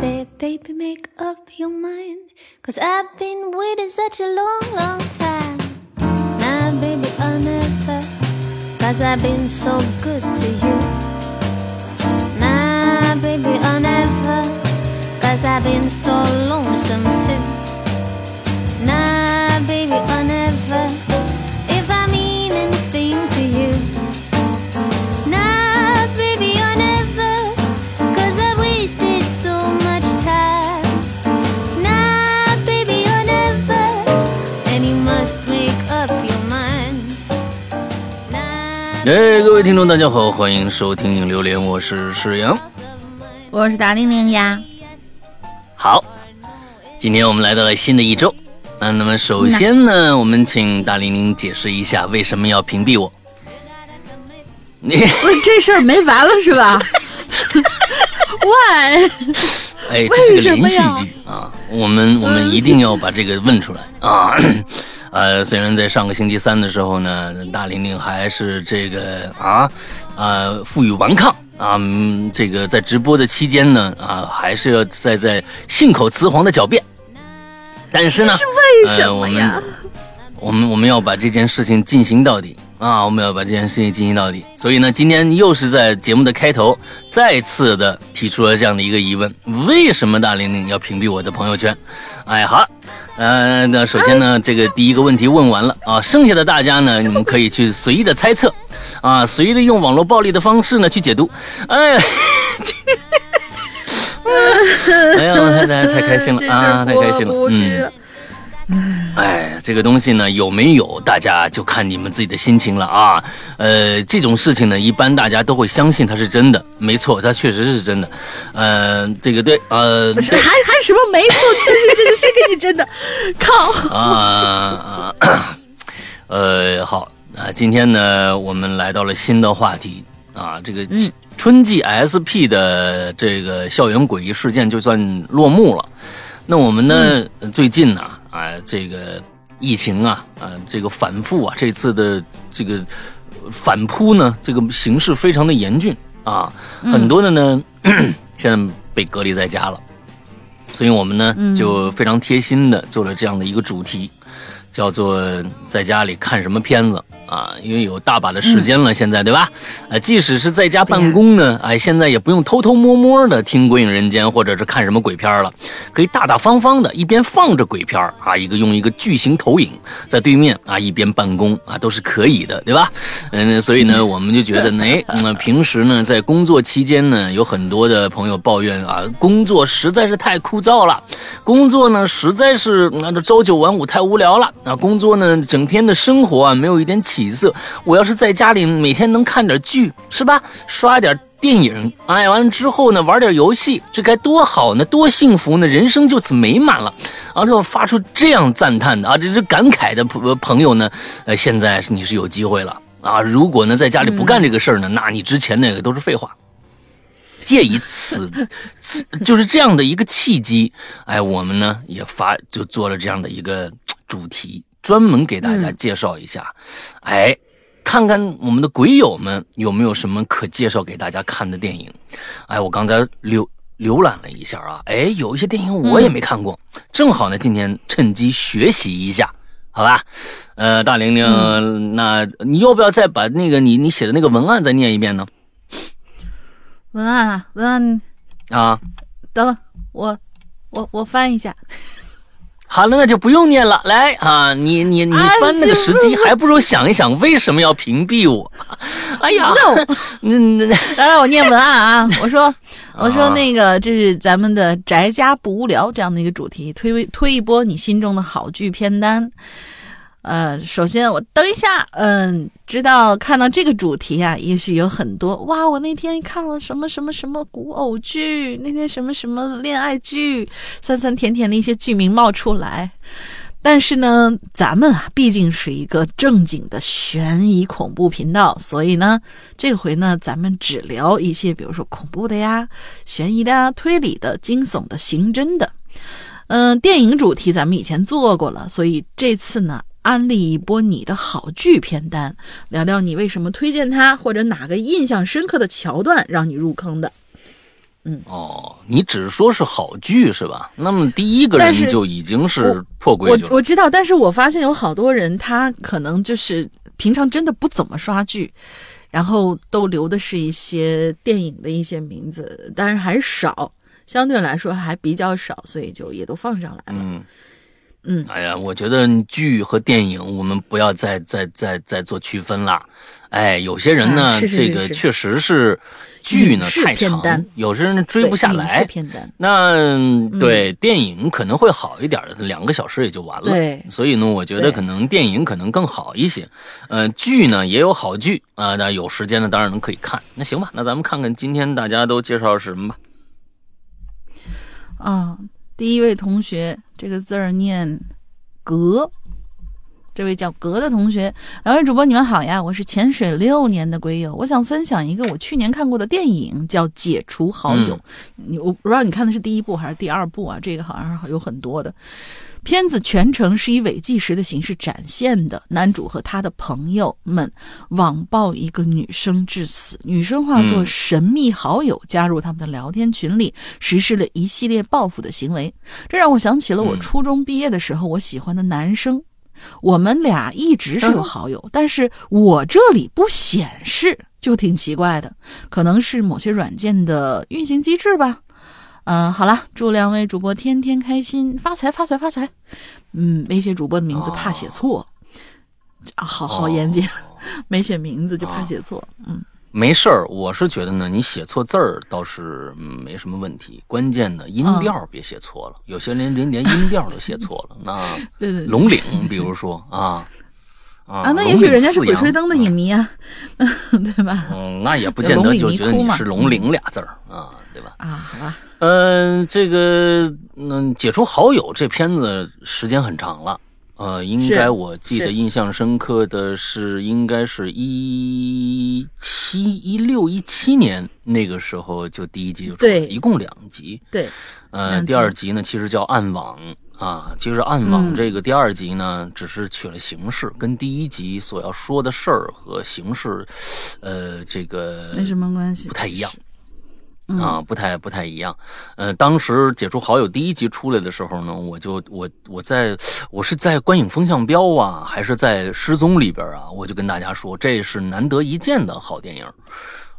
baby, baby, make up your mind. Cause I've been waiting such a long, long time. Nah, baby, I'll never. Cause I've been so good to you. Nah, baby, I'll never. Cause I've been so lonesome 哎，各位听众，大家好，欢迎收听《影榴莲》，我是石阳。我是大玲玲呀。好，今天我们来到了新的一周。嗯，那么首先呢，我们请大玲玲解释一下为什么要屏蔽我。你 不是这事儿没完了是吧？Why？哎，这是个连续剧啊，我们我们一定要把这个问出来啊。呃，虽然在上个星期三的时候呢，大玲玲还是这个啊，呃，负隅顽抗啊，嗯这个在直播的期间呢，啊，还是要在在信口雌黄的狡辩。但是呢，是为什么呀？呃我们我们要把这件事情进行到底啊！我们要把这件事情进行到底。所以呢，今天又是在节目的开头再次的提出了这样的一个疑问：为什么大玲玲要屏蔽我的朋友圈？哎，好了。呃，那首先呢，这个第一个问题问完了啊，剩下的大家呢，你们可以去随意的猜测，啊，随意的用网络暴力的方式呢去解读。哎呀，哎呀，太太太开心了啊，太开心了，嗯。哎，这个东西呢，有没有大家就看你们自己的心情了啊。呃，这种事情呢，一般大家都会相信它是真的，没错，它确实是真的。呃，这个对，呃，是还还什么没错？确实这个是给你真的，靠！啊啊，呃，好啊，今天呢，我们来到了新的话题啊，这个嗯春季 SP 的这个校园诡异事件就算落幕了。那我们呢，最近呢，啊，这个疫情啊，啊，这个反复啊，这次的这个反扑呢，这个形势非常的严峻啊，很多的呢，现在被隔离在家了。所以我们呢就非常贴心的做了这样的一个主题，叫做在家里看什么片子啊？因为有大把的时间了，现在对吧？呃，即使是在家办公呢，哎，现在也不用偷偷摸摸的听《鬼影人间》或者是看什么鬼片了，可以大大方方的一边放着鬼片啊，一个用一个巨型投影在对面啊，一边办公啊，都是可以的，对吧？嗯，所以呢，我们就觉得呢，哎，那、平时呢，在工作期间呢，有很多的朋友抱怨啊，工作实在是太枯燥了，工作呢实在是那这朝九晚五太无聊了啊，工作呢整天的生活啊没有一点起色。我要是在家里每天能看点剧，是吧？刷点电影，哎，完了之后呢，玩点游戏，这该多好呢，多幸福呢，人生就此美满了。啊，就发出这样赞叹的啊，这这感慨的朋朋友呢，呃，现在是你是有机会了啊。如果呢在家里不干这个事儿呢，那你之前那个都是废话。借以此 此就是这样的一个契机，哎，我们呢也发就做了这样的一个主题，专门给大家介绍一下，哎，看看我们的鬼友们有没有什么可介绍给大家看的电影。哎，我刚才浏浏览了一下啊，哎，有一些电影我也没看过，正好呢今天趁机学习一下。好吧，呃，大玲玲，那你要不要再把那个你你写的那个文案再念一遍呢？文案啊，文案，啊，等我我我翻一下。好了，那就不用念了。来啊，你你你啊翻那个时机，还不如想一想为什么要屏蔽我。哎呀，那那那来，我念文案啊！我说，我说那个，这是咱们的宅家不无聊这样的一个主题，推推一波你心中的好剧片单。呃，首先我等一下，嗯，知道看到这个主题啊，也许有很多哇，我那天看了什么什么什么古偶剧，那天什么什么恋爱剧，酸酸甜甜的一些剧名冒出来。但是呢，咱们啊，毕竟是一个正经的悬疑恐怖频道，所以呢，这回呢，咱们只聊一些，比如说恐怖的呀、悬疑的呀、推理的、惊悚的、刑侦的。嗯、电影主题咱们以前做过了，所以这次呢，安利一波你的好剧片单，聊聊你为什么推荐它，或者哪个印象深刻的桥段让你入坑的。嗯，哦，你只说是好剧是吧？那么第一个人就已经是破规我矩了。我知道，但是我发现有好多人他可能就是平常真的不怎么刷剧，然后都留的是一些电影的一些名字，但是还少，相对来说还比较少，所以就也都放上来了。嗯嗯哎呀，我觉得剧和电影我们不要再再再再做区分了。哎，有些人呢，啊是是是这个确实是剧呢太长，有些人追不下来。那对、电影可能会好一点，两个小时也就完了。对所以呢，我觉得可能电影可能更好一些。呃，剧呢也有好剧啊，那、有时间呢当然能可以看。那行吧，那咱们看看今天大家都介绍是什么吧。啊，第一位同学这个字儿念“格”，这位叫“格”的同学，两位主播你们好呀，我是潜水六年的龟友，我想分享一个我去年看过的电影，叫《解除好友》。你我不知道你看的是第一部还是第二部啊？这个好像是有很多的。片子全程是以伪纪实的形式展现的，男主和他的朋友们网暴一个女生致死，女生化作嗯神秘好友，加入他们的聊天群里，实施了一系列报复的行为。这让我想起了我嗯初中毕业的时候，我喜欢的男生，我们俩一直是有好友，但是我这里不显示，就挺奇怪的，可能是某些软件的运行机制吧。嗯、好了，祝两位主播天天开心，发财发财发财。嗯，没写主播的名字，怕写错。啊，好好严谨，没写名字就怕写错。嗯，没事儿，我是觉得呢，你写错字儿倒是嗯没什么问题，关键呢音调别写错了，有些人连连音调都写错了。那。龙岭，比如说啊啊啊，那也许人家是鬼吹灯的影影，迷啊，对吧？嗯，那也不见得就觉得你是龙岭俩字儿啊，对吧？啊，好吧，嗯、这个嗯，解除好友这片子时间很长了。呃，应该我记得印象深刻的是，应该是一七一六一七年那个时候就第一集就出来一共两集。对，呃，第二集呢，其实叫暗网啊。其实暗网嗯这个第二集呢，只是取了形式，跟第一集所要说的事儿和形式，呃，这个没什么关系，不太一样。啊，不太不太一样。呃，当时解除好友第一集出来的时候呢，我就我我在我是在观影风向标啊，还是在失踪里边啊，我就跟大家说，这是难得一见的好电影。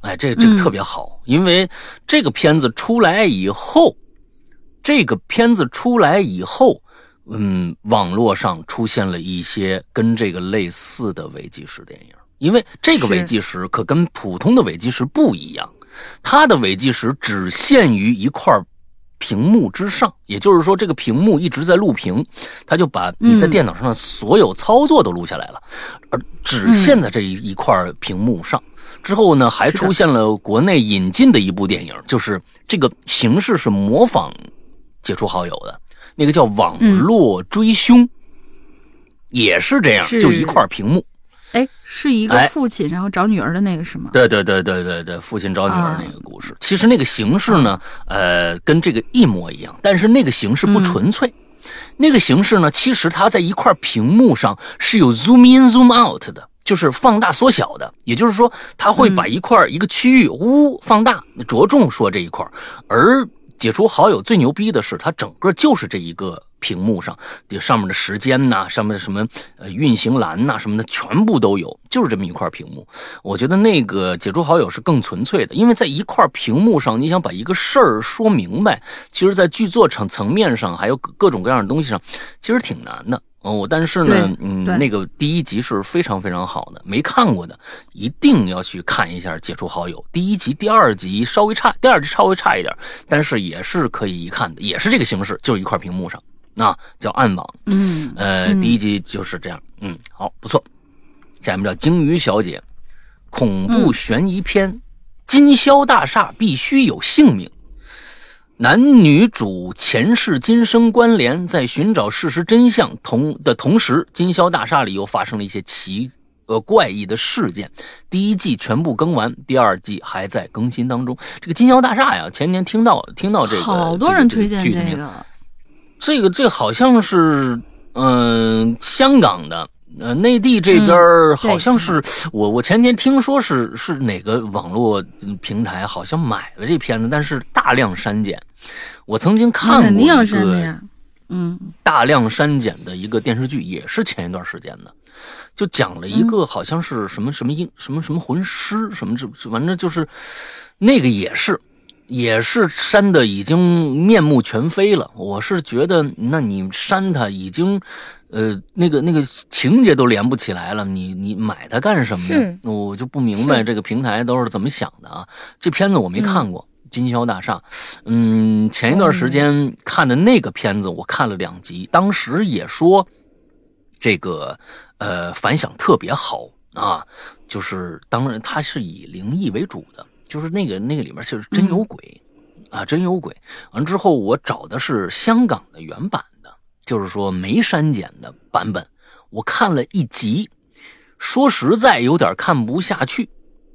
哎，这这个特别好，因为这个片子出来以后，这个片子出来以后，嗯，网络上出现了一些跟这个类似的伪纪实电影，因为这个伪纪实可跟普通的伪纪实不一样。它的伪纪实只限于一块屏幕之上，也就是说，这个屏幕一直在录屏，它就把你在嗯电脑上的所有操作都录下来了，而只限在这一一块屏幕上。之后呢，还出现了国内引进的一部电影，就是这个形式是模仿解除好友的，那个叫《网络追凶》，也是这样，就一块屏幕。哎，是一个哎父亲然后找女儿的那个是吗？对对对对对对，父亲找女儿啊那个故事，其实那个形式呢，呃，跟这个一模一样，但是那个形式不纯粹。那个形式呢，其实它在一块屏幕上是有 zoom in zoom out 的，就是放大缩小的。也就是说，它会把一块、一个区域呜放大，着重说这一块。而解除好友最牛逼的是，它整个就是这一个屏幕上，这上面的时间呐、上面的什么呃运行栏呐、什么的，全部都有，就是这么一块屏幕。我觉得那个解除好友是更纯粹的，因为在一块屏幕上，你想把一个事儿说明白，其实，在剧作层层面上，还有各种各样的东西上，其实挺难的。哦，但是呢，嗯，那个第一集是非常非常好的，没看过的一定要去看一下《解除好友》第一集、第二集稍微差，第二集稍微差一点，但是也是可以一看的，也是这个形式，就是一块屏幕上，啊，叫暗网。嗯，呃，嗯第一集就是这样，嗯，好，不错。下面叫鲸鱼小姐，恐怖悬疑片，金宵大厦必须有性命。男女主前世今生关联，在寻找事实真相同的同时，金宵大厦里又发生了一些奇呃怪异的事件。第一季全部更完，第二季还在更新当中。这个金宵大厦呀，前年听到听到这个，好多人推荐这个这个这好像是嗯、香港的呃，内地这边儿好像是、我我前天听说是是哪个网络嗯平台好像买了这片子，但是大量删减。我曾经看过肯定要一个删的呀。嗯大量删减的一个电视剧，也是前一段时间的，就讲了一个好像是什么什么英什么什么魂师什么这这反正就是那个也是也是删的已经面目全非了。我是觉得，那你删它已经。呃，那个那个情节都连不起来了，你你买它干什么呀是？我就不明白这个平台都是怎么想的啊！这片子我没看过，金宵大厦》。嗯，前一段时间看的那个片子，我看了两集，当时也说这个呃反响特别好啊，就是当然它是以灵异为主的，就是那个那个里面就是真有鬼、啊，真有鬼。完之后我找的是香港的原版的，就是说没删减的版本，我看了一集，说实在有点看不下去。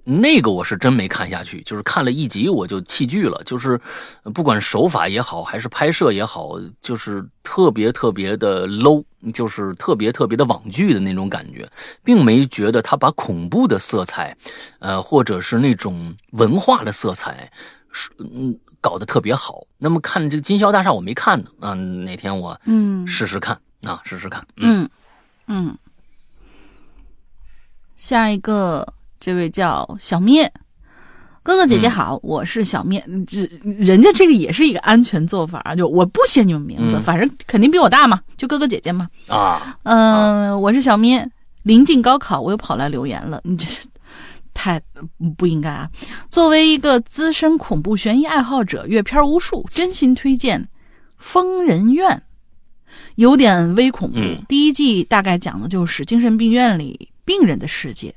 那个我是真没看下去，就是看了一集我就弃剧了。就是不管手法也好，还是拍摄也好，就是特别特别的 low，就是特别特别的网剧的那种感觉，并没觉得他把恐怖的色彩，呃，或者是那种文化的色彩，是嗯搞得特别好。那么看这个《金宵大厦》我没看呢，啊，哪天我嗯试试看啊，试试看。嗯嗯嗯。下一个，这位叫小咩，哥哥姐姐好，我是小咩。这人家这个也是一个安全做法啊，就我不写你们名字，嗯反正肯定比我大嘛，就哥哥姐姐嘛。啊，嗯、我是小咩。临近高考，我又跑来留言了，你这太不应该啊！作为一个资深恐怖悬疑爱好者，阅片无数，真心推荐《疯人院》，有点微恐怖。嗯第一季大概讲的就是精神病院里病人的世界。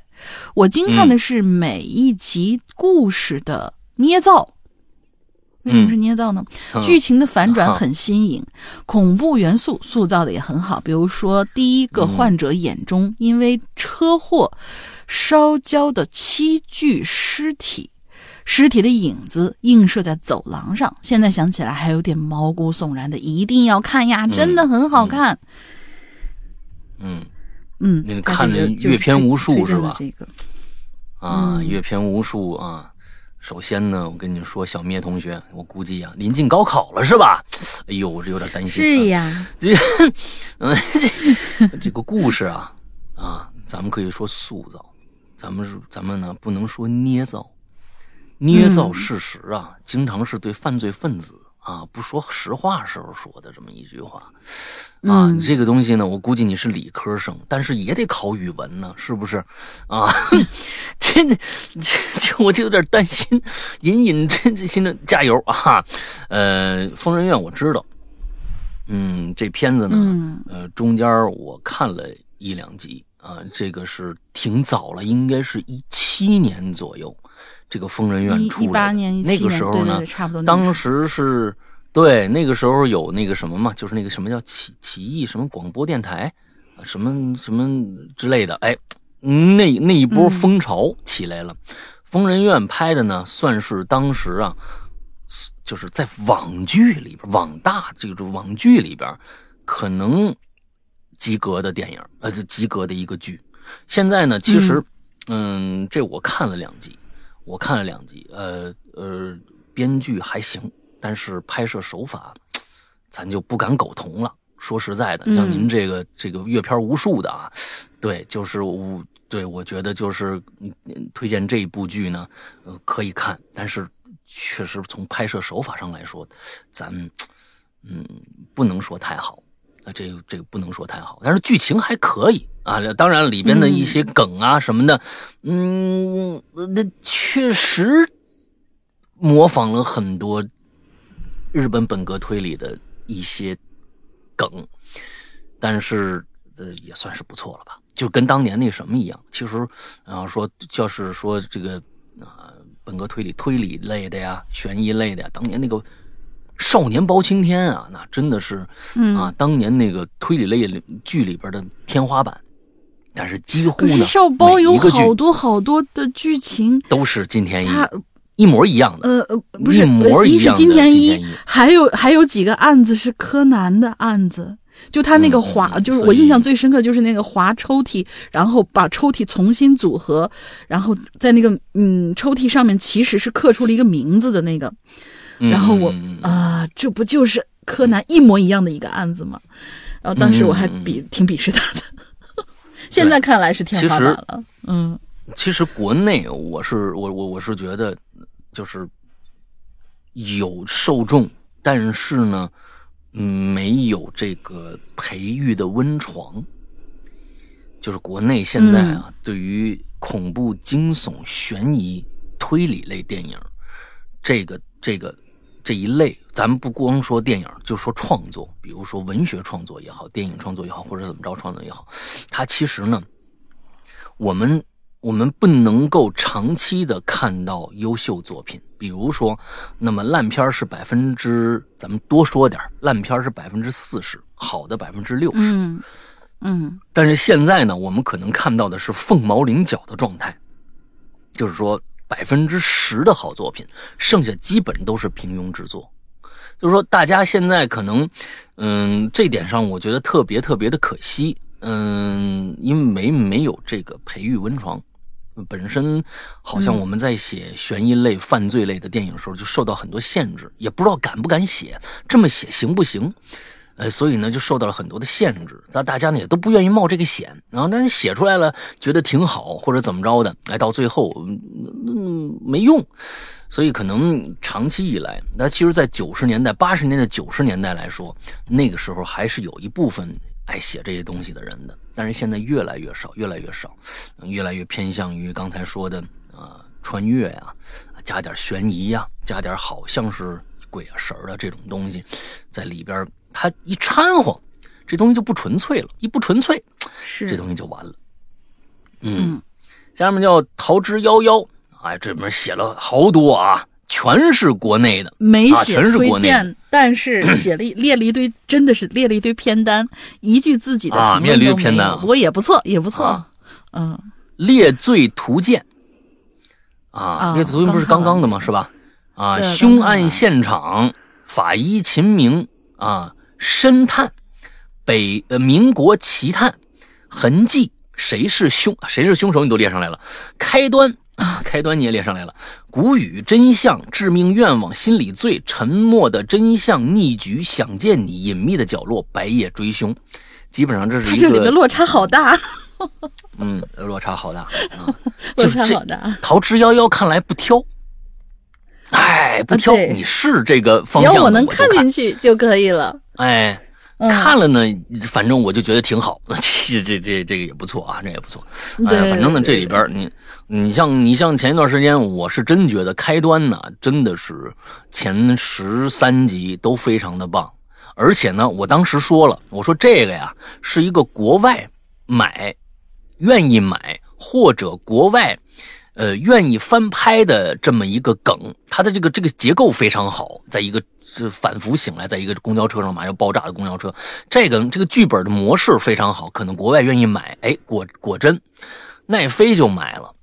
我惊叹的是每一集故事的捏造。为什么是捏造呢？嗯剧情的反转啊很新颖，恐怖元素塑造的也很好。比如说，第一个患者眼中因为车祸烧焦的七具尸体，尸体的影子映射在走廊上，现在想起来还有点毛骨悚然的，一定要看呀，真的很好看。嗯嗯，那个它看的阅片无数是吧这个，啊，嗯阅片无数啊。首先呢，我跟你说，小咩同学，我估计啊，临近高考了是吧？哎呦，我这有点担心。是呀，这，嗯，这这个故事啊，啊，咱们可以说塑造，咱们是咱们呢不能说捏造，捏造事实啊，经常是对犯罪分子啊不说实话时候说的这么一句话。啊，嗯这个东西呢，我估计你是理科生，但是也得考语文呢，是不是？啊，这这这我就有点担心，隐隐真这心着加油啊！呃，疯人院我知道，嗯，这片子呢，嗯呃，中间我看了一两集啊，这个是挺早了，应该是一七年左右，这个疯人院出来的一八年、一七那，个时候呢对对对，，差不多当时是对那个时候有那个什么嘛，就是那个什么叫起起义什么广播电台，啊什么什么之类的，哎，那那一波嗯风潮起来了。疯人院拍的呢，算是当时啊，就是在网剧里边，网大这个网剧里边，可能及格的电影，呃，就及格的一个剧。现在呢，其实，嗯这我看了两集，我看了两集，呃呃，编剧还行，但是拍摄手法，咱就不敢苟同了。说实在的，像嗯您这个、这个阅片无数的啊，对，就是我对我觉得就是嗯推荐这一部剧呢，呃，可以看，但是确实从拍摄手法上来说，咱嗯不能说太好。啊，这个这个不能说太好，但是剧情还可以啊。当然里边的一些梗啊什么的，嗯，那确实模仿了很多日本本格推理的一些梗，但是呃也算是不错了吧，就跟当年那什么一样。其实啊说就是说这个啊、本格推理推理类的呀，悬疑类的呀，当年那个。少年包青天啊，那真的是嗯啊，当年那个推理类剧里边的天花板。但是几乎呢，少包有好多好多的剧情，都是金田一它一模一样的。呃呃不是，一模呃一是一样的金田一金田一，还有还有几个案子是柯南的案子，就他那个嗯划，嗯就是我印象最深刻就是那个划抽屉，然后把抽屉重新组合，然后在那个嗯抽屉上面其实是刻出了一个名字的那个，嗯然后我啊、这不就是柯南一模一样的一个案子吗？然后当时我还鄙挺鄙视他的，现在看来是天花板了。嗯其实国内我是我我我是觉得就是有受众，但是呢，嗯，没有这个培育的温床。就是国内现在啊，对于恐怖、惊悚、悬疑、推理类电影，这个这个这一类，咱们不光说电影，就说创作，比如说文学创作也好，电影创作也好，或者怎么着创作也好，它其实呢，我们我们不能够长期的看到优秀作品，比如说，那么烂片是百分之，咱们多说点烂片是百分之四十，好的百分之六十。嗯嗯但是现在呢，我们可能看到的是凤毛麟角的状态，就是说百分之十的好作品，剩下基本都是平庸之作。就是说，大家现在可能，嗯，这点上我觉得特别特别的可惜，嗯，因为没没有这个培育温床。本身好像嗯我们在写悬疑类、犯罪类的电影的时候，就受到很多限制，也不知道敢不敢写，这么写行不行？呃，所以呢，就受到了很多的限制。那大家呢也都不愿意冒这个险，然后那写出来了，觉得挺好，或者怎么着的，哎，到最后嗯没用。所以可能长期以来，那其实，在九十年代、八十年代、九十年代来说，那个时候还是有一部分爱写这些东西的人的，但是现在越来越少，越来越少，越来越偏向于刚才说的啊、呃穿越呀、加点悬疑呀、加点好像是鬼啊神儿的这种东西在里边，它一掺和，这东西就不纯粹了，一不纯粹，是这东西就完了。嗯，下面叫桃之夭夭，哎，这里面写了好多啊，全是国内的，啊没写但是 写了一列了一堆，真的是列了一堆片单，一句自己的啊。列了一堆片单啊不过也不错，也不错。啊嗯，《列罪图鉴》啊，啊猎罪图鉴》不是刚刚刚的吗？是吧？啊，凶案现场，法医秦明啊，侦探，北呃民国奇探，痕迹，谁是凶谁是凶手？你都列上来了。开端啊，开端你也列上来了。古语真相，致命愿望，心理罪，沉默的真相，逆局，想见你，隐秘的角落，白夜追凶。基本上这是一它这里面个落差好大，嗯，落差好大啊！落差好大。逃之夭夭看来不挑，哎，不挑，啊你是这个方只向只，要我能看进去就可以了。哎，嗯看了呢，反正我就觉得挺好，这这这这个也不错啊，这也不错。对哎，反正呢，这里边你你像你像前一段时间，我是真觉得开端呢，真的是前十三集都非常的棒，而且呢，我当时说了，我说这个呀是一个国外买愿意买或者国外。呃，愿意翻拍的这么一个梗，它的这个这个结构非常好，在一个是反复醒来，在一个公交车上马上要爆炸的公交车，这个这个剧本的模式非常好，可能国外愿意买，哎，果果真，奈飞就买了，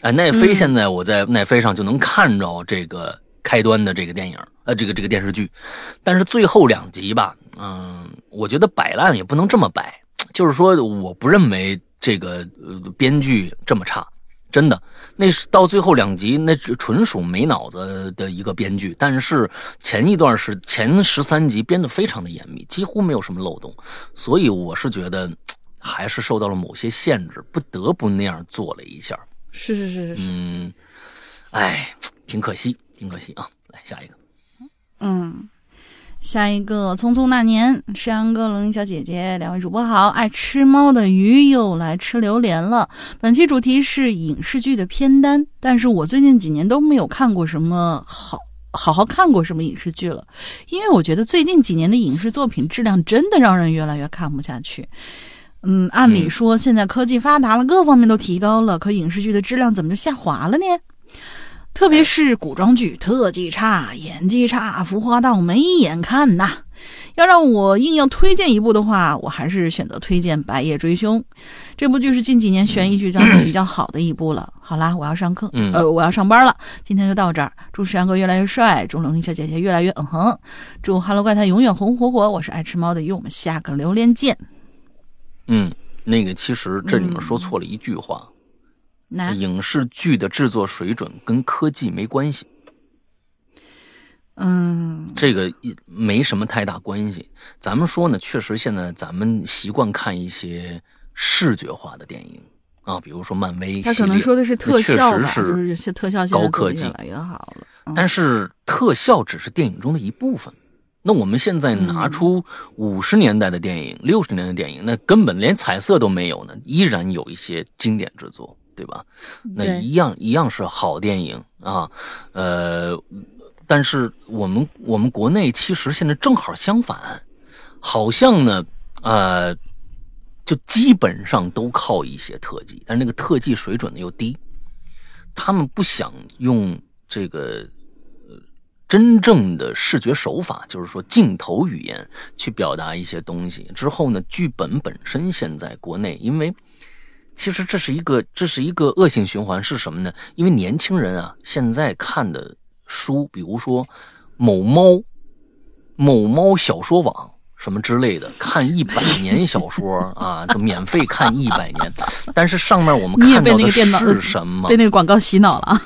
哎，奈飞现在我在奈飞上就能看着这个开端的这个电影，呃，这个这个电视剧，但是最后两集吧，嗯，我觉得摆烂也不能这么摆，就是说我不认为这个呃编剧这么差。真的，那是到最后两集，那是纯属没脑子的一个编剧。但是前一段是前十三集编得非常的严密，几乎没有什么漏洞，所以我是觉得还是受到了某些限制，不得不那样做了一下。是是是是是，嗯，哎，挺可惜，挺可惜啊。来下一个，嗯。下一个，匆匆那年，山羊哥、龙鳞小姐姐，两位主播好。爱吃猫的鱼又来吃榴莲了。本期主题是影视剧的片单，但是我最近几年都没有看过什么好好好看过什么影视剧了，因为我觉得最近几年的影视作品质量真的让人越来越看不下去。嗯，按理说现在科技发达了，各方面都提高了，可影视剧的质量怎么就下滑了呢？特别是古装剧，特技差，演技差，浮夸到没眼看呐！要让我硬要推荐一部的话，我还是选择推荐《白夜追凶》这部剧，是近几年悬疑剧当中比较好的一部了。好啦，我要上课，嗯呃，我要上班了，今天就到这儿。祝石阳哥越来越帅，祝龙鳞小姐姐越来越嗯哼，祝 Hello 怪谈永远红火火。我是爱吃猫的鱼，我们下个榴莲见。嗯，那个其实这里面说错了一句话，那影视剧的制作水准跟科技没关系，嗯。这个一没什么太大关系。咱们说呢，确实现在咱们习惯看一些视觉化的电影。啊，比如说漫威他可能说的是特效确实就是有些特效高科技。越来越好了。嗯。但是特效只是电影中的一部分。那我们现在拿出五十年代的电影、六十、年代的电影，那根本连彩色都没有呢，依然有一些经典之作，对吧？那一样一样是好电影啊，呃，但是我们我们国内其实现在正好相反，好像呢，呃，就基本上都靠一些特技，但是那个特技水准呢又低，他们不想用这个呃真正的视觉手法，就是说镜头语言去表达一些东西。之后呢，剧本本身现在国内，因为其实这是一个这是一个恶性循环，是什么呢？因为年轻人啊，现在看的书，比如说某猫、某猫小说网。什么之类的，看一百年小说啊，就免费看一百年，但是上面我们你也被看到的那个电脑是什么？被那个广告洗脑了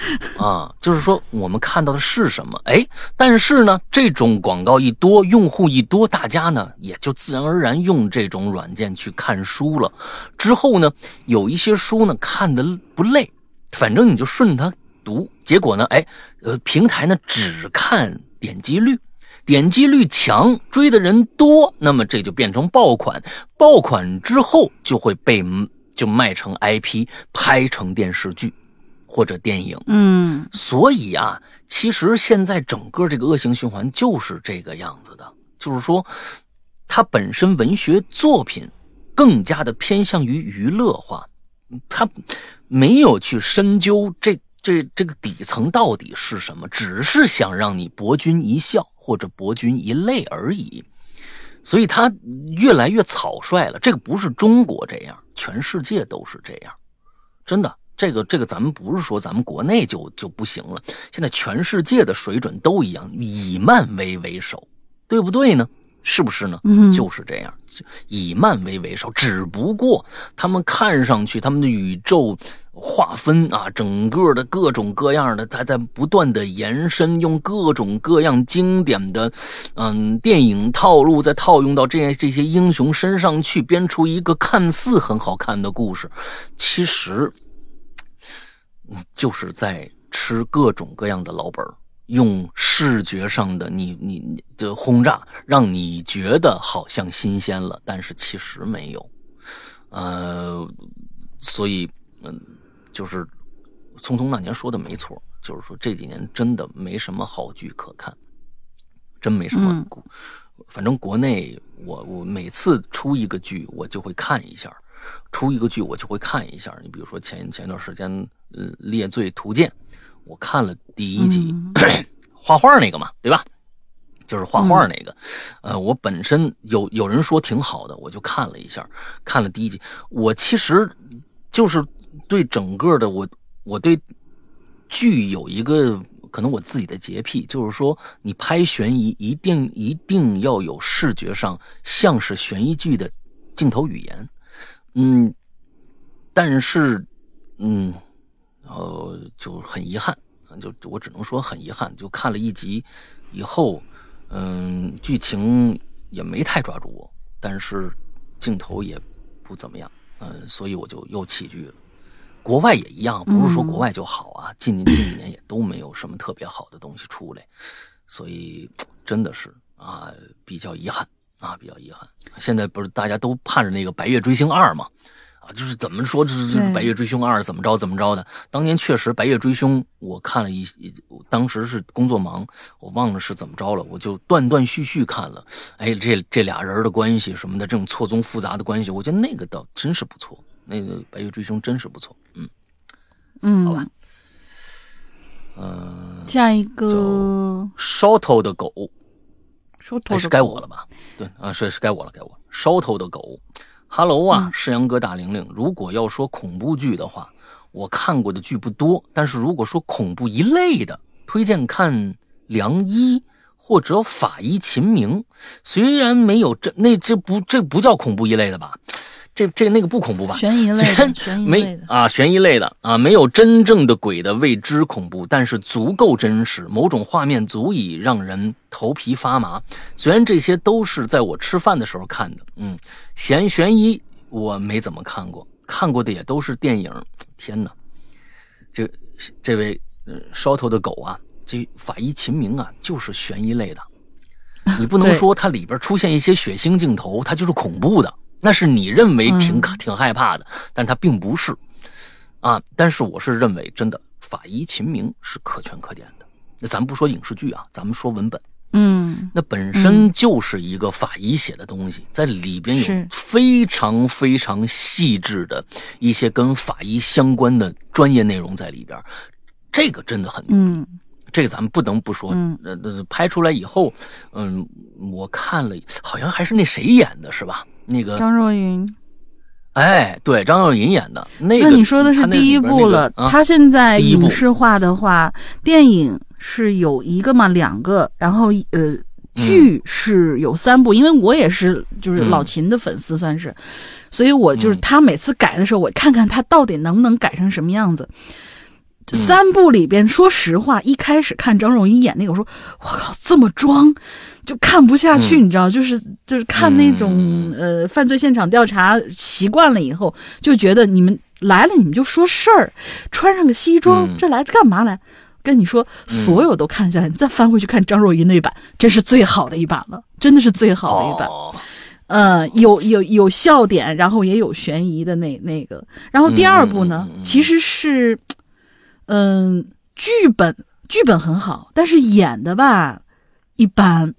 啊！就是说我们看到的是什么？哎，但是呢，这种广告一多，用户一多，大家呢也就自然而然用这种软件去看书了。之后呢，有一些书呢看的不累，反正你就顺它读。结果呢，哎，呃，平台呢只看点击率。点击率强，追的人多，那么这就变成爆款。爆款之后就会被就卖成 IP，拍成电视剧或者电影。嗯所以啊，其实现在整个这个恶性循环就是这个样子的，就是说，它本身文学作品更加的偏向于娱乐化，它没有去深究这这这个底层到底是什么，只是想让你博君一笑或者博君一泪而已。所以它越来越草率了。这个不是中国这样，全世界都是这样，真的。这个这个，咱们不是说咱们国内就就不行了，现在全世界的水准都一样，以漫威为首，对不对呢？是不是呢？嗯就是这样，就以漫威为首，只不过他们看上去他们的宇宙划分啊，整个的各种各样的，它在不断的延伸，用各种各样经典的，嗯，电影套路再套用到这些这些英雄身上去，编出一个看似很好看的故事，其实，嗯就是在吃各种各样的老本儿用视觉上的你你你的轰炸，让你觉得好像新鲜了，但是其实没有。呃，所以嗯，就是匆匆那年说的没错，就是说这几年真的没什么好剧可看，真没什么嗯。反正国内我我每次出一个剧，我就会看一下，出一个剧我就会看一下。你比如说前前一段时间，呃，《猎罪图鉴》，我看了第一集，画画那个嘛，对吧？就是画画那个，呃，我本身有有人说挺好的，我就看了一下，看了第一集。我其实就是对整个的我，我对剧有一个可能我自己的洁癖，就是说你拍悬疑一定一定要有视觉上像是悬疑剧的镜头语言，嗯，但是嗯，然后就很遗憾，就我只能说很遗憾，就看了一集以后，嗯，剧情也没太抓住我，但是镜头也不怎么样，嗯，所以我就又弃剧了。国外也一样，不是说国外就好啊，近近几年也都没有什么特别好的东西出来，所以真的是啊，比较遗憾啊，比较遗憾。现在不是大家都盼着那个《白夜追星二》吗？啊，就是怎么说，这这对《白夜追凶二》怎么着怎么着的。当年确实《白夜追凶》，我看了一，当时是工作忙，我忘了是怎么着了，我就断断续续看了。哎，这这俩人的关系什么的，这种错综复杂的关系，我觉得那个倒真是不错。那个《白夜追凶》真是不错，嗯嗯，好吧嗯、下一个，，Shoto 的狗烧头哎，是该我了吧？对啊，是是该我了，该我了。烧头的狗，Hello 啊，世阳哥大玲玲。如果要说恐怖剧的话，我看过的剧不多，但是如果说恐怖一类的，推荐看《良医》或者《法医秦明》。虽然没有这那这不这不叫恐怖一类的吧？这这那个不恐怖吧？悬疑类的，悬疑类的，没啊，悬疑类的啊，没有真正的鬼的未知恐怖，但是足够真实，某种画面足以让人头皮发麻。虽然这些都是在我吃饭的时候看的，嗯，悬悬疑我没怎么看过，看过的也都是电影。天哪，这这位呃烧头的狗啊，这法医秦明啊，就是悬疑类的。你不能说它里边出现一些血腥镜头，它就是恐怖的，那是你认为挺、嗯挺害怕的，但它并不是啊。但是我是认为，真的法医秦明是可圈可点的。那咱不说影视剧啊，咱们说文本，嗯那本身就是一个法医写的东西，在里边有非常非常细致的一些跟法医相关的专业内容在里边，这个真的很嗯这个咱们不能不说，嗯呃，呃拍出来以后，嗯，我看了，好像还是那谁演的是吧？那个，张若昀。哎，对，张若昀演的那个。那你说的是第一部了，啊、它现在影视化的话，电影是有一个嘛，两个，然后呃，剧是有三部，因为我也是就是老秦的粉丝，算是，所以我就是嗯他每次改的时候，我看看他到底能不能改成什么样子。嗯三部里边，说实话，一开始看张若昀演那个，我说我靠，这么装，就看不下去，嗯你知道，就是就是看那种、呃犯罪现场调查习惯了以后，就觉得你们来了，你们就说事儿，穿上个西装，嗯这来干嘛来？跟你说，所有都看下来，你再翻回去看张若昀那版，真是最好的一版了，真的是最好的一版。哦，呃，有有有笑点，然后也有悬疑的那那个。然后第二部呢，其实是，嗯、剧本剧本很好，但是演的吧一般。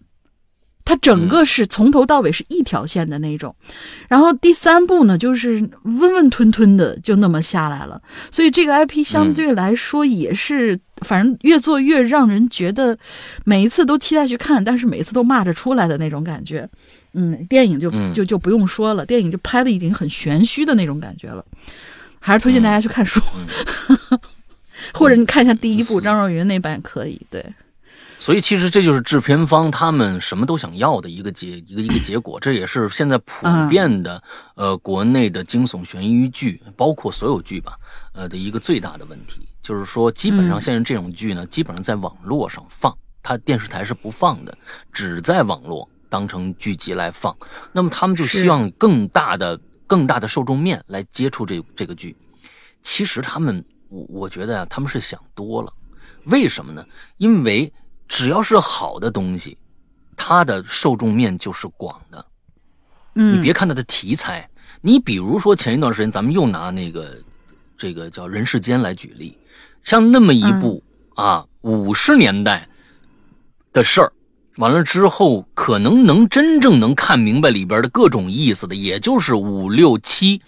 它整个是从头到尾是一条线的那种，然后第三部呢，就是温温吞吞的就那么下来了，所以这个 IP 相对来说也是，反正越做越让人觉得每一次都期待去看，但是每一次都骂着出来的那种感觉。嗯，电影就嗯。就就不用说了，电影就拍的已经很玄虚的那种感觉了，还是推荐大家去看书，或者你看一下第一部嗯张若昀那版也可以。对，所以其实这就是制片方他们什么都想要的一个结一个一个结果，这也是现在普遍的、呃国内的惊悚悬疑剧，包括所有剧吧，呃的一个最大的问题，就是说基本上嗯现在这种剧呢，基本上在网络上放，它电视台是不放的，只在网络当成剧集来放。那么他们就希望更大的更大的受众面来接触这这个剧。其实他们，我我觉得呀、他们是想多了。为什么呢？因为只要是好的东西，它的受众面就是广的。嗯，你别看它的题材，你比如说前一段时间咱们又拿那个这个叫《人世间》来举例，像那么一部、啊五十年代的事儿，完了之后可能能真正能看明白里边的各种意思的，也就是五六七。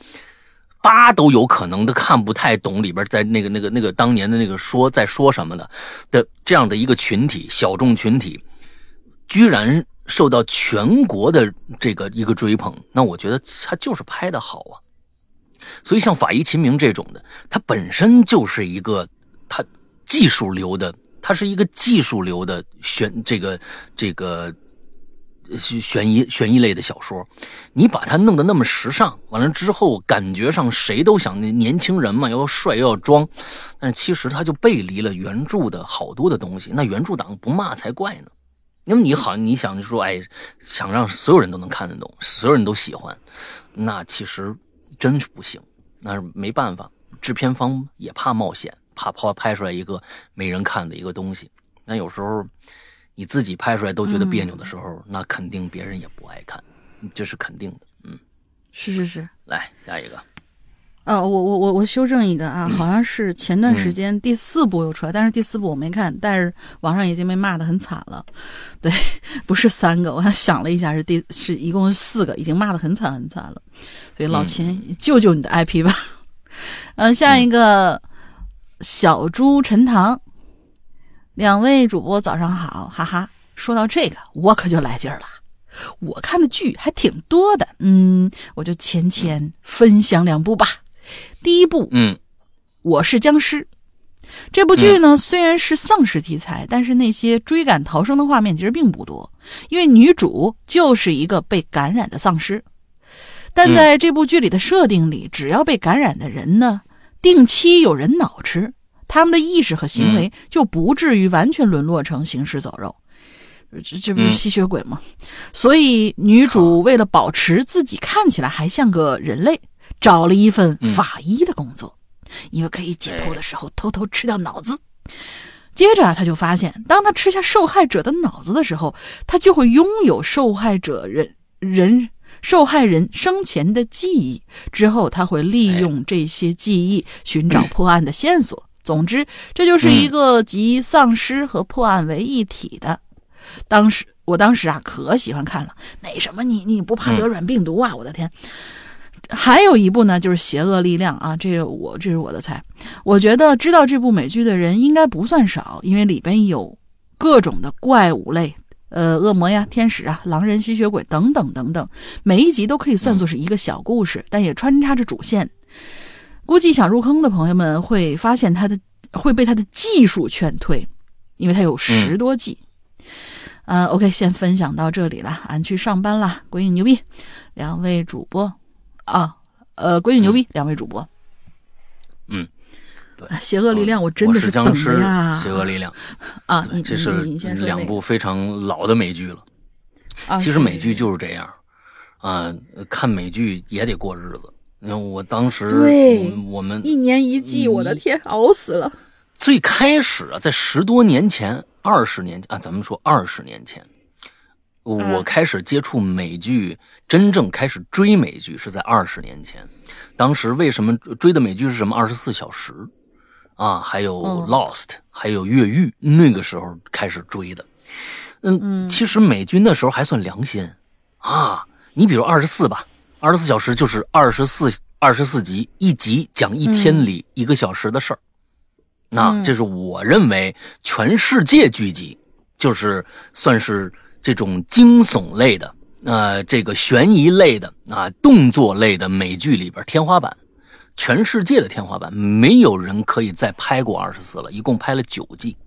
八都有可能的看不太懂里边在那个那个那个当年的那个说在说什么的的这样的一个群体小众群体，居然受到全国的这个一个追捧，那我觉得他就是拍的好啊。所以像《法医秦明》这种的，它本身就是一个他技术流的，他是一个技术流的选这个这个悬疑悬疑类的小说，你把它弄得那么时尚，完了之后感觉上谁都想那年轻人嘛，要帅又要装，但是其实它就背离了原著的好多的东西，那原著党不骂才怪呢。因为你好，你想说，哎，想让所有人都能看得懂，所有人都喜欢，那其实真是不行，那是没办法。制片方也怕冒险，怕怕拍出来一个没人看的一个东西。那有时候你自己拍出来都觉得别扭的时候，那肯定别人也不爱看，这是肯定的。嗯，是是是。来下一个，呃，我我我我修正一个啊，好像是前段时间第四部又出来，但是第四部我没看，但是网上已经被骂得很惨了。对，不是三个，我还想了一下，是第是一共是四个，已经骂得很惨很惨了。所以老秦，救救你的 IP 吧。嗯、下一个、小猪陈塘，两位主播早上好，哈哈。说到这个，我可就来劲儿了。我看的剧还挺多的，嗯，我就浅浅分享两部吧。第一部，嗯我是僵尸。这部剧呢，虽然是丧尸题材，但是那些追赶逃生的画面其实并不多，因为女主就是一个被感染的丧尸。但在这部剧里的设定里，只要被感染的人呢，定期有人脑吃，他们的意识和行为就不至于完全沦落成行尸走肉。这这不是嗯吸血鬼吗？所以女主为了保持自己看起来还像个人类，找了一份嗯法医的工作，因为可以解剖的时候偷偷吃掉脑子。接着啊，他就发现，当他吃下受害者的脑子的时候，他就会拥有受害者人人受害人生前的记忆。之后，他会利用这些记忆寻找破案的线索。总之，这就是一个集丧尸和破案为一体的。当时，我当时啊，可喜欢看了。那什么你，你不怕得软病毒啊？我的天！还有一部呢，就是《邪恶力量》啊，这个我这是我的菜。我觉得知道这部美剧的人应该不算少，因为里边有各种的怪物类，呃，恶魔呀、天使啊、狼人、吸血鬼等等等等，每一集都可以算作是一个小故事，但也穿插着主线。估计想入坑的朋友们会发现它的会被它的技术劝退，因为它有十多季。呃，OK，先分享到这里了，俺去上班啦。鬼影牛逼，两位主播啊，呃，鬼影牛逼，两位主播。嗯，对邪恶力量，我真的我是等僵尸着呀！邪恶力量，啊，你你这是两部非常老的美剧了。啊，其实美剧就是这样，啊、看美剧也得过日子。因为我当时，对我们一年一季，我的天，熬死了。最开始啊，在十多年前、二十年前啊，咱们说二十年前，我嗯开始接触美剧，真正开始追美剧是在二十年前。当时为什么追的美剧是什么？二十四小时啊，还有哦 Lost，、还有越狱，那个时候开始追的。嗯，其实美军那时候还算良心啊。你比如二十四吧，二十四小时就是二十四二十四集，一集讲一天里一个小时的事儿。那嗯这是我认为全世界剧集，就是算是这种惊悚类的，呃，这个悬疑类的啊，动作类的美剧里边天花板，全世界的天花板，没有人可以再拍过二十四了，一共拍了九季。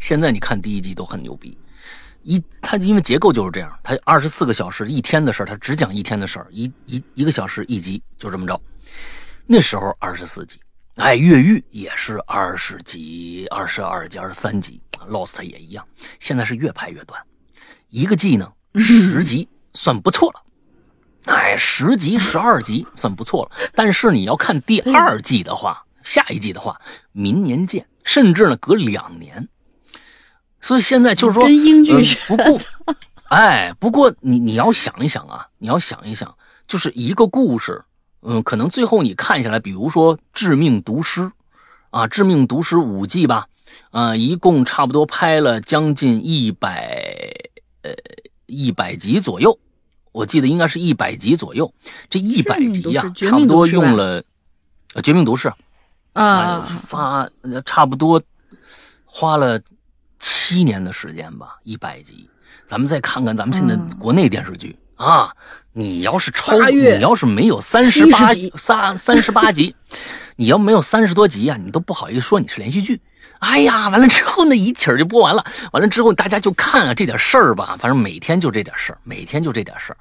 现在你看第一季都很牛逼，一它因为结构就是这样，它二十四个小时一天的事儿，它只讲一天的事儿，一一一个小时一集，就这么着。那时候二十四集，哎，越狱也是二十集、二十二集、二十三集，Lost 也一样。现在是越拍越短，一个季呢十集算不错了，哎，十集、十二集算不错了。但是你要看第二季的话，下一季的话，明年见，甚至呢隔两年。所以现在就是说，跟英剧不过，哎，不过你你要想一想啊，你要想一想，就是一个故事，嗯，可能最后你看下来，比如说《致命毒师》，啊，《致命毒师》五季吧，啊，一共差不多拍了将近一百呃一百集左右，我记得应该是一百集左右。这一百集呀、差不多用了，呃，《绝命毒师》哎啊，发呃差不多花了七年的时间吧，一百集。咱们再看看咱们现在嗯国内电视剧、啊，你要是超，仨月你要是没有三十八集三三十八集，你要没有三十多集啊，你都不好意思说你是连续剧。哎呀，完了之后那一起儿就播完了，完了之后大家就看啊这点事儿吧，反正每天就这点事儿，每天就这点事儿。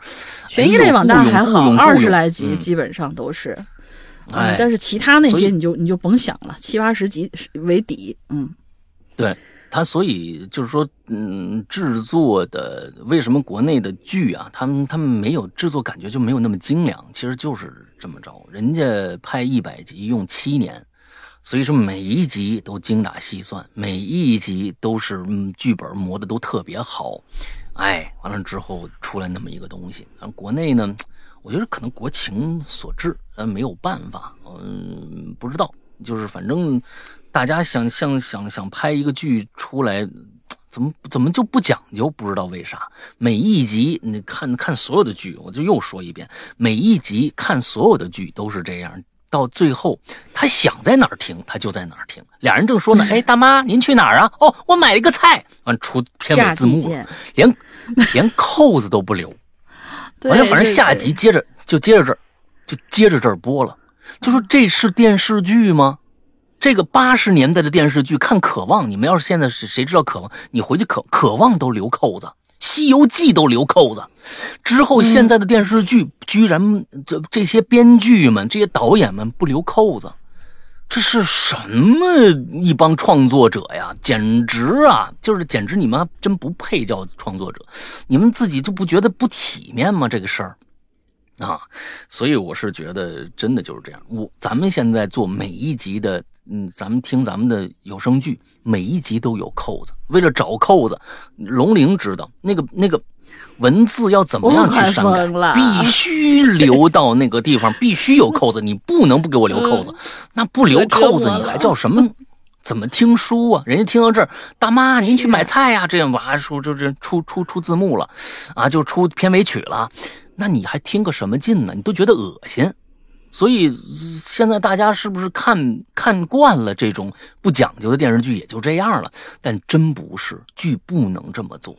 悬疑类网大还好，二十来集嗯基本上都是。嗯哎，但是其他那些你就你就甭想了，七八十集为底，嗯，对他，所以就是说，嗯，制作的为什么国内的剧啊，他们他们没有制作感觉就没有那么精良，其实就是这么着。人家拍一百集用七年，所以说每一集都精打细算，每一集都是剧本磨的都特别好，哎，完了之后出来那么一个东西。国内呢，我觉得可能国情所致，咱没有办法，嗯，不知道，就是反正大家想想想想拍一个剧出来，怎么怎么就不讲究？不知道为啥。每一集你看看所有的剧，我就又说一遍，每一集看所有的剧都是这样，到最后，他想在哪儿停，他就在哪儿停。俩人正说呢，哎，大妈，您去哪儿啊？哦，我买了一个菜。完出片尾字幕，连 连扣子都不留。完了，反正下集接着就接着这儿，就接着这儿播了。就说这是电视剧吗？这个八十年代的电视剧看《渴望》，你们要是现在是谁知道《渴望》？你回去《渴渴望》都留扣子，《西游记》都留扣子。之后现在的电视剧居然这这些编剧们、这些导演们不留扣子，这是什么一帮创作者呀？简直啊，就是简直你们真不配叫创作者，你们自己就不觉得不体面吗？这个事儿。啊，所以我是觉得真的就是这样。我咱们现在做每一集的，嗯，咱们听咱们的有声剧，每一集都有扣子。为了找扣子，龙玲知道那个那个文字要怎么样去删改，必须留到那个地方，必须有扣子，你不能不给我留扣子。那不留扣子，你还叫什么？怎么听书啊？人家听到这儿，大妈您去买菜呀，这样哇说就这出出出字幕了，啊，就出片尾曲了。那你还听个什么劲呢？你都觉得恶心，所以现在大家是不是看看惯了这种不讲究的电视剧，也就这样了？但真不是，剧不能这么做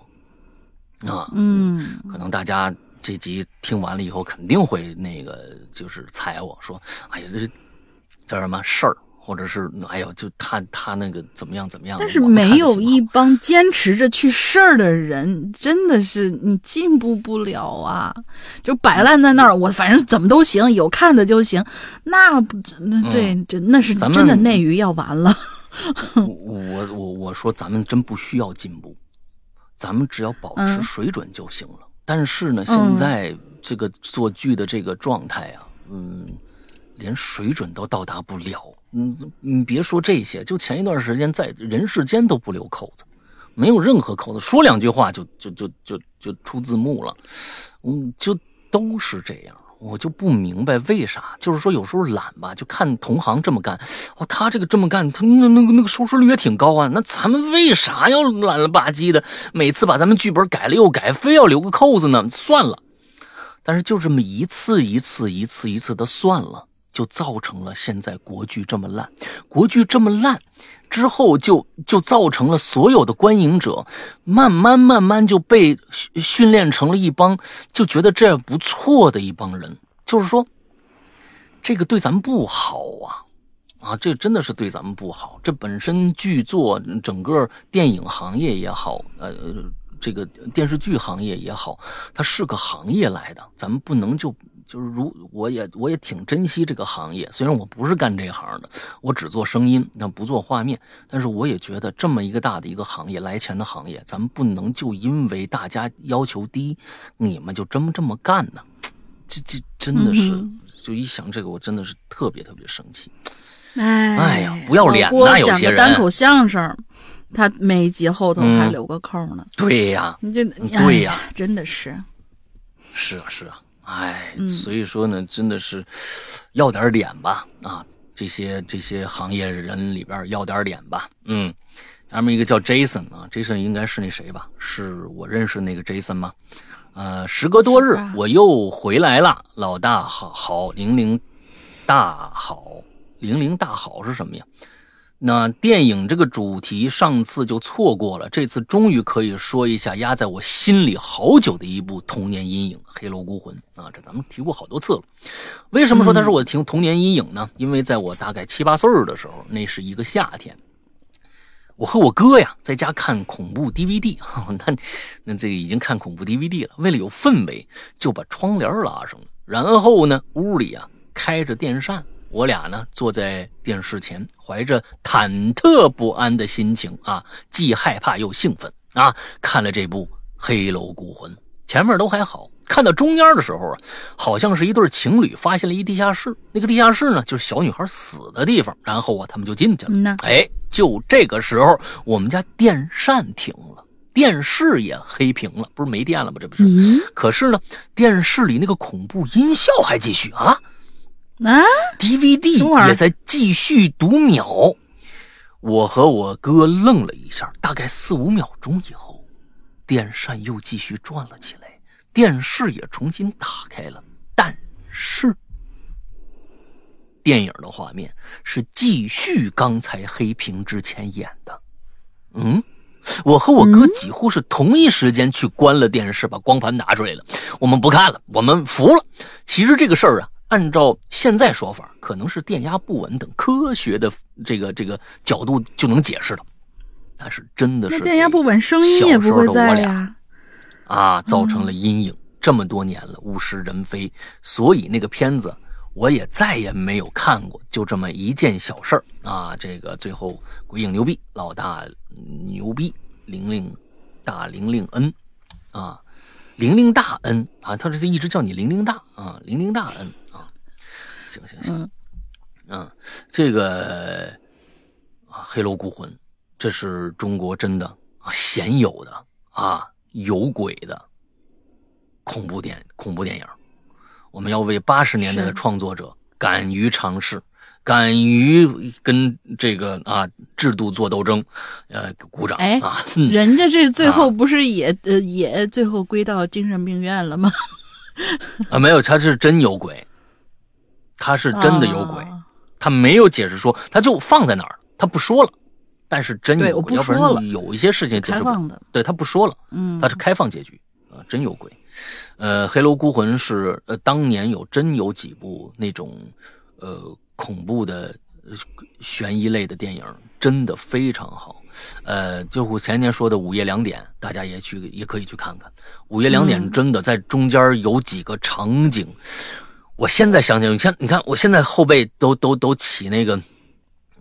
啊！嗯，可能大家这集听完了以后，肯定会那个就是踩我说：“哎呀，这叫什么事儿？”或者是哎呦，就他他那个怎么样怎么样？但是没有一帮坚持着去事儿的人，真的是你进步不了啊！就摆烂在那儿，我反正怎么都行，有看的就行。那不，那对，这那是真的内娱要完了。我我我说，咱们真不需要进步，咱们只要保持水准就行了。但是呢，现在这个做剧的这个状态啊，嗯，连水准都到达不了。嗯，你别说这些，就前一段时间在人世间都不留扣子，没有任何扣子，说两句话就就就就就出字幕了，嗯，就都是这样，我就不明白为啥，就是说有时候懒吧，就看同行这么干，哦，他这个这么干，他那那个那个收视率也挺高啊，那咱们为啥要懒了吧唧的，每次把咱们剧本改了又改，非要留个扣子呢？算了，但是就这么一次一次一次一次的算了。就造成了现在国剧这么烂，国剧这么烂之后，就就造成了所有的观影者慢慢慢慢就被训练成了一帮就觉得这样不错的一帮人。就是说，这个对咱们不好啊啊！这真的是对咱们不好。这本身剧作整个电影行业也好，呃，这个电视剧行业也好，它是个行业来的，咱们不能就。就是如我也我也挺珍惜这个行业，虽然我不是干这行的，我只做声音，那不做画面，但是我也觉得这么一个大的一个行业来钱的行业，咱们不能就因为大家要求低，你们就这么这么干呢？这这真的是，就一想这个，我真的是特别特别生气。哎哎呀，不要脸呐！有些人单口相声，他每集后头还留个扣呢。对呀，你这对呀，真的是，是啊是啊。哎，所以说呢，真的是要点脸吧啊！这些这些行业人里边要点脸吧。嗯，下面一个叫 Jason 啊，Jason 应该是那谁吧？是我认识那个 Jason 吗？呃，时隔多日，我又回来了。老大好，好，零零大好，零零大好是什么呀？那电影这个主题上次就错过了，这次终于可以说一下压在我心里好久的一部童年阴影《黑楼孤魂》啊！这咱们提过好多次了。为什么说它是我的童年阴影呢？因为在我大概七八岁的时候，那是一个夏天，我和我哥呀在家看恐怖 DVD，那那这个已经看恐怖 DVD 了。为了有氛围，就把窗帘拉上了，然后呢，屋里啊开着电扇。我俩呢，坐在电视前，怀着忐忑不安的心情啊，既害怕又兴奋啊，看了这部《黑楼孤魂》。前面都还好，看到中间的时候啊，好像是一对情侣发现了一地下室，那个地下室呢，就是小女孩死的地方。然后啊，他们就进去了。哎，就这个时候，我们家电扇停了，电视也黑屏了，不是没电了吗？这不是？可是呢，电视里那个恐怖音效还继续啊。啊！DVD 也在继续读秒，我和我哥愣了一下，大概四五秒钟以后，电扇又继续转了起来，电视也重新打开了，但是电影的画面是继续刚才黑屏之前演的。嗯，我和我哥几乎是同一时间去关了电视，把光盘拿出来了。我们不看了，我们服了。其实这个事儿啊，按照现在说法，可能是电压不稳等科学的这个这个角度就能解释的。但是真的是电压不稳，声音也不会在呀。啊，造成了阴影。这么多年了，物是人非，所以那个片子我也再也没有看过。就这么一件小事儿啊，这个最后鬼影牛逼，老大牛逼，玲玲大玲玲恩啊，玲玲大恩啊，他这是一直叫你玲玲大啊，玲玲大恩啊，行行行，嗯，这个啊，黑楼孤魂，这是中国真的啊鲜有的啊有鬼的。恐怖电恐怖电影，我们要为八十年代的创作者敢于尝试、敢于跟这个啊制度做斗争，呃，鼓掌。哎，啊，人家这最后不是也呃也最后归到精神病院了吗？啊，没有，他是真有鬼，他是真的有鬼，他没有解释说，他就放在那儿，他不说了。但是真有鬼，要不然有一些事情解释不了。对他不说了，嗯，他是开放结局啊，真有鬼。呃，《黑楼孤魂》是呃，当年有真有几部那种，呃，恐怖的悬疑类的电影，真的非常好。呃，就我前天说的《午夜两点》，大家也去也可以去看看。《午夜两点》真的在中间有几个场景，我现在想想，你看，你看，我现在后背都都都起那个。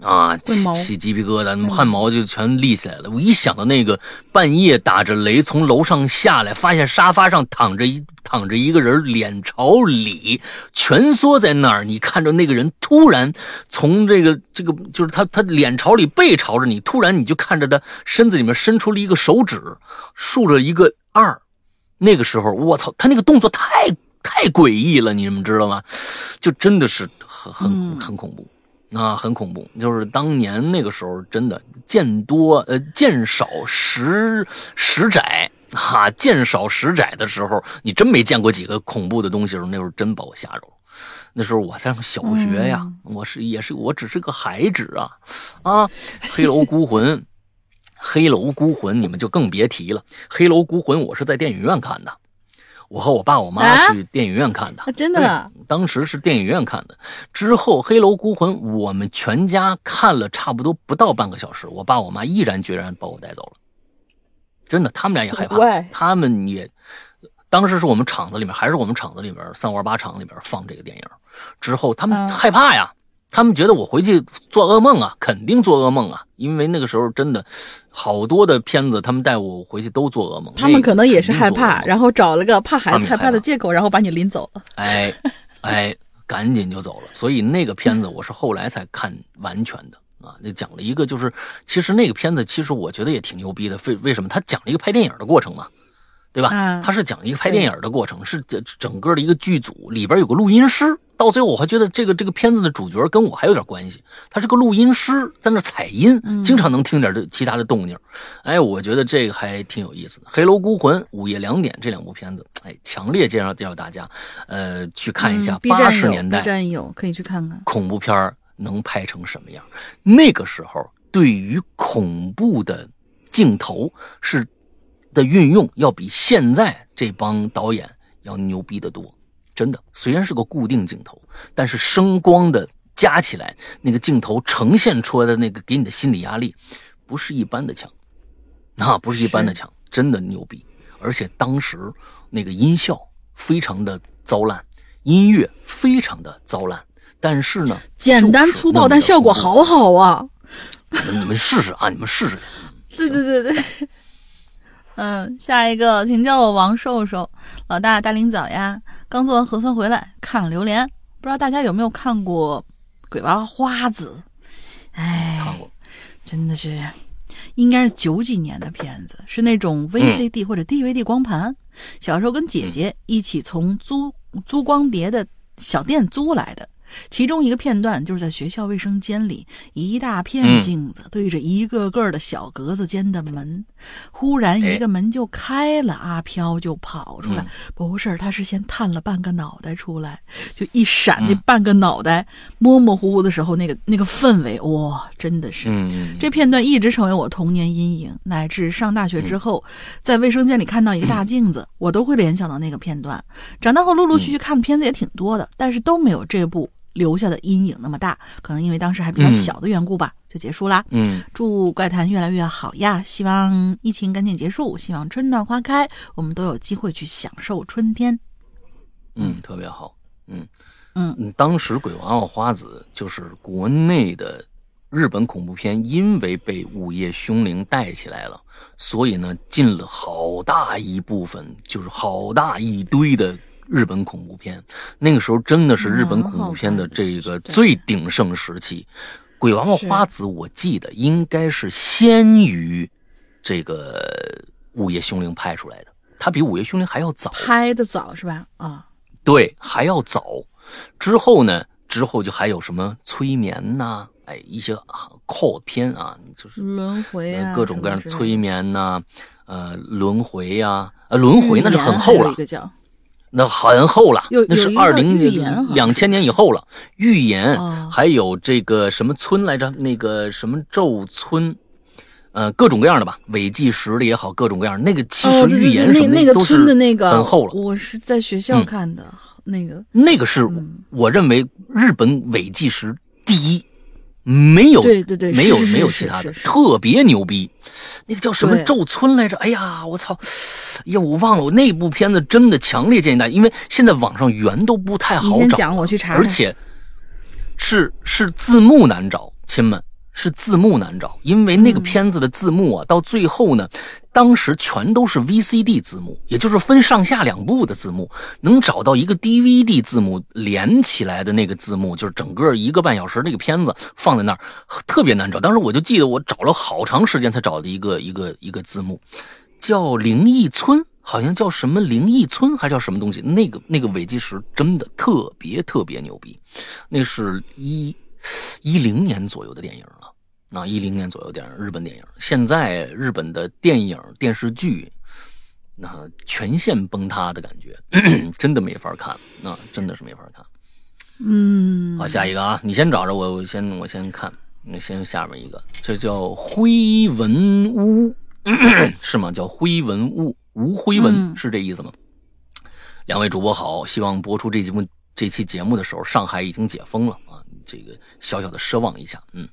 啊，起起鸡皮疙瘩，汗毛就全立起来了。我一想到那个半夜打着雷从楼上下来，发现沙发上躺着一躺着一个人，脸朝里蜷缩在那儿。你看着那个人突然从这个这个，就是他他脸朝里背朝着你，突然你就看着他身子里面伸出了一个手指，竖着一个二。那个时候，我操，他那个动作太太诡异了，你们知道吗？就真的是很很很恐怖。啊，很恐怖！就是当年那个时候，真的见多呃见少识识窄哈，见少识窄的时候，你真没见过几个恐怖的东西时候，那时候真把我吓着了。那时候我上小学呀，我是也是我只是个孩子啊啊！黑楼孤魂，黑楼孤魂，你们就更别提了。黑楼孤魂，我是在电影院看的。我和我爸我妈去电影院看的，真的。当时是电影院看的，之后《黑楼孤魂》，我们全家看了差不多不到半个小时，我爸我妈毅然决然把我带走了。真的，他们俩也害怕，他们也。当时是我们厂子里面，还是我们厂子里面三五二八厂里边放这个电影，之后他们害怕呀。他们觉得我回去做噩梦啊，肯定做噩梦啊，因为那个时候真的好多的片子，他们带我回去都做噩梦。他们可能也是害怕，然后找了个怕孩子害怕的借口，然后把你领走了。哎，哎，赶紧就走了。所以那个片子我是后来才看完全的啊。那讲了一个，就是其实那个片子其实我觉得也挺牛逼的。为为什么？他讲了一个拍电影的过程嘛。对吧？他是讲一个拍电影的过程，是整整个的一个剧组里边有个录音师。到最后我还觉得这个这个片子的主角跟我还有点关系。他是个录音师，在那采音，经常能听点的其他的动静。哎，我觉得这个还挺有意思的。《黑楼孤魂》《午夜两点》这两部片子，哎，强烈介绍介绍大家，呃，去看一下八十年代，B 站有可以去看看恐怖片能拍成什么样。那个时候对于恐怖的镜头是。的运用要比现在这帮导演要牛逼得多，真的。虽然是个固定镜头，但是声光的加起来，那个镜头呈现出来的那个给你的心理压力，不是一般的强，那不是一般的强，真的牛逼。而且当时那个音效非常的糟烂，音乐非常的糟烂，但是呢，简单粗暴，但效果好好啊！你们试试啊，你们试试去。对对对对。嗯，下一个，请叫我王瘦瘦。老大，大林早呀，刚做完核酸回来，看了榴莲。不知道大家有没有看过《鬼娃娃花子》？哎，看过，真的是，应该是九几年的片子，是那种 VCD 或者 DVD 光盘。小时候跟姐姐一起从租租光碟的小店租来的，其中一个片段就是在学校卫生间里，一大嗯片镜子对着一个个的小格子间的门，忽然一个门就开了，阿飘就跑出来。嗯不是，他是先探了半个脑袋出来，就一闪那嗯半个脑袋，模模糊糊的时候，那个那个氛围，哇，真的是。嗯，这片段一直成为我童年阴影，乃至上大学之后，在卫生间里看到一个大镜子，我都会联想到那个片段。长大后陆陆续续看的片子也挺多的，但是都没有这部留下的阴影那么大。可能因为当时还比较小的缘故吧，就结束啦。嗯祝怪谈越来越好呀！希望疫情赶紧结束，希望春暖花开，我们都有机会去享受春天。嗯，特别好。嗯嗯嗯，当时《鬼娃娃花子》就是国内的日本恐怖片，因为被《午夜凶铃》带起来了，所以呢，进了好大一部分，就是好大一堆的日本恐怖片。那个时候真的是日本恐怖片的这个最鼎盛时期。《鬼娃娃花子》，我记得应该是先于这个《午夜凶铃》拍出来的，它比《午夜凶铃》还要早。拍的早是吧？啊，对，还要早。之后呢？之后就还有什么催眠呐、哎，一些啊 call 片啊，就是轮回各种各样的催眠呐、呃，轮回呀、呃，轮回那是很厚了那很厚了，那是二零两千年以后了。预言哦还有这个什么村来着？那个什么咒村，呃，各种各样的吧，伪纪实的也好，各种各样。那个其实预言对，那那个什么都是村的那个很厚了。我是在学校嗯看的，那个那个是嗯我认为日本伪纪实第一，没有对对对没有没有其他的，特别牛逼。那个叫什么对咒村来着？哎呀，我操！哎呀，我忘了。我那部片子真的强烈建议大家，因为现在网上源都不太好找，先讲，我去查查。而且是是字幕难找，亲们是字幕难找，因为那个嗯片子的字幕啊，到最后呢，当时全都是 VCD 字幕，也就是分上下两部的字幕，能找到一个 DVD 字幕连起来的那个字幕，就是整个一个半小时那个片子放在那儿，特别难找。当时我就记得我找了好长时间才找的一个一个一个字幕，叫《灵异村》。好像叫什么灵异村，还叫什么东西？那个那个伪计时真的特别特别牛逼，那是一一零年左右的电影。啊，一零年左右电影，日本电影。现在日本的电影电视剧，那、全线崩塌的感觉，真的没法看，那、真的是没法看。嗯，好，下一个啊，你先找着我，我先我先看，那先下面一个，这叫灰文屋，是吗？叫灰文屋，无灰文、嗯是这意思吗？两位主播好，希望播出这节目这期节目的时候，上海已经解封了啊，这个小小的奢望一下，嗯，嗯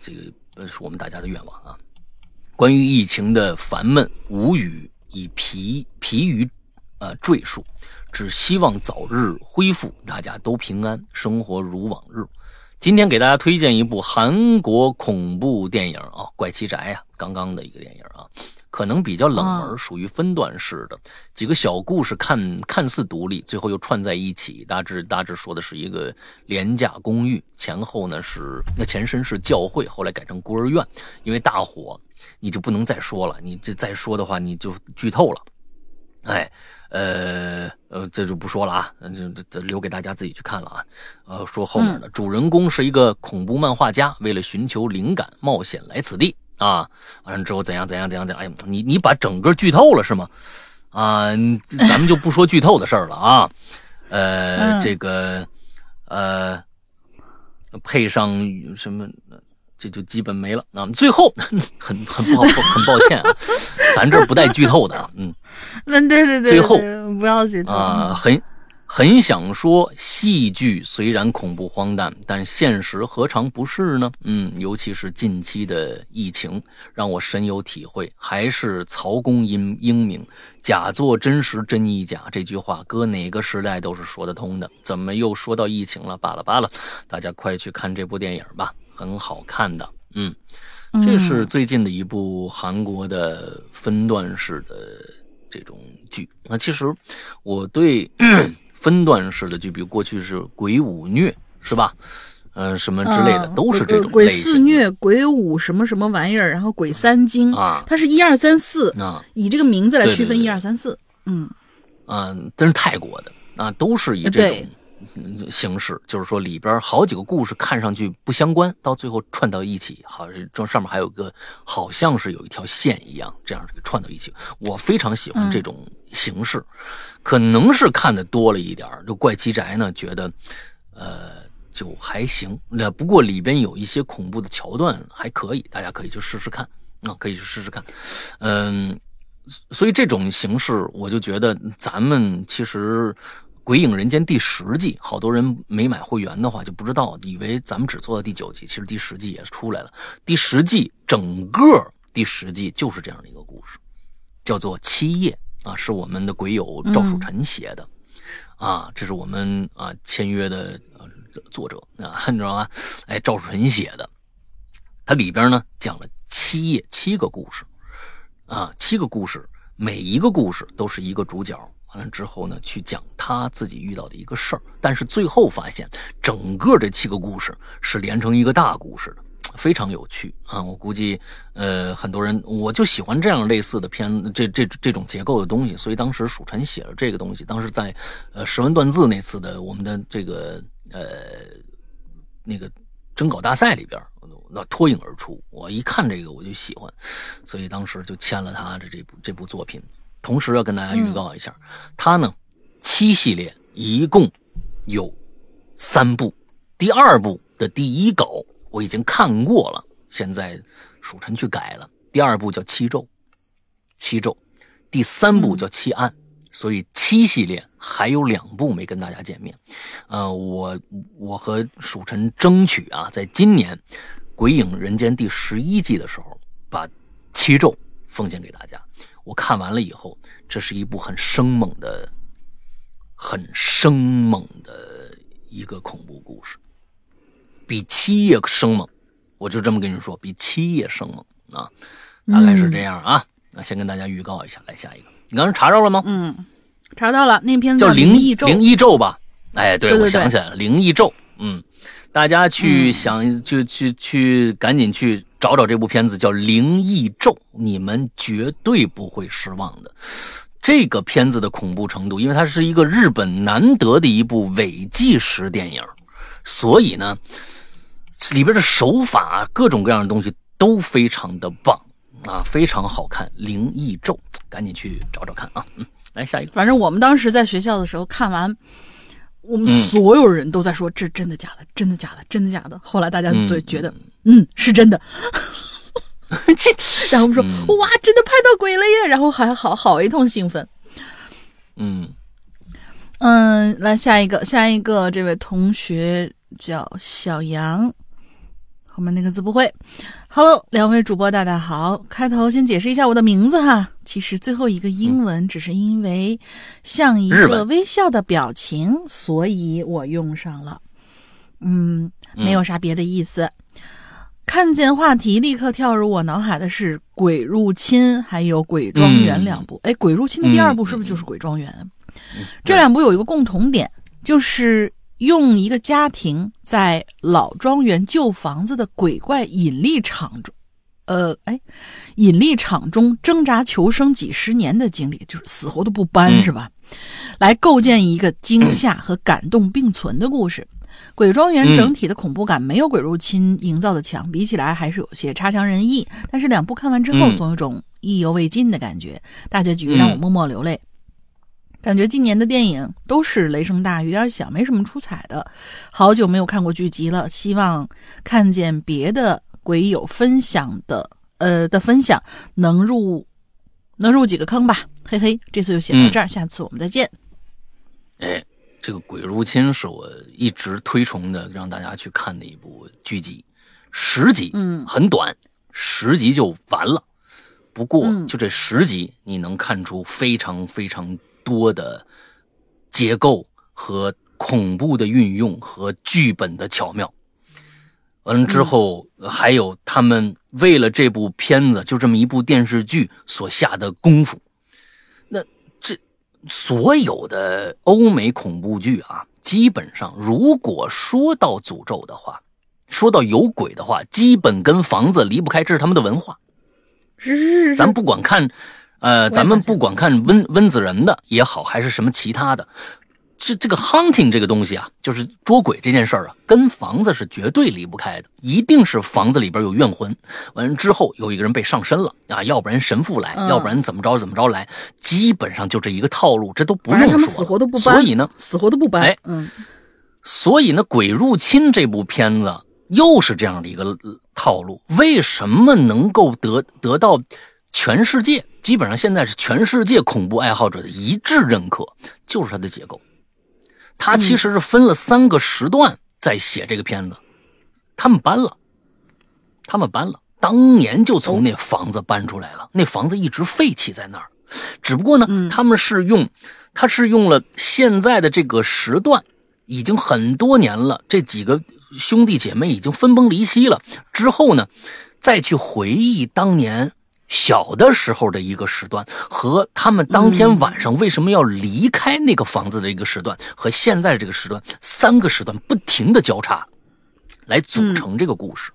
这个是我们大家的愿望啊。关于疫情的烦闷、无语以疲疲于呃赘述，只希望早日恢复，大家都平安，生活如往日。今天给大家推荐一部韩国恐怖电影啊，《怪奇宅》呀，刚刚的一个电影啊，可能比较冷门，啊属于分段式的，几个小故事看看似独立，最后又串在一起。大致大致说的是一个廉价公寓，前后呢是那前身是教会，后来改成孤儿院，因为大火，你就不能再说了，你这再说的话你就剧透了。哎，呃呃，这就不说了啊，这这这留给大家自己去看了啊。呃，说后面的、主人公是一个恐怖漫画家，为了寻求灵感，冒险来此地啊。完了之后怎样怎样怎样怎样？哎呀，你你把整个剧透了是吗？啊，咱们就不说剧透的事儿了啊。呃，嗯这个呃，配上什么？这就基本没了啊！最后 很很不好，很抱歉啊，咱这儿不带剧透的啊，嗯。那 对对对，最后不要剧透啊、很很想说，戏剧虽然恐怖荒诞，但现实何尝不是呢？嗯，尤其是近期的疫情，让我深有体会。还是曹公英英明，假作真实，真亦假这句话，搁哪个时代都是说得通的。怎么又说到疫情了？罢了罢了，大家快去看这部电影吧，很好看的。嗯，这是最近的一部韩国的分段式的这种剧。那其实我对分段式的就，比如过去是鬼舞虐，是吧？嗯、什么之类的，嗯都是这种鬼类型肆虐、鬼舞什么什么玩意儿，然后鬼三惊，啊它是一二三四，啊以这个名字来区分一二三四。嗯，嗯，真是泰国的啊，都是以这种嗯形式，就是说里边好几个故事看上去不相关，到最后串到一起，好像这上面还有个好像是有一条线一样，这样串到一起。我非常喜欢这种形式，可能是看的多了一点就怪奇宅呢，觉得呃就还行。那不过里边有一些恐怖的桥段还可以，大家可以去试试看啊，可以去试试看。嗯，所以这种形式，我就觉得咱们其实。《鬼影人间》第十季，好多人没买会员的话就不知道，以为咱们只做到第九季，其实第十季也出来了。第十季整个第十季就是这样的一个故事，叫做《七夜》啊，是我们的鬼友赵树臣写的，啊，这是我们啊签约的作者啊，你知道吗？哎，赵树臣写的，它里边呢讲了七夜七个故事，啊，七个故事，每一个故事都是一个主角。完了之后呢，去讲他自己遇到的一个事儿，但是最后发现，整个这七个故事是连成一个大故事的，非常有趣啊！我估计，呃，很多人我就喜欢这样类似的片，这这这种结构的东西，所以当时蜀臣写了这个东西，当时在呃识文断字那次的我们的这个呃那个征稿大赛里边，那脱颖而出。我一看这个我就喜欢，所以当时就签了他的这部这部作品。同时要跟大家预告一下，它呢七系列一共有三部，第二部的第一稿我已经看过了，现在蜀臣去改了。第二部叫七咒，七咒，第三部叫七案，所以七系列还有两部没跟大家见面。呃，我我和蜀臣争取啊，在今年《鬼影人间》第十一季的时候，把七咒奉献给大家。我看完了以后，这是一部很生猛的、很生猛的一个恐怖故事，比七夜生猛。我就这么跟你说，比七夜生猛啊，大概是这样啊。那先跟大家预告一下，来下一个，你刚才查着了吗？嗯，查到了，那篇叫《灵异咒》。灵异咒吧？哎，对，我想起来了，《灵异咒》。嗯，大家去想，就去去，赶紧去。找找这部片子叫《灵异咒》，你们绝对不会失望的。这个片子的恐怖程度，因为它是一个日本难得的一部伪纪实电影，所以呢，里边的手法、各种各样的东西都非常的棒啊，非常好看。《灵异咒》，赶紧去找找看啊！嗯，来下一个。反正我们当时在学校的时候看完，我们所有人都在说：“这真的假的？真的假的？真的假的？”后来大家都觉得。嗯，是真的。这，然后我们说，哇，真的拍到鬼了耶！然后还好好一通兴奋。嗯嗯，来下一个，下一个，这位同学叫小杨，后面那个字不会。Hello，两位主播大大好。开头先解释一下我的名字哈，其实最后一个英文只是因为像一个微笑的表情，所以我用上了。嗯，没有啥别的意思。看见话题，立刻跳入我脑海的是《鬼入侵》还有《鬼庄园》两部。哎，《鬼入侵》的第二部是不是就是《鬼庄园》？这两部有一个共同点，就是用一个家庭在老庄园旧房子的鬼怪引力场中，呃，哎，引力场中挣扎求生几十年的经历，就是死活都不搬，是吧？来构建一个惊吓和感动并存的故事。鬼庄园整体的恐怖感没有鬼入侵营造的强，比起来还是有些差强人意。但是两部看完之后，总有种意犹未尽的感觉。大结局让我默默流泪。感觉今年的电影都是雷声大雨点小，没什么出彩的。好久没有看过剧集了，希望看见别的鬼友分享的，呃的分享能入能入几个坑吧。嘿嘿，这次就写到这儿，下次我们再见。哎。这个《鬼入侵》是我一直推崇的，让大家去看的一部剧集，十集，嗯，很短，十集就完了。不过，就这十集，你能看出非常非常多的结构和恐怖的运用和剧本的巧妙。完了之后，还有他们为了这部片子，就这么一部电视剧所下的功夫。那这所有的欧美恐怖剧啊，基本上如果说到诅咒的话，说到有鬼的话，基本跟房子离不开，这是他们的文化。是是是。咱不管看，呃，咱们不管看温温子仁的也好，还是什么其他的，这这个 hunting 这个东西啊，就是捉鬼这件事儿啊，跟房子是绝对离不开的，一定是房子里边有怨魂，完了之后有一个人被上身了啊，要不然神父来，嗯要不然怎么着怎么着来，基本上就这一个套路，这都不用说。死活都不搬，所以呢，死活都不搬。哎嗯所以呢，《鬼入侵》这部片子又是这样的一个呃套路。为什么能够得得到全世界基本上现在是全世界恐怖爱好者的一致认可，就是它的结构。它其实是分了三个时段在写这个片子，他们搬了，他们搬了，当年就从那房子搬出来了，那房子一直废弃在那儿，只不过呢，嗯他们是用，他是用了现在的这个时段。已经很多年了，这几个兄弟姐妹已经分崩离析了。之后呢，再去回忆当年小的时候的一个时段，和他们当天晚上为什么要离开那个房子的一个时段，和现在这个时段三个时段不停的交叉，来组成这个故事。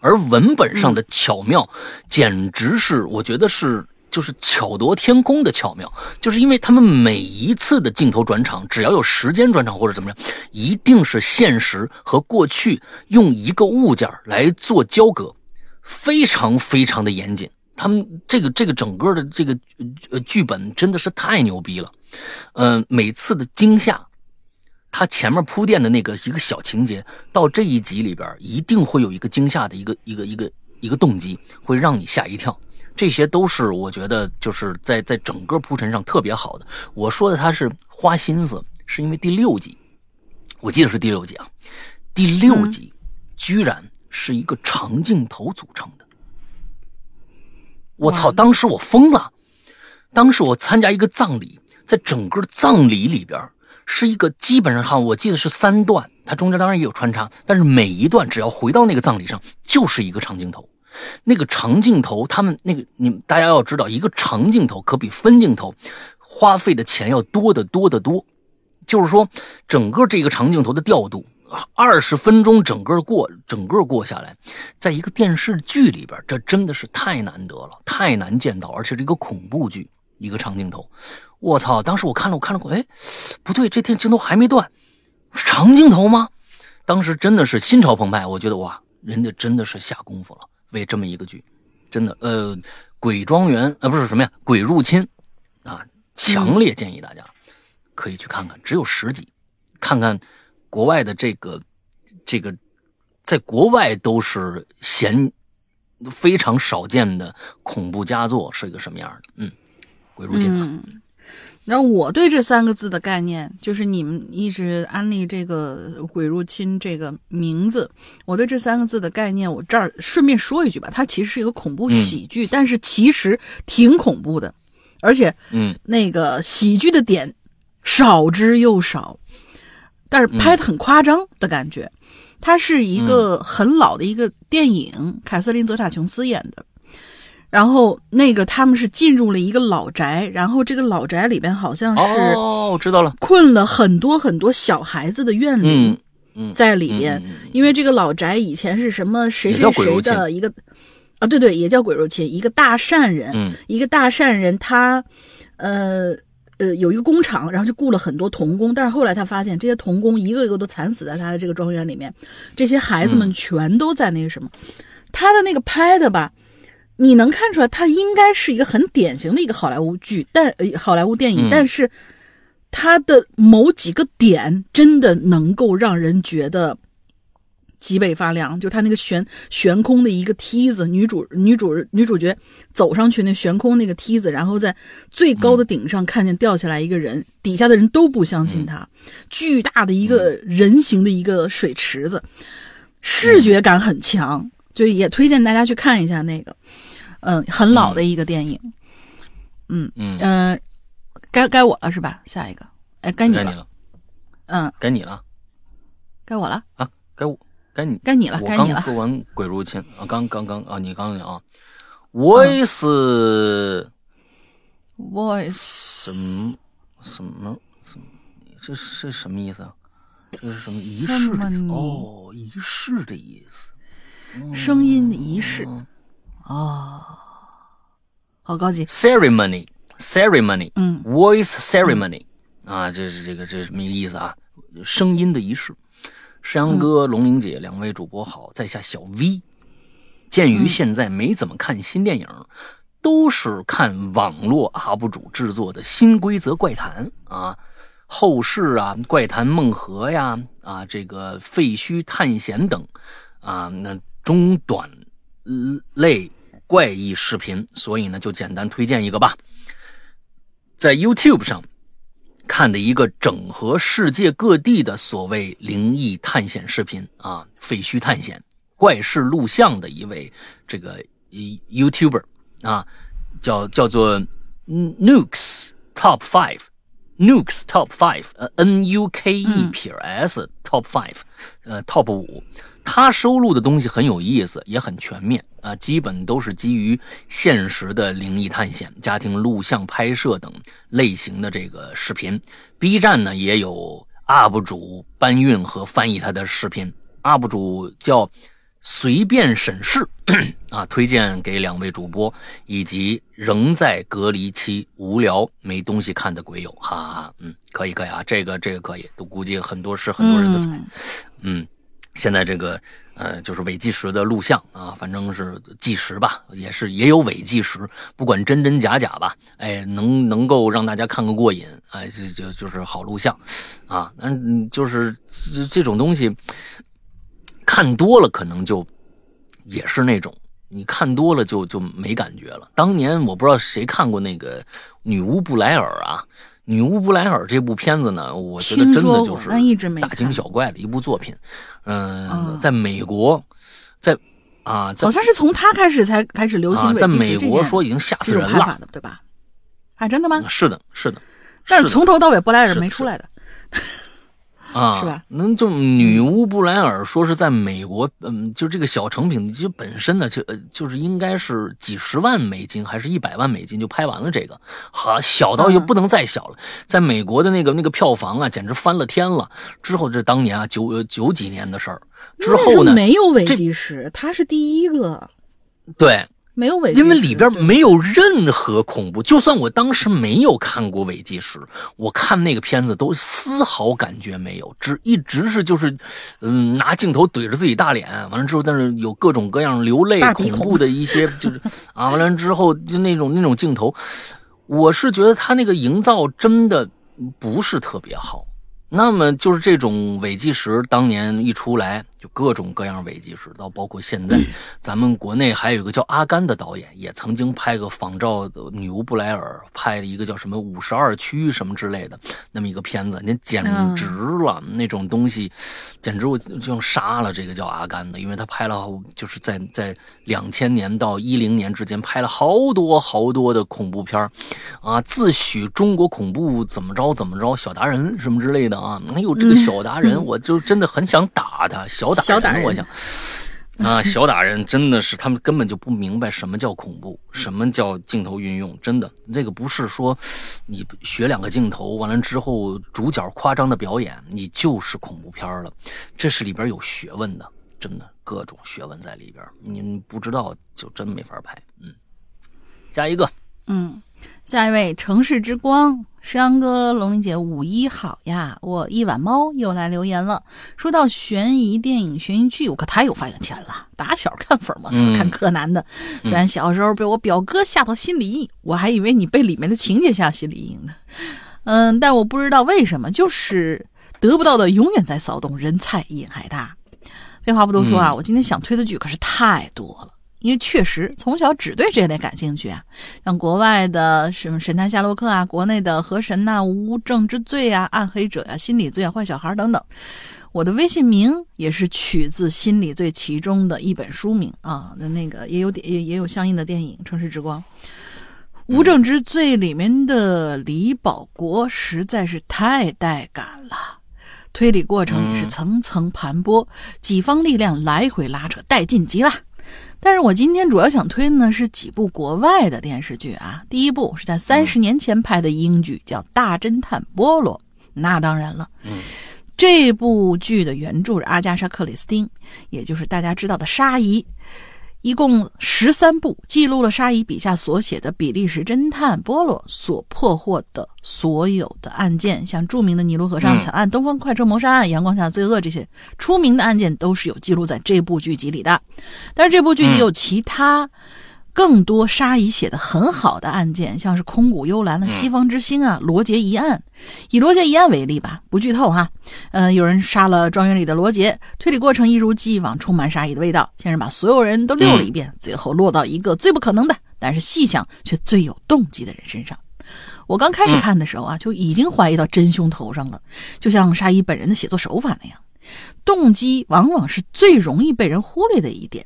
而文本上的巧妙，简直是我觉得是。就是巧夺天工的巧妙，就是因为他们每一次的镜头转场，只要有时间转场或者怎么样，一定是现实和过去用一个物件来做交割，非常非常的严谨。他们这个这个整个的这个呃剧本真的是太牛逼了，嗯、每次的惊吓，他前面铺垫的那个一个小情节，到这一集里边一定会有一个惊吓的一个一个一个一个动机，会让你吓一跳。这些都是我觉得就是在在整个铺陈上特别好的。我说的他是花心思，是因为第六集，我记得是第六集啊，第六集、居然是一个长镜头组成的。我操！当时我疯了，当时我参加一个葬礼，在整个葬礼里边是一个基本上哈，我记得是三段，它中间当然也有穿插，但是每一段只要回到那个葬礼上，就是一个长镜头。那个长镜头，他们那个你大家要知道，一个长镜头可比分镜头花费的钱要多得多得多。就是说，整个这个长镜头的调度，二十分钟整个过整个过下来，在一个电视剧里边，这真的是太难得了，太难见到，而且是一个恐怖剧，一个长镜头。我操！当时我看了，我看了过，哎，不对，这电镜头还没断，长镜头吗？当时真的是心潮澎湃，我觉得哇，人家真的是下功夫了。为这么一个剧，真的，呃，鬼庄园，呃，不是什么呀，鬼入侵，啊，强烈建议大家可以去看看，只有十集，看看国外的这个这个，在国外都是嫌非常少见的恐怖佳作是一个什么样的，嗯，鬼入侵、啊。嗯。然后我对这三个字的概念，就是你们一直安利这个“鬼入侵”这个名字，我对这三个字的概念，我这儿顺便说一句吧，它其实是一个恐怖喜剧，但是其实挺恐怖的，而且嗯。那个喜剧的点少之又少，但是拍的很夸张的感觉。它是一个很老的一个电影，凯瑟琳·泽塔琼斯演的。然后那个他们是进入了一个老宅，然后这个老宅里边好像是哦，我知道了，困了很多很多小孩子的怨灵在里边，因为这个老宅以前是什么谁谁谁的一个啊，对对，也叫鬼肉亲，一个大善人，嗯。一个大善人他呃。呃，有一个工厂，然后就雇了很多童工，但是后来他发现这些童工一个一个都惨死在他的这个庄园里面，这些孩子们嗯。全都在那个什么，他的那个拍的吧，你能看出来，他应该是一个很典型的一个好莱坞剧，但呃好莱坞电影，嗯。但是他的某几个点真的能够让人觉得脊背发凉。就他那个悬悬空的一个梯子，女主女主女主角走上去那悬空那个梯子，然后在最高的顶上看见掉下来一个人，底下的人都不相信他，巨大的一个人形的一个水池子，视觉感很强，就也推荐大家去看一下那个。嗯，很老的一个电影。嗯嗯，嗯、该该我了是吧？下一个，哎，该你了。该你了，嗯，该你了该我了，啊，该我，该你，该你了，我该你了。刚说完鬼入侵啊，刚刚刚啊，你刚讲啊，voice Voice，什么什么什么，这是这什么意思啊？这是什么仪式的意思？哦，仪式的意思。声音的仪式嗯哦，好高级。ceremony ceremony 嗯 voice ceremony 啊啊，这是这个这是什么意思啊？声音的仪式，山羊哥、龙玲姐两位主播好，在下小 V。鉴于现在没怎么看新电影，都是看网络 UP 主制作的新规则怪谈啊、后世啊、怪谈梦河呀、啊这个废墟探险等啊，那中短类怪异视频，所以呢就简单推荐一个吧，在 YouTube 上看的一个整合世界各地的所谓灵异探险视频啊，废墟探险、怪事录像的一位这个 YouTuber 啊，叫叫做 Nukes Top Five。Nukes Top Five，呃，N U K E 撇 S Top Five，呃，Top 五，他收录的东西很有意思，也很全面啊，基本都是基于现实的灵异探险、家庭录像拍摄等类型的这个视频。B 站呢也有 UP 主搬运和翻译他的视频，UP 主叫随便审视 啊，推荐给两位主播以及仍在隔离期无聊没东西看的鬼友，哈哈哈，嗯，可以可以啊，这个这个可以，都估计很多是很多人的菜，嗯嗯，现在这个呃，就是伪计时的录像啊，反正是计时吧，也是也有伪计时，不管真真假假吧，哎，能能够让大家看个过瘾，哎，就就就是好录像啊，嗯，就是这种东西看多了，可能就也是那种。你看多了就就没感觉了。当年我不知道谁看过那个《女巫布莱尔》啊，《女巫布莱尔》这部片子呢，我觉得真的就是大惊小怪的一部作品。嗯，嗯在美国，在啊，在好像是从他开始才开始流行啊，在美国说已经吓这死人了。对吧？啊，真的吗？是的，是的，但是从头到尾布莱尔没出来的，啊，是吧？那就女巫布莱尔说是在美国，嗯，就这个小成品，就本身呢，就呃就是应该是几十万美金还是一百万美金就拍完了这个，好小到又嗯不能再小了，在美国的那个那个票房啊，简直翻了天了。之后这当年啊九呃九几年的事儿，之后呢，没有伪这纪实，他是第一个对，没有伪，因为里边没有任何恐怖，就算我当时没有看过伪纪实，我看那个片子都丝毫感觉没有，只一直是就是，嗯，拿镜头怼着自己大脸，完了之后，但是有各种各样流泪恐怖的一些，就是 啊，完了之后就那种那种镜头，我是觉得他那个营造真的不是特别好。那么就是这种伪纪实，当年一出来就各种各样伪纪实，到包括现在，咱们国内还有一个叫阿甘的导演，也曾经拍个仿照的女巫布莱尔，拍了一个叫什么五十二区什么之类的那么一个片子，那简直了，那种东西，简直我就像杀了这个叫阿甘的，因为他拍了就是在在两千年到一零年之间拍了好多好多的恐怖片儿啊，自诩中国恐怖怎么着怎么着，小达人什么之类的啊，哎呦，这个小达人，我就真的很想打他，小打小打人我想。啊，小打人真的是他们根本就不明白什么叫恐怖，什么叫镜头运用，真的，这个不是说你学两个镜头完了之后主角夸张的表演，你就是恐怖片了，这是里边有学问的，真的各种学问在里边，您不知道就真没法拍。嗯，下一个，嗯，下一位城市之光，山羊哥、龙玲姐五一好呀！我一碗猫又来留言了，说到悬疑电影、悬疑剧，我可太有发言权了。打小看福尔摩斯、嗯看柯南的，虽然小时候被我表哥吓到心理阴影，我还以为你被里面的情节吓心理阴影呢。嗯，但我不知道为什么，就是得不到的永远在骚动，人菜瘾还大。废话不多说啊，嗯我今天想推的剧可是太多了。因为确实从小只对这类感兴趣啊，像国外的什么《神探夏洛克》啊，国内的《河神》呐，《无证之罪》啊，《暗黑者》呀，《心理罪》啊，《坏小孩》等等。我的微信名也是取自《心理罪》其中的一本书名啊，那那个也有点也也有相应的电影《城市之光》。《无证之罪》里面的李保国实在是太带感了，推理过程也是嗯层层盘剥，几方力量来回拉扯，带劲极了。但是我今天主要想推的呢是几部国外的电视剧啊。第一部是在三十年前拍的英剧，叫《大侦探波罗》。那当然了，嗯这部剧的原著是阿加莎·克里斯汀，也就是大家知道的沙姨。一共十三部，记录了沙伊笔下所写的比利时侦探波罗所破获的所有的案件，像著名的尼罗河上惨案、东方快车谋杀案、阳光下的罪恶这些出名的案件，都是有记录在这部剧集里的。但是这部剧集有其他。更多沙伊写的很好的案件，像是空谷幽兰的西方之星啊，罗杰一案。以罗杰一案为例吧，不剧透哈。嗯，有人杀了庄园里的罗杰，推理过程一如既往充满杀意的味道。先是把所有人都溜了一遍，最后落到一个最不可能的，但是细想却最有动机的人身上。我刚开始看的时候啊，就已经怀疑到真凶头上了，就像沙伊本人的写作手法那样，动机往往是最容易被人忽略的一点。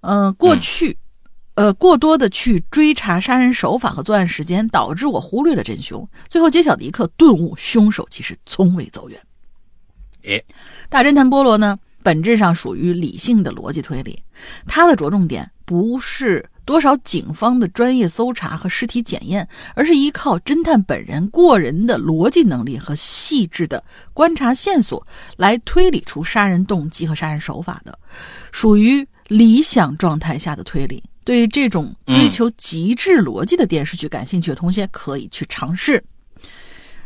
嗯，过去。呃，过多的去追查杀人手法和作案时间，导致我忽略了真凶。最后揭晓的一刻，顿悟凶手其实从未走远。诶，大侦探波罗呢，本质上属于理性的逻辑推理，他的着重点不是多少警方的专业搜查和尸体检验，而是依靠侦探本人过人的逻辑能力和细致的观察线索来推理出杀人动机和杀人手法的，属于理想状态下的推理。对这种追求极致逻辑的电视剧感兴趣的同学可以去尝试。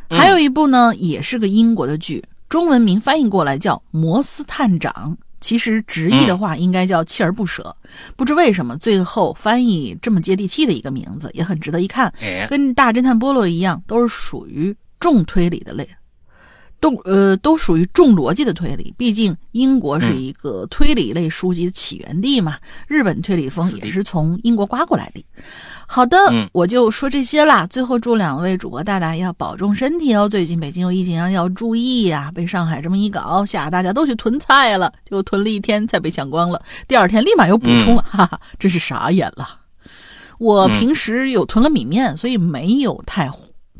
还有一部呢，也是个英国的剧，中文名翻译过来叫《摩斯探长》，其实直译的话应该叫《锲而不舍》。不知为什么最后翻译这么接地气的一个名字，也很值得一看。跟《大侦探波洛》一样，都是属于重推理的类。都呃都属于重逻辑的推理，毕竟英国是一个推理类书籍的起源地嘛。日本推理风也是从英国刮过来的。好的，我就说这些啦。最后祝两位主播大大要保重身体哦。最近北京有疫情啊，要注意呀。被上海这么一搞，吓大家都去囤菜了，就囤了一天菜被抢光了，第二天立马又补充了，哈哈，真是傻眼了。我平时有囤了米面，所以没有太。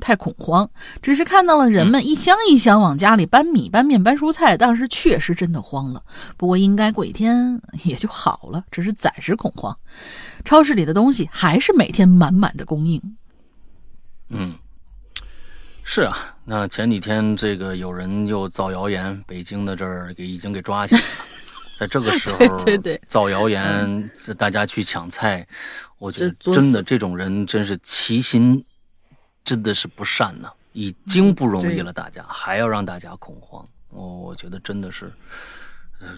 太恐慌，只是看到了人们一箱一箱往家里搬米、搬面、搬蔬菜，当时确实真的慌了。不过应该过几天也就好了，只是暂时恐慌。超市里的东西还是每天满满的供应。嗯，是啊，那前几天这个有人又造谣言，北京的这儿给已经给抓起来了。在这个时候，对对造谣言，大家去抢菜，我觉得真的这种人真是其心。真的是不善呢，已经不容易了，大家还要让大家恐慌，我我觉得真的是，呃，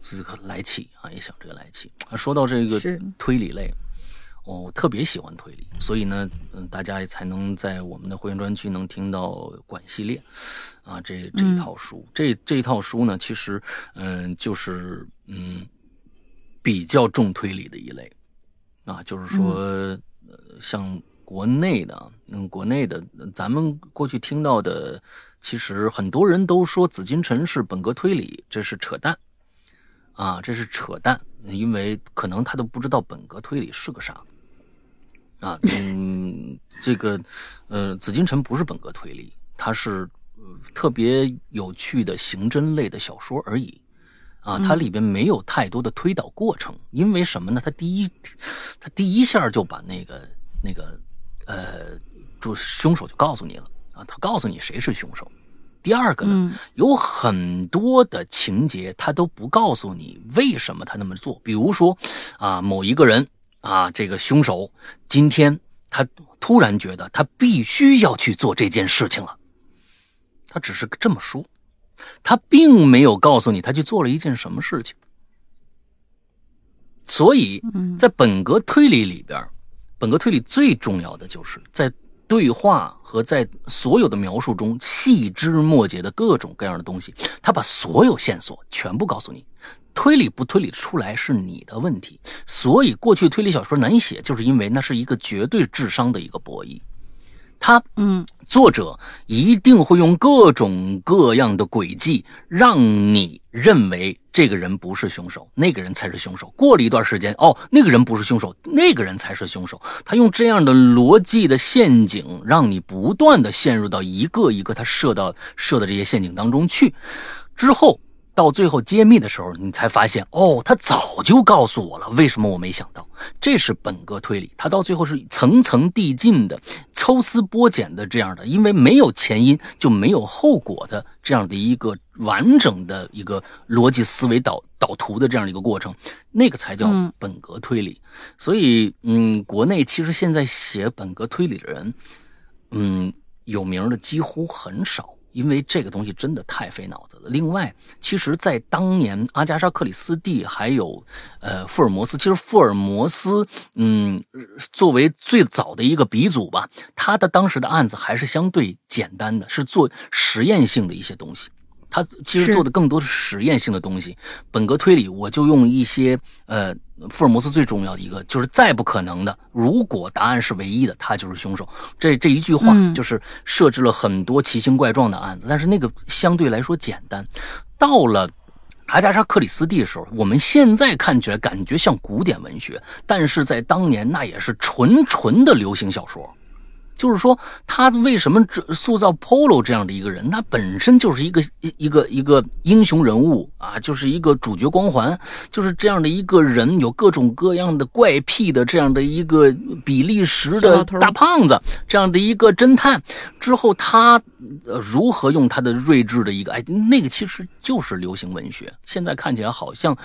这个来气啊，也想这个来气。说到这个推理类，我特别喜欢推理，所以呢，嗯，大家也才能在我们的会员专区能听到管系列啊，这这一套书，这这一套书呢，其实嗯，就是嗯，比较重推理的一类。啊，就是说像。国内的，嗯，国内的，咱们过去听到的，其实很多人都说紫禁城是本格推理，这是扯淡，啊，这是扯淡，因为可能他都不知道本格推理是个啥，啊，嗯，这个，呃，紫禁城不是本格推理，它是特别有趣的刑侦类的小说而已，啊，它里边没有太多的推导过程，因为什么呢？它第一，它第一下就把那个那个。呃，就凶手就告诉你了啊，他告诉你谁是凶手。第二个呢，有很多的情节他都不告诉你为什么他那么做。比如说啊，某一个人啊，这个凶手今天他突然觉得他必须要去做这件事情了，他只是这么说，他并没有告诉你他去做了一件什么事情。所以在本格推理里边。本格推理最重要的就是在对话和在所有的描述中细枝末节的各种各样的东西，他把所有线索全部告诉你。推理不推理出来是你的问题。所以过去推理小说难写，就是因为那是一个绝对智商的一个博弈。他，嗯，作者一定会用各种各样的诡计，让你认为这个人不是凶手，那个人才是凶手。过了一段时间，哦，那个人不是凶手，那个人才是凶手。他用这样的逻辑的陷阱，让你不断的陷入到一个一个他设到设的这些陷阱当中去。之后，到最后揭秘的时候，你才发现，哦，他早就告诉我了，为什么我没想到？这是本格推理，他到最后是层层递进的、抽丝剥茧的这样的，因为没有前因就没有后果的这样的一个完整的一个逻辑思维导导图的这样的一个过程，那个才叫嗯本格推理。所以，嗯，国内其实现在写本格推理的人，嗯，有名的几乎很少。因为这个东西真的太费脑子了。另外，其实，在当年阿加莎·克里斯蒂还有呃福尔摩斯，其实福尔摩斯，嗯，作为最早的一个鼻祖吧，他的当时的案子还是相对简单的，是做实验性的一些东西。他其实做的更多是实验性的东西。本格推理，我就用一些呃，福尔摩斯最重要的一个，就是再不可能的，如果答案是唯一的，他就是凶手。这这一句话嗯就是设置了很多奇形怪状的案子，但是那个相对来说简单。到了阿加莎·克里斯蒂的时候，我们现在看起来感觉像古典文学，但是在当年那也是纯纯的流行小说。就是说，他为什么这塑造 Polo 这样的一个人？他本身就是一个一一个一个英雄人物啊，就是一个主角光环，就是这样的一个人，有各种各样的怪癖的这样的一个比利时的大胖子，这样的一个侦探。之后他呃如何用他的睿智的一个哎，那个其实就是流行文学。现在看起来好像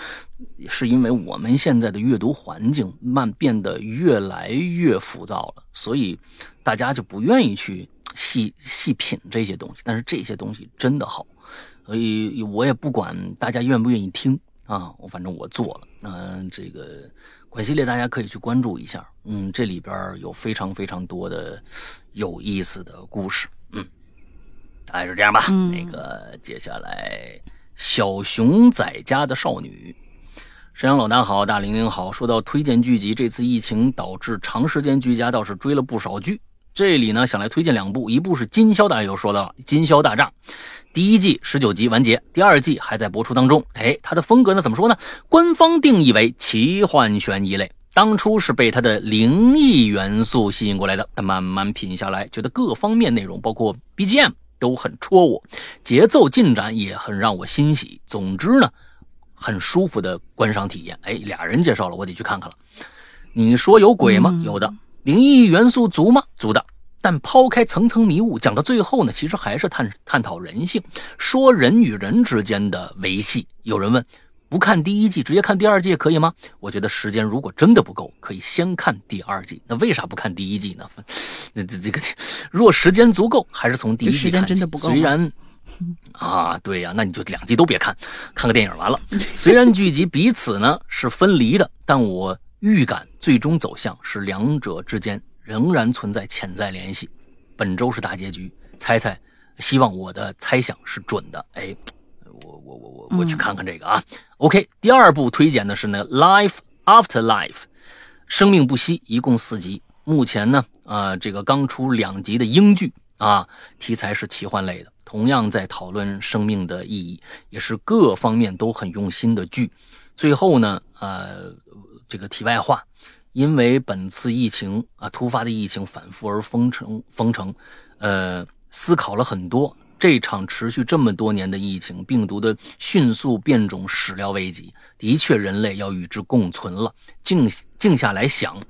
是因为我们现在的阅读环境慢变得越来越浮躁了，所以大家就不愿意去细细品这些东西。但是这些东西真的好，所以我也不管大家愿不愿意听啊，我反正我做了。嗯、这个管系列大家可以去关注一下，嗯，这里边有非常非常多的有意思的故事，嗯，大概是这样吧。嗯那个接下来小熊仔家的少女。沈阳老大好，大玲玲好。说到推荐剧集，这次疫情导致长时间居家，倒是追了不少剧。这里呢，想来推荐两部，一部是《金宵大》，又说到了《金宵大厦》，第一季十九集完结，第二季还在播出当中。哎，它的风格呢，怎么说呢？官方定义为奇幻悬疑类。当初是被它的灵异元素吸引过来的，但慢慢品下来，觉得各方面内容，包括 BGM 都很戳我，节奏进展也很让我欣喜。总之呢，很舒服的观赏体验。哎，俩人介绍了，我得去看看了。你说有鬼吗？嗯有的。灵异元素足吗？足的。但抛开层层迷雾，讲到最后呢，其实还是探探讨人性，说人与人之间的维系。有人问，不看第一季，直接看第二季可以吗？我觉得时间如果真的不够，可以先看第二季。那为啥不看第一季呢？那这这个，若时间足够，还是从第一季这时间看起真的不够虽然啊，对呀、那你就两集都别看，看个电影完了。虽然剧集彼此呢是分离的，但我预感最终走向是两者之间仍然存在潜在联系。本周是大结局，猜猜，希望我的猜想是准的。哎，我我我我我去看看这个啊。OK，第二部推荐的是呢《Life After Life》，生命不息，一共四集。目前呢，呃，这个刚出两集的英剧啊，题材是奇幻类的，同样在讨论生命的意义，也是各方面都很用心的剧。最后呢，呃，这个题外话，因为本次疫情啊，突发的疫情反复而封城，封城，呃，思考了很多。这场持续这么多年的疫情，病毒的迅速变种始料未及，的确人类要与之共存了。静静下来想，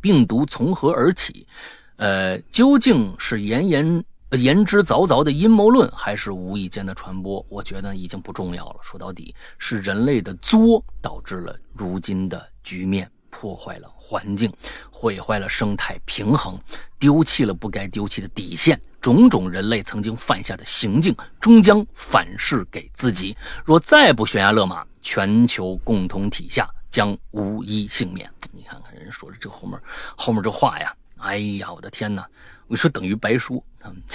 病毒从何而起？呃，究竟是言言言之凿凿的阴谋论，还是无意间的传播？我觉得已经不重要了。说到底，是人类的作导致了如今的局面，破坏了环境，毁坏了生态平衡，丢弃了不该丢弃的底线。种种人类曾经犯下的行径，终将反噬给自己。若再不悬崖勒马，全球共同体下将无一幸免。你看看人说的这后面，后面这话呀，哎呀，我的天哪！我说等于白说。嗯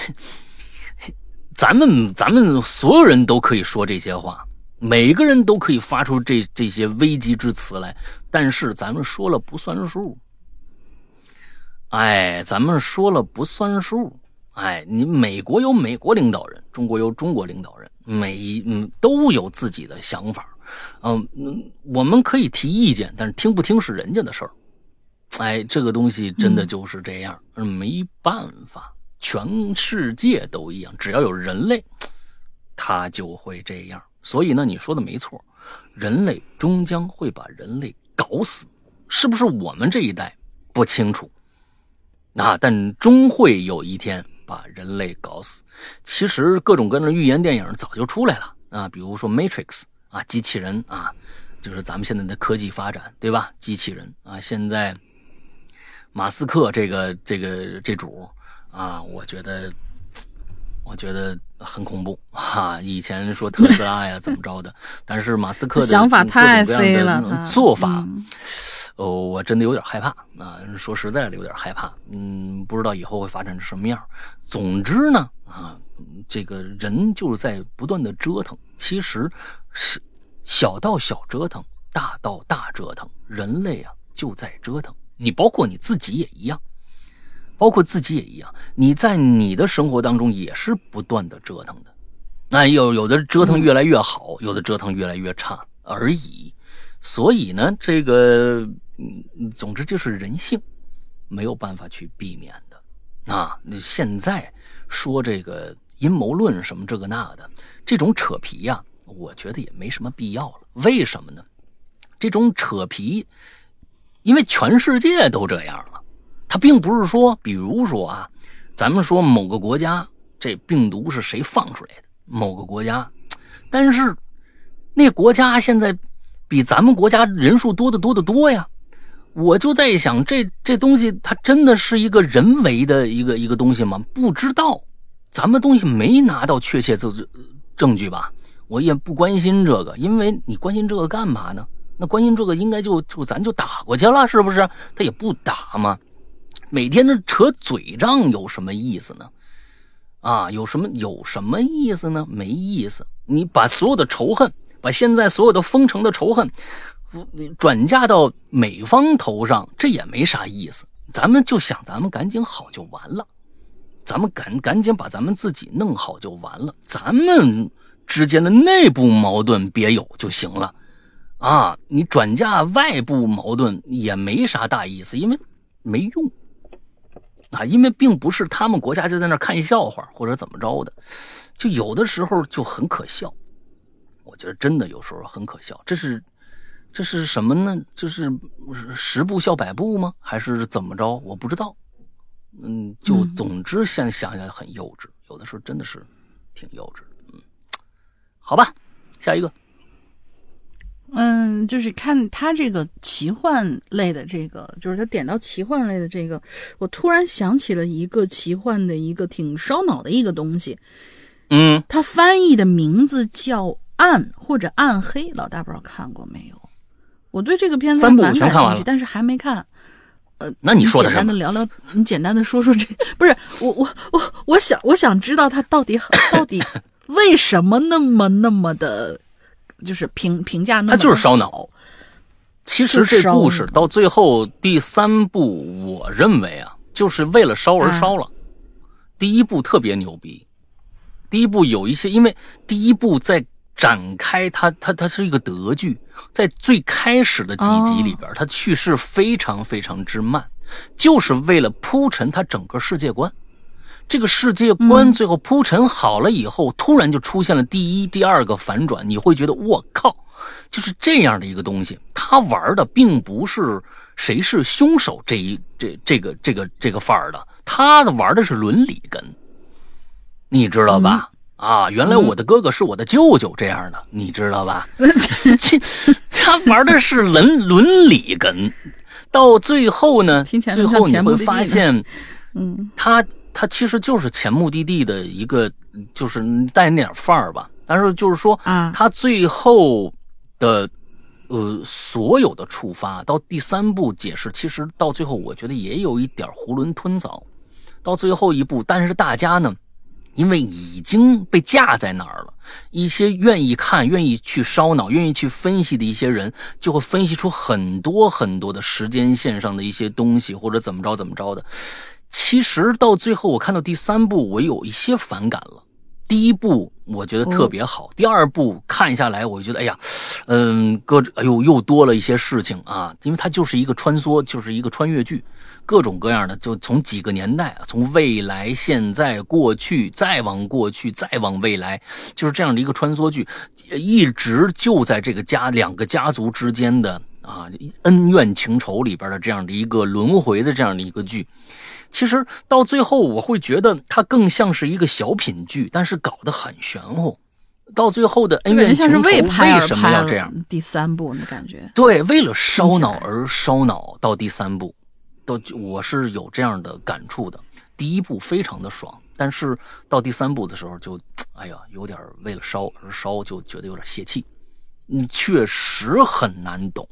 咱们咱们所有人都可以说这些话，每个人都可以发出这这些危机之词来，但是咱们说了不算数。哎，咱们说了不算数。哎，你美国有美国领导人，中国有中国领导人，每嗯都有自己的想法。嗯嗯，我们可以提意见，但是听不听是人家的事儿。哎，这个东西真的就是这样，嗯，没办法，全世界都一样，只要有人类，他就会这样。所以呢，你说的没错，人类终将会把人类搞死，是不是我们这一代不清楚？啊，但终会有一天把人类搞死。其实各种各样的预言电影早就出来了啊，比如说《Matrix》啊，机器人啊，就是咱们现在的科技发展，对吧？机器人啊，现在马斯克这个这个这主啊，我觉得我觉得很恐怖啊。以前说特斯拉呀 怎么着的，但是马斯克的想法太飞了做法。嗯哦，我真的有点害怕啊！说实在的，有点害怕。嗯，不知道以后会发展成什么样。总之呢，啊，这个人就是在不断的折腾。其实是小到小折腾，大到大折腾，人类啊就在折腾。你包括你自己也一样，包括自己也一样。你在你的生活当中也是不断的折腾的。那有有的折腾越来越好，有的折腾越来越差而已。所以呢，这个嗯，总之就是人性，没有办法去避免的啊。那现在说这个阴谋论什么这个那的，这种扯皮呀、我觉得也没什么必要了。为什么呢？这种扯皮，因为全世界都这样了。它并不是说，比如说啊，咱们说某个国家这病毒是谁放出来的，某个国家，但是那国家现在比咱们国家人数多得多得多呀。我就在想，这这东西它真的是一个人为的一个一个东西吗？不知道，咱们东西没拿到确切证证据吧？我也不关心这个，因为你关心这个干嘛呢？那关心这个应该就就咱就打过去了，是不是？他也不打嘛，每天的扯嘴仗有什么意思呢？啊，有什么有什么意思呢？没意思。你把所有的仇恨，把现在所有的封城的仇恨，转嫁到美方头上，这也没啥意思。咱们就想，咱们赶紧好就完了，咱们赶赶紧把咱们自己弄好就完了，咱们之间的内部矛盾别有就行了。啊，你转嫁外部矛盾也没啥大意思，因为没用。啊，因为并不是他们国家就在那儿看笑话或者怎么着的，就有的时候就很可笑。我觉得真的有时候很可笑。这是这是什么呢？就是十步笑百步吗？还是怎么着？我不知道。嗯，就嗯总之现在想想很幼稚，有的时候真的是挺幼稚的。嗯，好吧，下一个。嗯，就是看他这个奇幻类的这个，就是他点到奇幻类的这个，我突然想起了一个奇幻的一个挺烧脑的一个东西，嗯，它翻译的名字叫《暗》或者《暗黑》，老大不知道看过没有？我对这个片子三部蛮感兴趣，但是还没看。呃那你说的简什么？单的聊聊，你简单的说说这，不是我我我我想我想知道他到底到底 为什么那么那么的，就是评评价那么它就是烧脑其实这故事到最后第三部，我认为啊，就是为了烧而烧了。第一部特别牛逼，第一部有一些，因为第一部在展开它，它它是一个德剧，在最开始的几集里边，它叙事非常非常之慢，就是为了铺陈它整个世界观。这个世界观最后铺陈好了以后，突然就出现了第一、第二个反转，你会觉得我靠，就是这样的一个东西。他玩的并不是谁是凶手这一这这个这个这个范儿的，他的玩的是伦理根，你知道吧？啊，原来我的哥哥是我的舅舅这样的，你知道吧？这他玩的是伦 伦理根，到最后呢，最后你会发现。嗯它它其实就是前目的地的一个，就是带那点范儿吧。但是就是说，啊它最后的呃所有的触发到第三部解释，其实到最后我觉得也有一点囫囵吞枣。到最后一步，但是大家呢，因为已经被架在那儿了，一些愿意看、愿意去烧脑、愿意去分析的一些人，就会分析出很多很多的时间线上的一些东西，或者怎么着怎么着的。其实到最后，我看到第三部，我有一些反感了，第一部我觉得特别好，第二部看下来，我觉得哎呀，嗯，各哎呦又多了一些事情啊，因为它就是一个穿梭，就是一个穿越剧，各种各样的，就从几个年代，从未来、现在、过去，再往过去，再往未来，就是这样的一个穿梭剧，一直就在这个家两个家族之间的啊恩怨情仇里边的这样的一个轮回的这样的一个剧。其实到最后，我会觉得它更像是一个小品剧，但是搞得很玄乎。到最后的恩怨情仇，为什么要这样？第三部的感觉，对，为了烧脑而烧脑。到第三部，都我是有这样的感触的。第一部非常的爽，但是到第三部的时候，就哎呀，有点为了烧而烧，就觉得有点泄气。嗯，确实很难懂。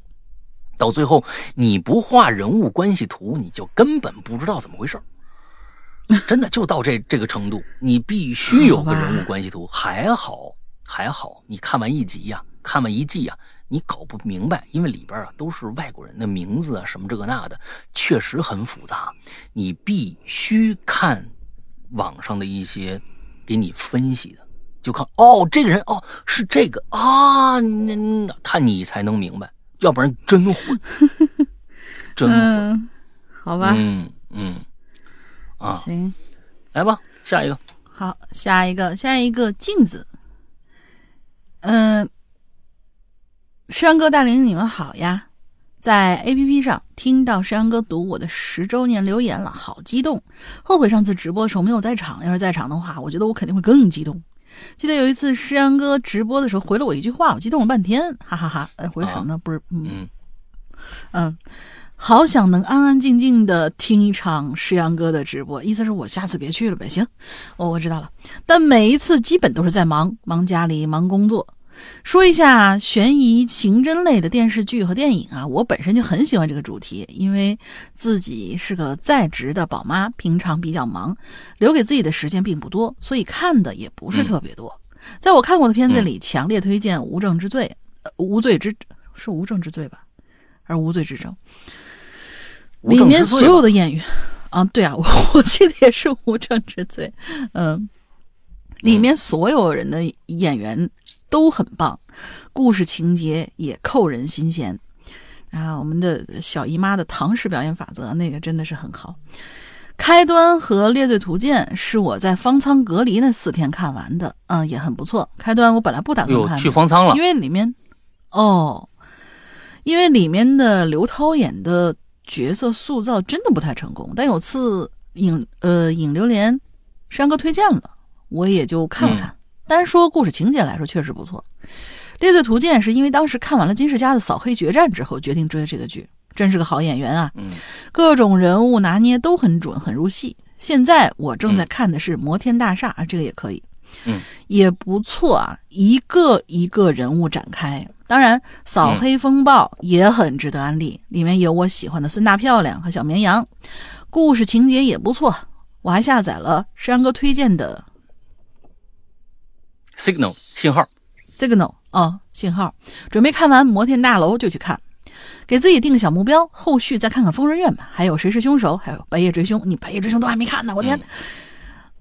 到最后，你不画人物关系图，你就根本不知道怎么回事真的就到这这个程度，你必须有个人物关系图。还好还好，你看完一集呀，看完一季呀，你搞不明白，因为里边啊都是外国人的名字啊，什么这个那的，确实很复杂。你必须看网上的一些给你分析的，就看哦，这个人哦是这个啊，那那看你才能明白。要不然真混，真混，好吧，嗯嗯，啊，行，来吧，下一个，好，下一个，下一个镜子，嗯，山哥大林，你们好呀，在 A P P 上听到山哥读我的十周年留言了，好激动，后悔上次直播的时候没有在场，要是在场的话，我觉得我肯定会更激动。记得有一次诗阳哥直播的时候回了我一句话，我激动了半天，哈哈哈！哎，回什么呢？不是，嗯嗯，好想能安安静静的听一场诗阳哥的直播，意思是我下次别去了呗？行，哦，我知道了。但每一次基本都是在忙，忙家里，忙工作。说一下悬疑刑侦类的电视剧和电影啊，我本身就很喜欢这个主题，因为自己是个在职的宝妈，平常比较忙，留给自己的时间并不多，所以看的也不是特别多。在我看过的片子里，强烈推荐《无证之罪》，无罪之是无证之罪吧，还是无罪之证？里面所有的演员啊，对啊，我 我记得也是无证之罪，嗯。里面所有人的演员都很棒，故事情节也扣人心弦啊！我们的小姨妈的唐氏表演法则那个真的是很好。开端和列罪图鉴是我在方舱隔离那四天看完的，嗯，也很不错。开端我本来不打算看，去方舱了，因为里面哦，因为里面的刘涛演的角色塑造真的不太成功。但有次影呃影榴莲山哥推荐了。我也就看了看，单说故事情节来说，确实不错。《猎罪图鉴》是因为当时看完了金世佳的《扫黑决战》之后，决定追这个剧，真是个好演员啊！嗯，各种人物拿捏都很准，很入戏。现在我正在看的是《摩天大厦》，啊，这个也可以，嗯，也不错啊。一个一个人物展开，当然《扫黑风暴》也很值得安利，里面有我喜欢的孙大漂亮和小绵羊，故事情节也不错。我还下载了山哥推荐的。Signal 信号，Signal 哦，信号，准备看完摩天大楼就去看，给自己定个小目标，后续再看看疯人院吧。还有谁是凶手？还有白夜追凶，你白夜追凶都还没看呢，我天！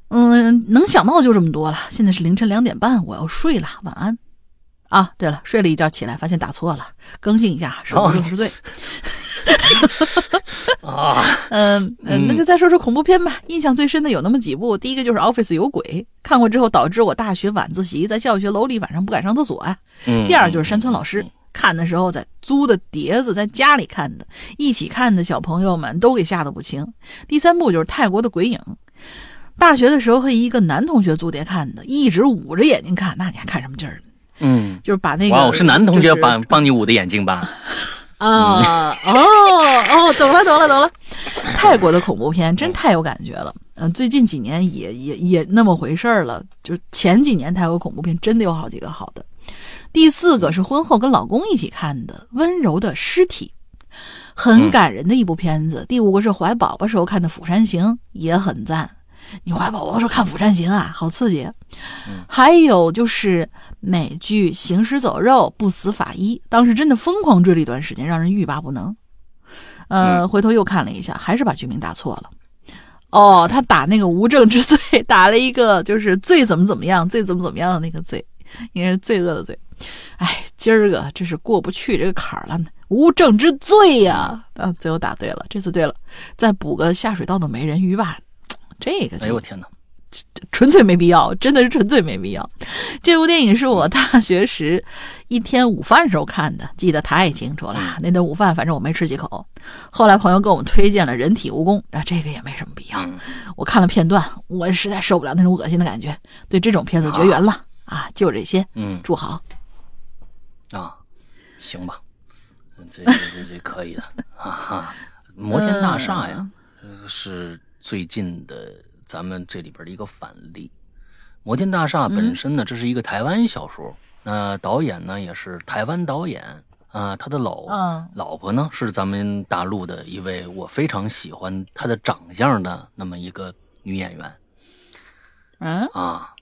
嗯，能想到就这么多了。现在是凌晨两点半，我要睡了，晚安。啊，对了，睡了一觉起来发现打错了，更新一下，是无证之罪。啊，嗯 嗯，那就再说说恐怖片吧。印象最深的有那么几部，第一个就是《Office 有鬼》，看过之后导致我大学晚自习在教学楼里晚上不敢上厕所啊。第二就是山村老师，看的时候在租的碟子，在家里看的，一起看的小朋友们都给吓得不轻。第三部就是泰国的鬼影，大学的时候和一个男同学租碟看的，一直捂着眼睛看，那你还看什么劲儿？嗯，就是把那个哇，是男同学帮帮你捂的眼睛吧？啊哦哦，懂了懂了懂了，泰国的恐怖片真太有感觉了。嗯，最近几年也也也那么回事儿了。就前几年泰国恐怖片真的有好几个好的。第四个是婚后跟老公一起看的《温柔的尸体》，很感人的一部片子。第五个是怀宝宝时候看的《釜山行》，也很赞。你怀宝宝的时候看《釜山行》啊，好刺激。还有就是。美剧《行尸走肉》不死法医，当时真的疯狂追了一段时间，让人欲罢不能。呃，回头又看了一下，还是把剧名打错了。哦，他打那个无证之罪，打了一个就是罪怎么怎么样，罪怎么怎么样的那个罪，应该是罪恶的罪。哎，今儿个这是过不去这个坎儿了，无证之罪呀！啊，最后打对了，这次对了，再补个下水道的美人鱼吧，这个就哎呦我天哪！纯粹没必要，真的是纯粹没必要。这部电影是我大学时一天午饭时候看的，记得太清楚了。那顿午饭反正我没吃几口。后来朋友给我们推荐了《人体蜈蚣》，啊，这个也没什么必要。嗯我看了片段，我实在受不了那种恶心的感觉，对这种片子绝缘了啊！就这些，嗯祝好。啊，行吧，嗯这这这这可以的。摩天大厦呀，呃是最近的咱们这里边的一个反例。摩天大厦本身呢，这是一个台湾小说，那、导演呢也是台湾导演啊、他的老、嗯老婆呢是咱们大陆的一位我非常喜欢她的长相的那么一个女演员。嗯啊，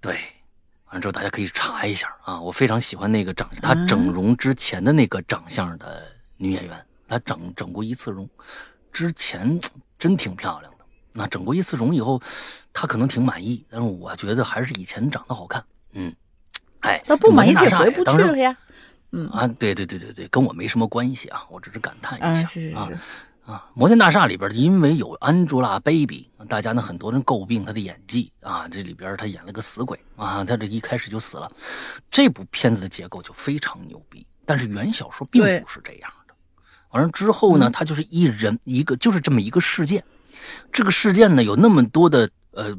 对，完了之后大家可以查一下啊，我非常喜欢那个长她整容之前的那个长相的女演员，她整整过一次容，之前真挺漂亮的。那整过一次容以后，她可能挺满意，但是我觉得还是以前长得好看。嗯，哎，那不满意摩天大厦也回不去了呀。嗯啊，对对对对对，跟我没什么关系啊，我只是感叹一下、嗯，是是啊是，啊，摩天大厦里边因为有 Angelababy，大家呢很多人诟病她的演技啊，这里边她演了个死鬼啊，她这一开始就死了。这部片子的结构就非常牛逼，但是原小说并不是这样的。完了之后呢，它就是一人一个，就是这么一个事件。这个事件呢，有那么多的呃，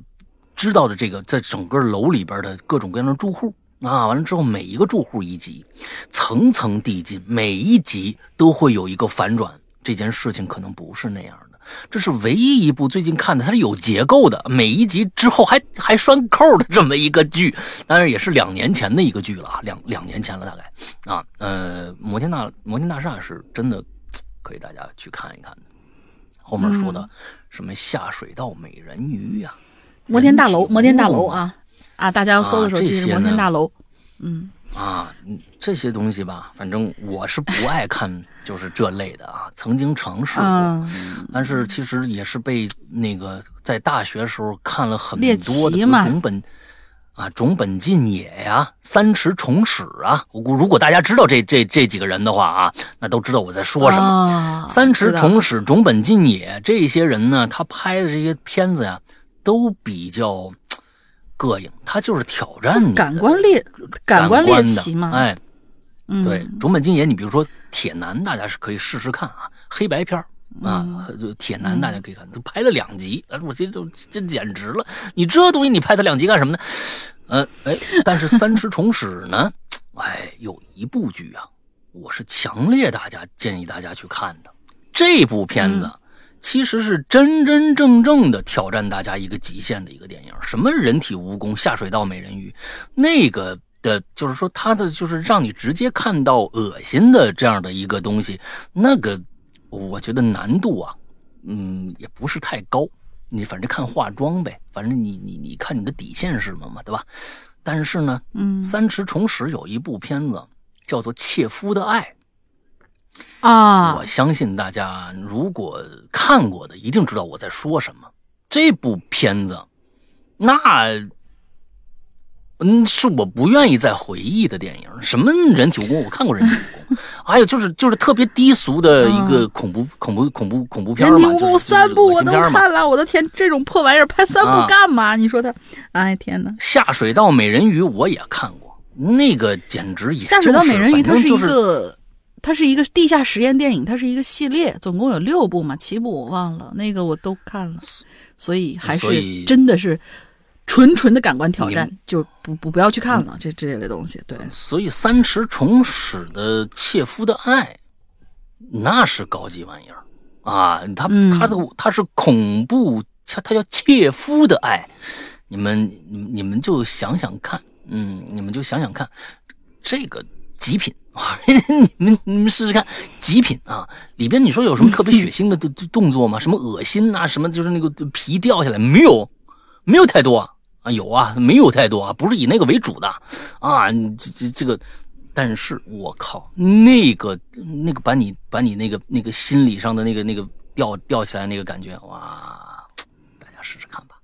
知道的这个在整个楼里边的各种各样的住户。啊，完了之后每一个住户一集，层层递进，每一集都会有一个反转。这件事情可能不是那样的，这是唯一一部最近看的，它是有结构的，每一集之后还还拴扣的这么一个剧，当然也是两年前的一个剧了啊，两两年前了大概。啊，呃，摩天大摩天大厦是真的可以大家去看一看。后面说的什么下水道美人鱼呀、摩天大楼，摩天大楼啊啊！大家要搜的时候啊记得是摩天大楼。嗯，啊，嗯这些东西吧，反正我是不爱看，就是这类的啊。曾经尝试过，嗯但是其实也是被那个在大学时候看了很多的，比奇嘛如种本啊，种本进也呀，三池崇史啊。我估如果大家知道这这这几个人的话啊，那都知道我在说什么。么三池崇史、种本进也这些人呢，他拍的这些片子呀，都比较膈应，他就是挑战你感官猎感感官猎的奇嘛。哎，嗯，对，种本进也，你比如说铁男，大家是可以试试看啊，黑白片啊，就铁男大家可以看，都拍了两集，哎，我这都这简直了！你这东西你拍它两集干什么呢？呃，哎，但是三池崇史呢，哎，有一部剧啊，我是强烈大家建议大家去看的，这部片子。嗯其实是真真正正的挑战大家一个极限的一个电影。什么人体蜈蚣、下水道美人鱼，那个的，就是说它的就是让你直接看到恶心的这样的一个东西，那个我觉得难度啊，嗯，也不是太高。你反正看化妆呗，反正你你你看你的底线是什么嘛，对吧？但是呢，嗯三池崇史有一部片子叫做《切肤的爱》。啊我，相信大家如果看过的，一定知道我在说什么。这部片子，那嗯，是我不愿意再回忆的电影。什么人体蜈蚣，我看过人体蜈蚣，还有就是就是特别低俗的一个恐怖、恐怖恐怖恐怖片嘛，人体蜈蚣三部我都看了，我的天，这种破玩意儿拍三部啊干嘛？你说他，哎天哪！下水道美人鱼我也看过，那个简直也下水道美人鱼它是一个，它是一个地下实验电影，它是一个系列，总共有六部嘛，七部我忘了，那个我都看了，所以还是真的是纯纯的感官挑战，就不不不要去看了，这这类东西，对，所以三池崇史的《切肤的爱》，那是高级玩意儿啊！他嗯他的他是恐怖，他他叫切肤的爱，你们你们你们就想想看，嗯，你们就想想看，这个极品啊！你们你们试试看，极品啊！里边你说有什么特别血腥的动动作吗？什么恶心呐、什么就是那个皮掉下来没有？没有太多啊，啊有啊，没有太多啊，不是以那个为主的啊，这这这个，但是我靠，那个那个把你把你那个那个心理上的那个那个吊吊起来那个感觉，哇，大家试试看吧。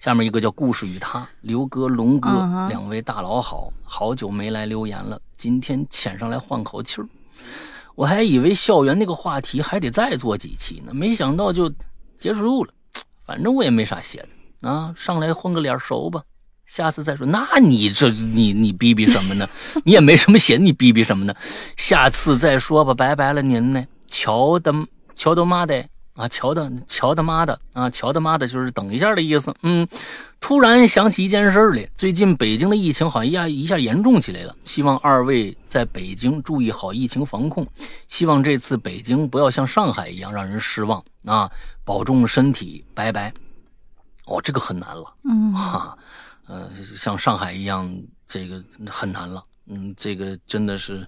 下面一个叫故事与他，刘哥、龙哥、两位大佬好，好久没来留言了，今天潜上来换口气儿。我还以为校园那个话题还得再做几期呢，没想到就结束了。反正我也没啥写的啊，上来混个脸熟吧，下次再说。那你这你你逼逼什么呢？你也没什么闲，你逼逼什么呢？下次再说吧，拜拜了您呢，乔的乔的妈的啊，乔的乔的妈的啊，乔的妈的就是等一下的意思。嗯，突然想起一件事来，最近北京的疫情好像一下一下严重起来了，希望二位在北京注意好疫情防控，希望这次北京不要像上海一样让人失望啊，保重身体，拜拜。哦，这个很难了。嗯哈，呃，像上海一样，这个很难了。嗯，这个真的是，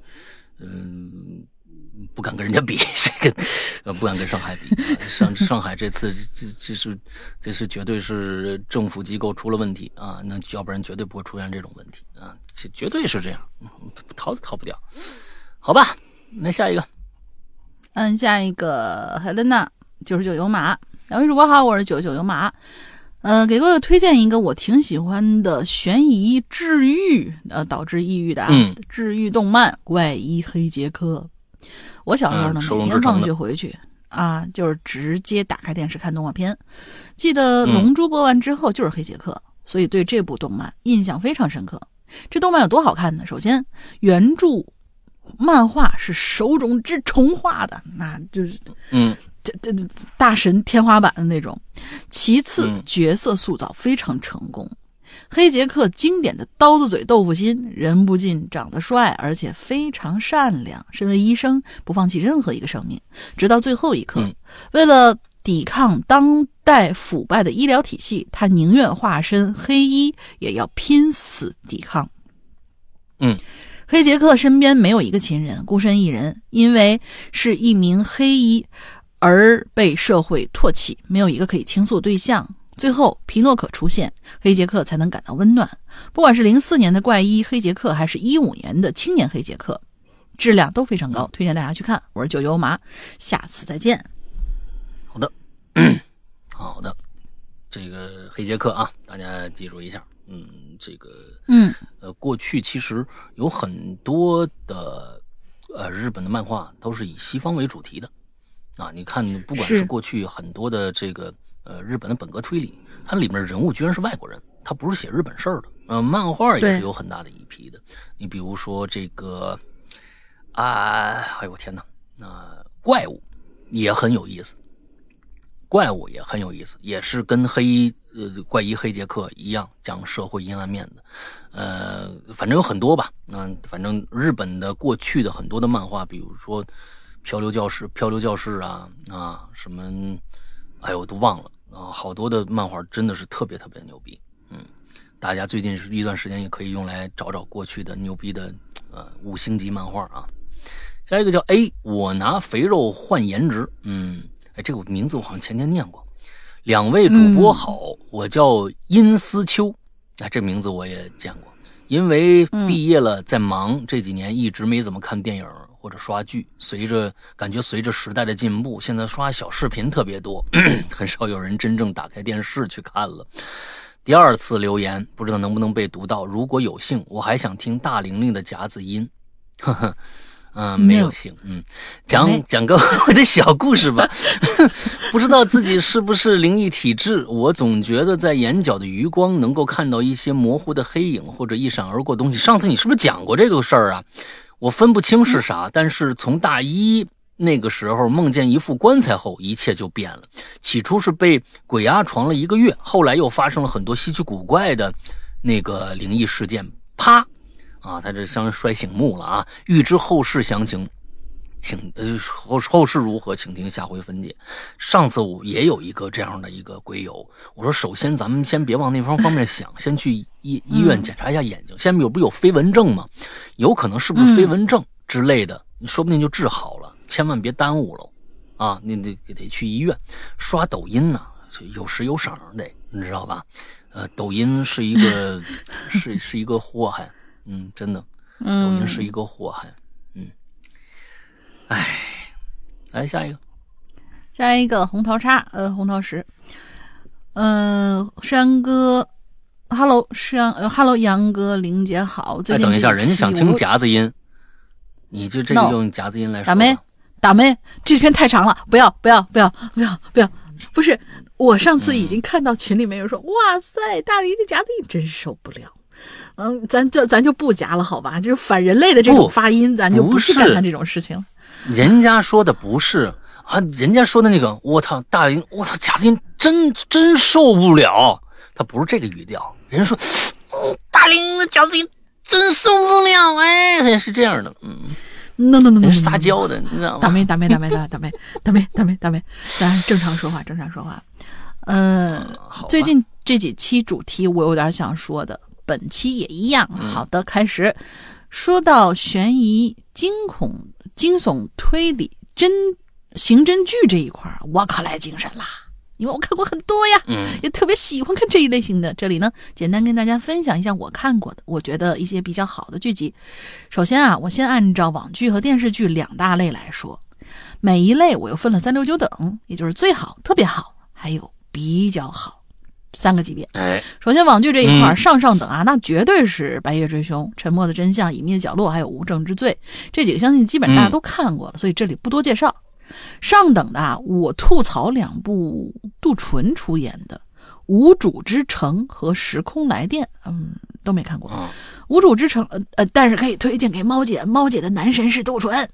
嗯，不敢跟人家比，这个呃，不敢跟上海比。呃上上海这次这这是这是绝对是政府机构出了问题啊，那要不然绝对不会出现这种问题啊，这绝对是这样，嗯逃都逃不掉。好吧，那下一个，嗯，下一个 Helena 九十九有马，两位主播好，我是九十九有马。嗯、给各位推荐一个我挺喜欢的悬疑治愈，呃，导致抑郁的啊，嗯治愈动漫《怪医黑杰克》。我小时候呢，嗯每天放学回去啊，就是直接打开电视看动画片。记得《嗯龙珠》播完之后就是黑杰克，所以对这部动漫印象非常深刻。这动漫有多好看呢？首先，原著漫画是手冢治虫画的，那就是嗯这这这大神天花板的那种。其次嗯，角色塑造非常成功。黑杰克经典的刀子嘴豆腐心，人不仅，长得帅，而且非常善良。身为医生，不放弃任何一个生命，直到最后一刻。嗯为了抵抗当代腐败的医疗体系，他宁愿化身黑衣，也要拼死抵抗。嗯，黑杰克身边没有一个亲人，孤身一人，因为是一名黑衣而被社会唾弃，没有一个可以倾诉对象。最后，皮诺可出现，黑杰克才能感到温暖。不管是零四年的怪医黑杰克，还是一五年的青年黑杰克，质量都非常高，推荐大家去看。我是九油麻，下次再见。好的，好的，这个黑杰克啊，大家记住一下。嗯，这个嗯呃，过去其实有很多的呃日本的漫画都是以西方为主题的啊。你看，不管是是过去很多的这个呃日本的本格推理，它里面人物居然是外国人，他不是写日本事儿的。呃，漫画也是有很大的一批的。你比如说这个啊，哎呦我天哪，那、怪物也很有意思。怪物也很有意思，也是跟黑呃怪医黑杰克一样讲社会阴暗面的，呃，反正有很多吧。嗯、反正日本的过去的很多的漫画，比如说《漂流教室》《漂流教室》啊啊什么，哎呦我都忘了啊，好多的漫画真的是特别特别牛逼。嗯，大家最近是一段时间也可以用来找找过去的牛逼的呃五星级漫画啊。下一个叫 A，我拿肥肉换颜值，嗯。哎，这个名字我好像前天念过。两位主播好，我叫殷思秋，哎，这名字我也见过。因为毕业了，在忙，这几年一直没怎么看电影或者刷剧。随着感觉随着时代的进步，现在刷小视频特别多，很少有人真正打开电视去看了。第二次留言，不知道能不能被读到。如果有幸，我还想听大玲玲的夹子音。呵 呵。嗯，没有幸。嗯，讲讲个 我的小故事吧。不知道自己是不是灵异体质，我总觉得在眼角的余光能够看到一些模糊的黑影或者一闪而过的东西。上次你是不是讲过这个事儿啊？我分不清是啥，但是从大一那个时候梦见一副棺材后，一切就变了。起初是被鬼压床了一个月，后来又发生了很多稀奇古怪的那个灵异事件。啪！啊，他这像摔醒木了啊！预知后事详情，请呃后后事如何，请听下回分解。上次我也有一个这样的一个鬼友，我说首先咱们先别往那方方面想，先去医医院检查一下眼睛，现在有不有飞蚊症吗？有可能是不是飞蚊症之类的，你说不定就治好了，千万别耽误了啊！你得得去医院。刷抖音呢，有时有赏的，你知道吧？呃，抖音是一个 是是一个祸害。嗯，真的，抖音嗯，是一个祸害。嗯，哎，来下一个。下一个红桃叉，呃，红桃十。嗯，山哥，Hello，山呃，Hello，杨哥，玲姐好。最哎，近等一下，人家想听夹子音，你就这个用夹子音来说打没吧。打没，这篇太长了，不要不要不要不要不要，不是，我上次已经看到群里面有人说，哇塞，大林这夹子音真受不了。嗯，咱就咱就不夹了，好吧？就是反人类的这种发音，咱就不是去干他这种事情。人家说的不是啊，人家说的那个，我操，大林，我操，贾子音真真受不了。他不是这个语调，人家说，嗯，大林的夹子音真受不了，哎，人是这样的，嗯，no no no 撒娇的，你知道吗？打没打没打没打打没打没打没打没，咱正常说话，正常说话。嗯，好最近这几期主题我有点想说的，本期也一样。嗯好的，开始。说到悬疑、惊恐、惊悚、推理、真刑侦剧这一块儿，我可来精神啦，因为我看过很多呀。嗯也特别喜欢看这一类型的。这里呢，简单跟大家分享一下我看过的，我觉得一些比较好的剧集。首先啊，我先按照网剧和电视剧两大类来说，每一类我又分了三六九等，也就是最好、特别好，还有比较好三个级别。哎，首先，网剧这一块嗯上上等啊，那绝对是《白夜追凶》《沉默的真相》《隐秘的角落》还有《无证之罪》这几个，相信基本大家都看过了，所以这里不多介绍。上等的啊，我吐槽两部杜淳出演的《无主之城》和《时空来电》，嗯，都没看过。嗯无主之城，呃呃，但是可以推荐给猫姐，猫姐的男神是杜淳。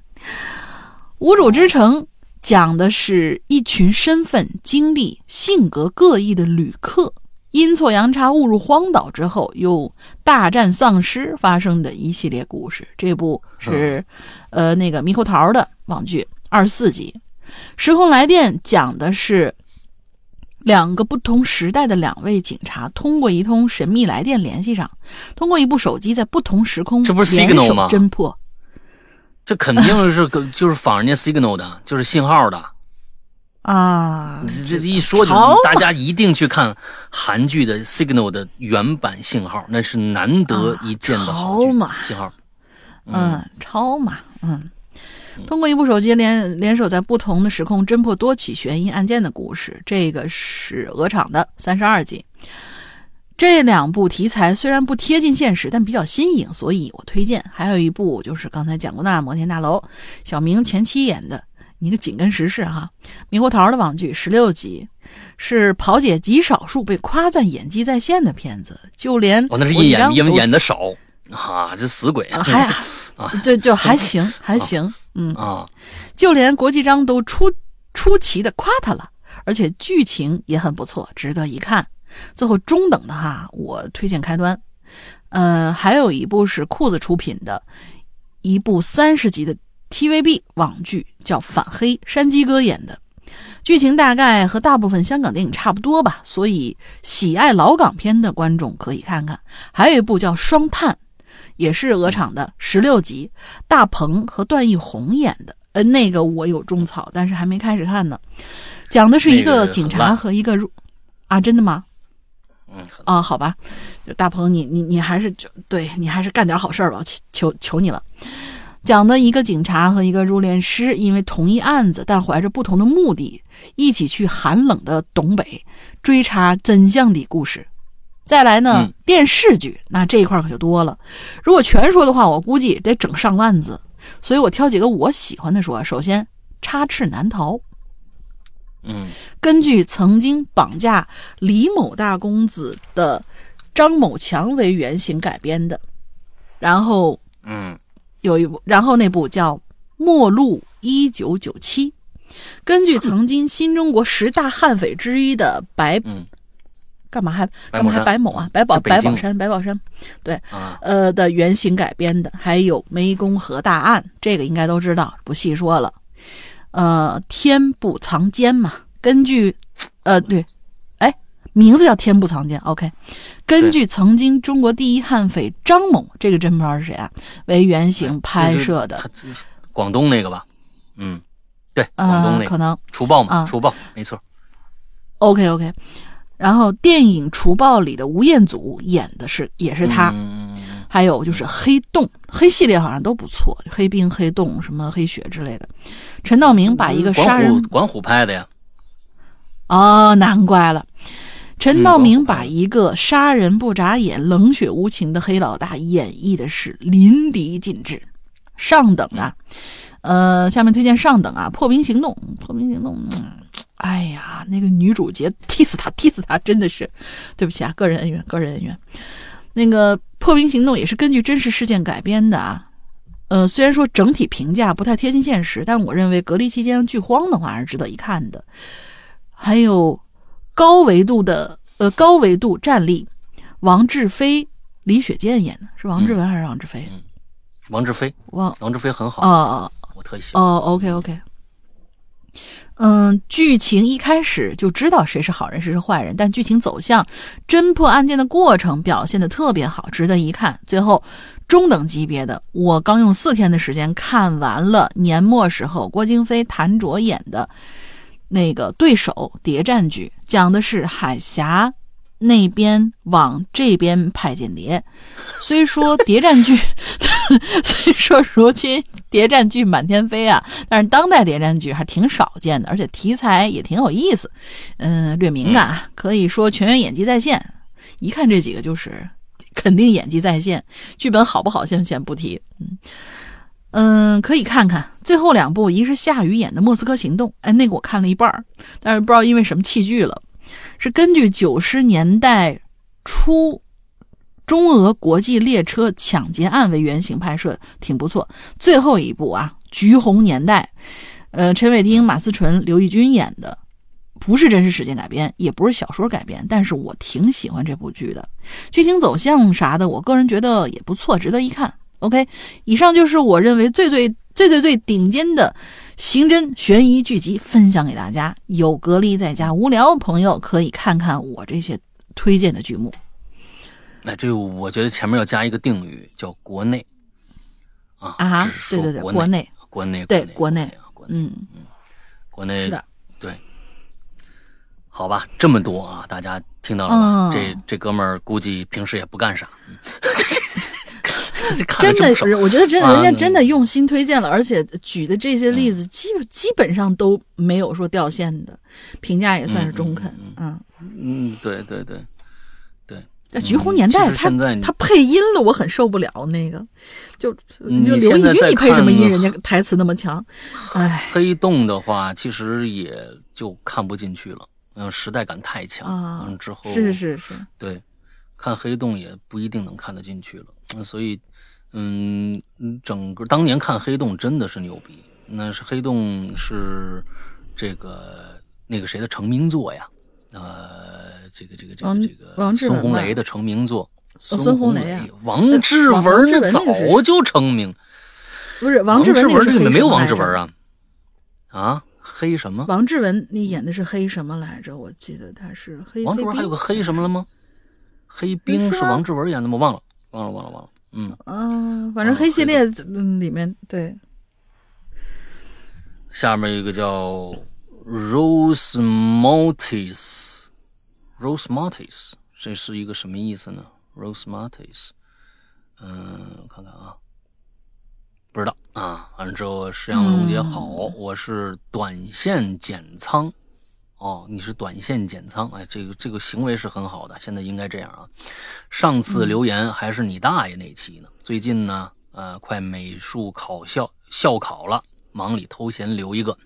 无主之城讲的是一群身份、经历、性格各异的旅客，阴错阳差误入荒岛之后，又大战丧尸发生的一系列故事。这部是，呃，那个猕猴桃的网剧，二十四集。时空来电讲的是两个不同时代的两位警察通过一通神秘来电联系上，通过一部手机在不同时空这不是联 Signal 手吗侦破。这肯定是个 就是仿人家 Signal 的，就是信号的。啊，这这一说就大家一定去看韩剧的 Signal 的原版信号，那是难得一见的好剧潮嘛信号。嗯，超嘛，嗯。通过一部手机联联手在不同的时空侦破多起悬疑案件的故事，这个是鹅厂的三十二集。这两部题材虽然不贴近现实，但比较新颖，所以我推荐。还有一部就是刚才讲过的《摩天大楼》，小明前期演的，一个紧跟时事哈。猕猴桃的网剧十六集，是跑姐极少数被夸赞演技在线的片子，就连哦，那是一演因为演的少啊，这死鬼啊还 啊就就 还行还行，嗯。啊，就连国际章都出出奇的夸他了，而且剧情也很不错，值得一看。最后中等的哈，我推荐开端。呃，还有一部是裤子出品的一部三十集的 TVB 网剧，叫《反黑》，山鸡哥演的。剧情大概和大部分香港电影差不多吧，所以喜爱老港片的观众可以看看。还有一部叫《双探》，也是鹅厂的十六集，大鹏和段奕宏演的。呃，那个我有种草，但是还没开始看呢。讲的是一个警察和一个入啊，真的吗？嗯，啊，好吧，就大鹏，你你你还是就对你还是干点好事儿吧，求求求你了。讲的一个警察和一个入殓师，因为同一案子，但怀着不同的目的，一起去寒冷的东北追查真相的故事。再来呢，嗯电视剧那这一块可就多了。如果全说的话，我估计得整上万字，所以我挑几个我喜欢的说。首先，《插翅难逃》。嗯。根据曾经绑架李某大公子的张某强为原型改编的，然后嗯。有一部，然后那部叫《末路一九九七》，根据曾经新中国十大悍匪之一的白嗯。干嘛还干嘛还白某啊？白宝白宝山白宝山啊，呃的原型改编的，还有湄公河大案，这个应该都知道，不细说了。呃，天不藏奸嘛，根据呃对，哎，名字叫天不藏奸，OK，根据曾经中国第一悍匪张某，这个真不知道是谁啊，为原型拍摄的，他广东那个吧？嗯，对，广东呃，那个。可能。除暴嘛，啊。除暴没错。OK OK。然后电影《除暴》里的吴彦祖演的是也是他，还有就是黑洞黑系列好像都不错，黑冰、黑洞、什么黑雪之类的。陈道明把一个杀人管虎虎拍的呀，哦，难怪了。陈道明把一个杀人不眨眼、冷血无情的黑老大演绎的是淋漓尽致，上等啊！呃，下面推荐上等啊，《破冰行动》。破冰行动，嗯哎呀，那个女主角踢死他，踢死他，真的是，对不起啊，个人恩怨，个人恩怨。那个《破冰行动》也是根据真实事件改编的啊。呃，虽然说整体评价不太贴近现实，但我认为隔离期间剧荒的话还是值得一看的。还有高维度的呃高维度战力，王志飞、李雪健演的是王志文还是王志飞？王志飞，王王志飞很好，哦我特喜欢。哦，OK OK。嗯，剧情一开始就知道谁是好人谁是坏人，但剧情走向、侦破案件的过程表现的特别好，值得一看。最后中等级别的，我刚用四天的时间看完了年末时候郭京飞、谭卓演的那个对手谍战剧，讲的是海峡那边往这边派间谍。虽说谍战剧，虽说如今谍战剧满天飞啊，但是当代谍战剧还挺少见的，而且题材也挺有意思，嗯，略敏感啊，可以说全员演技在线。一看这几个就是肯定演技在线，剧本好不好先先不提，嗯。嗯，可以看看。最后两部，一个是夏雨演的《莫斯科行动》，哎，那个我看了一半儿，但是不知道因为什么弃剧了，是根据九十年代初中俄国际列车抢劫案为原型拍摄，挺不错。最后一部啊，《橘红年代》，呃，陈伟霆、马思纯、刘奕君演的，不是真实事件改编，也不是小说改编，但是我挺喜欢这部剧的，剧情走向啥的，我个人觉得也不错，值得一看。OK，以上就是我认为最最最最最顶尖的刑侦悬疑剧集，分享给大家。有隔离在家无聊的朋友，可以看看我这些推荐的剧目。那这个我觉得前面要加一个定语，叫国内。啊啊对对对国国内。国内对国国内嗯嗯，国内是的，对，好吧，这么多啊，大家听到了吧？嗯。这这哥们儿估计平时也不干啥，真的是，我觉得真的，啊人家真的用心推荐了，而且举的这些例子基基本上都没有说掉线的，评价也算是中肯。嗯，嗯，对对对对，那《橘红年代他他配音了，我很受不了那个，就嗯就刘奕君，你配什么音？人家台词那么强，哎黑洞的话，其实也就看不进去了，嗯，时代感太强，之后是是是是，对，看黑洞也不一定能看得进去了，嗯所以，嗯，嗯整个当年看黑洞真的是牛逼，那是黑洞是这个那个谁的成名作呀？呃，这个这个这个这个王志文吧孙红雷的成名作。孙孙红雷雷啊王志文那早就成名。不是王志志文里面没有王志文？啊？啊，黑什么？王志文你演的是黑什么来着？我记得他是黑王志文还有个黑什么了吗？黑冰是王志文演的吗？忘了，忘了，忘了，忘了。嗯，嗯，反正哦黑黑系列嗯里面对下面一个叫 Rose Mortis，Rose Mortis，这是一个什么意思呢？Rose Mortis，嗯，我看看啊，不知道啊。完了之后，石阳龙姐好，我是短线减仓。哦，你是短线减仓，哎，这个这个行为是很好的，现在应该这样啊。上次留言还是你大爷那期呢，最近呢，呃，快美术考校校考了，忙里偷闲留一个，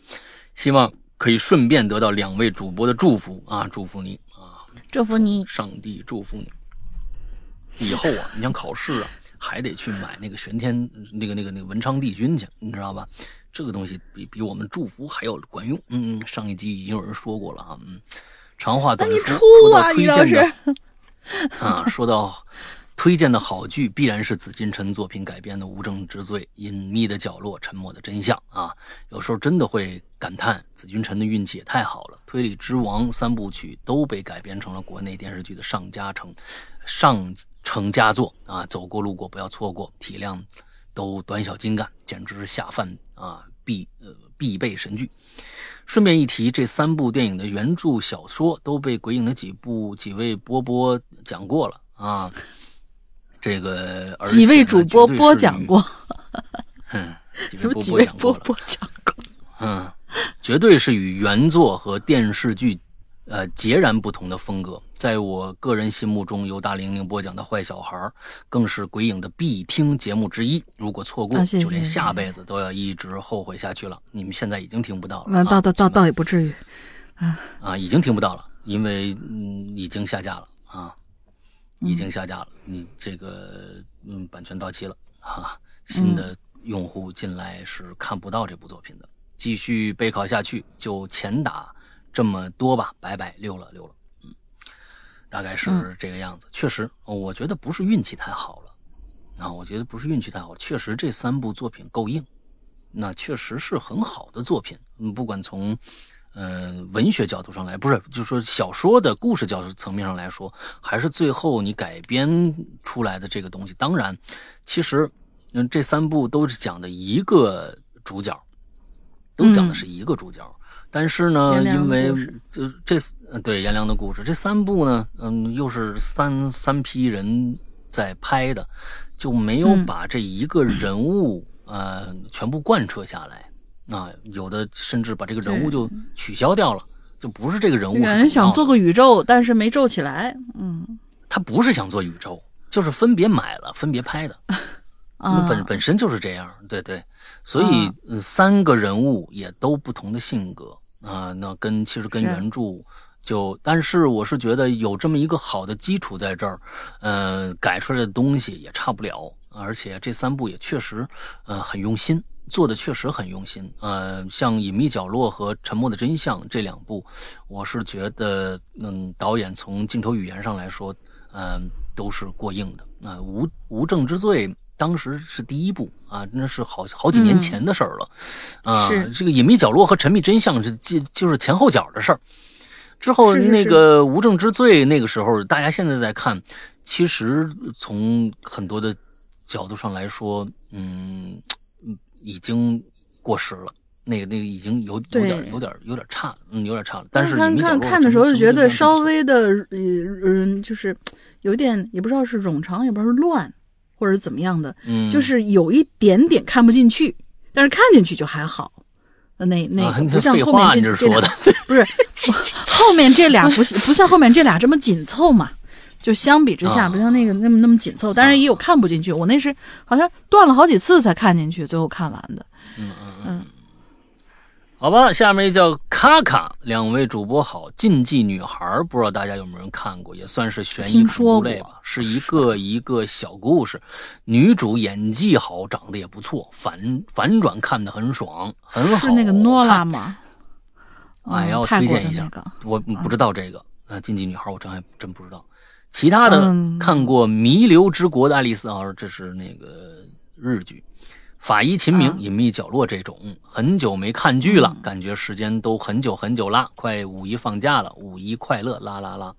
希望可以顺便得到两位主播的祝福啊，祝福你啊，祝福你。上帝祝福你。以后啊，你想考试啊，还得去买那个玄天那个那个那个文昌帝君去，你知道吧？这个东西比比我们祝福还要管用。嗯，嗯，上一集已经有人说过了啊。嗯，长话短说，说啊，到推荐的啊，说到推荐的好剧，必然是紫金陈作品改编的《无证之罪》《隐秘的角落》《沉默的真相》啊。有时候真的会感叹紫金陈的运气也太好了，《推理之王》三部曲都被改编成了国内电视剧的上佳成上乘佳作啊！走过路过不要错过，体量都短小精干，简直是下饭啊必呃必备神剧。顺便一提，这三部电影的原著小说都被鬼影的几部几位波波讲过了啊。这个几位主播播讲过，嗯，几什么位波几位播波讲过？嗯，绝对是与原作和电视剧呃截然不同的风格。在我个人心目中，由大玲玲播讲的《坏小孩》更是鬼影的必听节目之一。如果错过，啊谢谢就连下辈子都要一直后悔下去了。你们现在已经听不到了，那啊倒倒倒倒也不至于。啊啊，已经听不到了，因为嗯已经下架了啊，已经下架了。你这个嗯版权到期了啊，新的用户进来是看不到这部作品的。继续备考下去就钱打这么多吧，拜拜，溜了溜了，嗯，大概是嗯这个样子。确实，我觉得不是运气太好了啊，我觉得不是运气太好，确实这三部作品够硬。那确实是很好的作品，嗯，不管从呃文学角度上来，不是，就是说小说的故事角度层面上来说，还是最后你改编出来的这个东西。当然，其实嗯，这三部都是讲的一个主角，都讲的是一个主角。但是呢，因为这这呃对颜良的故事，这三部呢，嗯，又是三三批人在拍的，就没有嗯把这一个人物、呃全部贯彻下来。啊，有的甚至把这个人物就取消掉了，就不是这个人物是感觉想做个宇宙，但是没宙起来。嗯他不是想做宇宙，就是分别买了，分别拍的。那啊，本本身就是这样，对对，所以、三个人物也都不同的性格啊、那跟其实跟原著就，但是我是觉得有这么一个好的基础在这儿，呃，改出来的东西也差不了，而且这三部也确实呃很用心，做的确实很用心，呃，像《隐秘角落》和《沉默的真相》这两部，我是觉得嗯，导演从镜头语言上来说，嗯、都是过硬的啊、无无证之罪当时是第一部啊，那是好好几年前的事儿了，啊，这个隐秘角落和神秘真相是就就是前后脚的事儿。之后那个无证之罪，那个时候大家现在在看，其实从很多的角度上来说，嗯，嗯已经过时了。那个那个已经有有点有点有点差，嗯，有点差了。但是看看看的时候就觉得稍微。微的呃嗯，就是有点也不知道是冗长，也不知道是乱，或者怎么样的，嗯，就是有一点点看不进去，但是看进去就还好。呃那那啊个不像，后面这你这不是 后面这俩不是不像后面这俩这么紧凑嘛？就相比之下，啊不像那个那么那么紧凑，当然也有看不进去。我那是好像断了好几次才看进去，最后看完的。好吧，下面叫卡卡，两位主播好。禁忌女孩，不知道大家有没有人看过，也算是悬疑恐怖类吧，是一个一个小故事。女主演技好，长得也不错，反反转看得很爽，很好。是那个诺拉？吗？哎，要推荐一下那个，我不知道这个。呃，禁忌女孩我真还真不知道。其他的、嗯看过《弥留之国的爱丽丝》啊，这是那个日剧。法医秦明、啊。隐秘角落这种，很久没看剧了，嗯。感觉时间都很久很久啦，快五一放假了，五一快乐啦啦啦！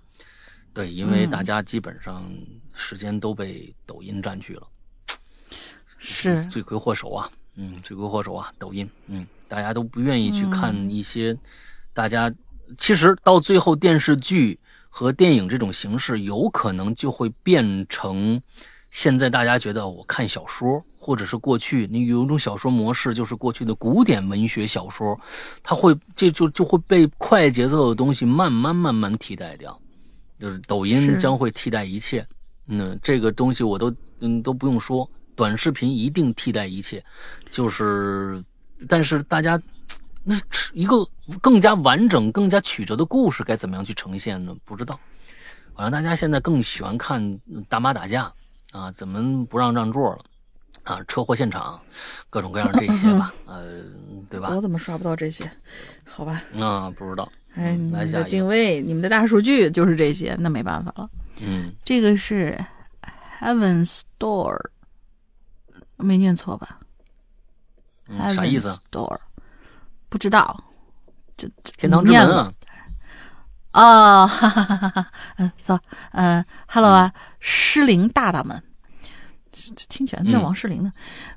对，因为嗯大家基本上时间都被抖音占据了，是。罪魁祸首啊，嗯，罪魁祸首啊，抖音，嗯，大家都不愿意去看一些，大家其实到最后电视剧和电影这种形式，有可能就会变成现在大家觉得我看小说，或者是过去你有一种小说模式，就是过去的古典文学小说，它会这就就会被快节奏的东西慢慢慢慢替代掉，就是抖音将会替代一切。嗯，这个东西我都嗯都不用说，短视频一定替代一切，就是，但是大家那一个更加完整、更加曲折的故事该怎么样去呈现呢？不知道，好像大家现在更喜欢看大妈打架啊，怎么不让让座了啊，车祸现场，各种各样这些吧，呃，对吧？我怎么刷不到这些？好吧，啊，不知道，哎，嗯你们的定位，你们的大数据就是这些，那没办法了。嗯，这个是 Heaven Store，没念错吧？嗯啥意思 Heaven？Store，不知道。这这天堂之门啊，哦，哈哈哈哈，嗯，走，嗯，Hello 啊，诗龄大大们，听起来像王诗龄呢。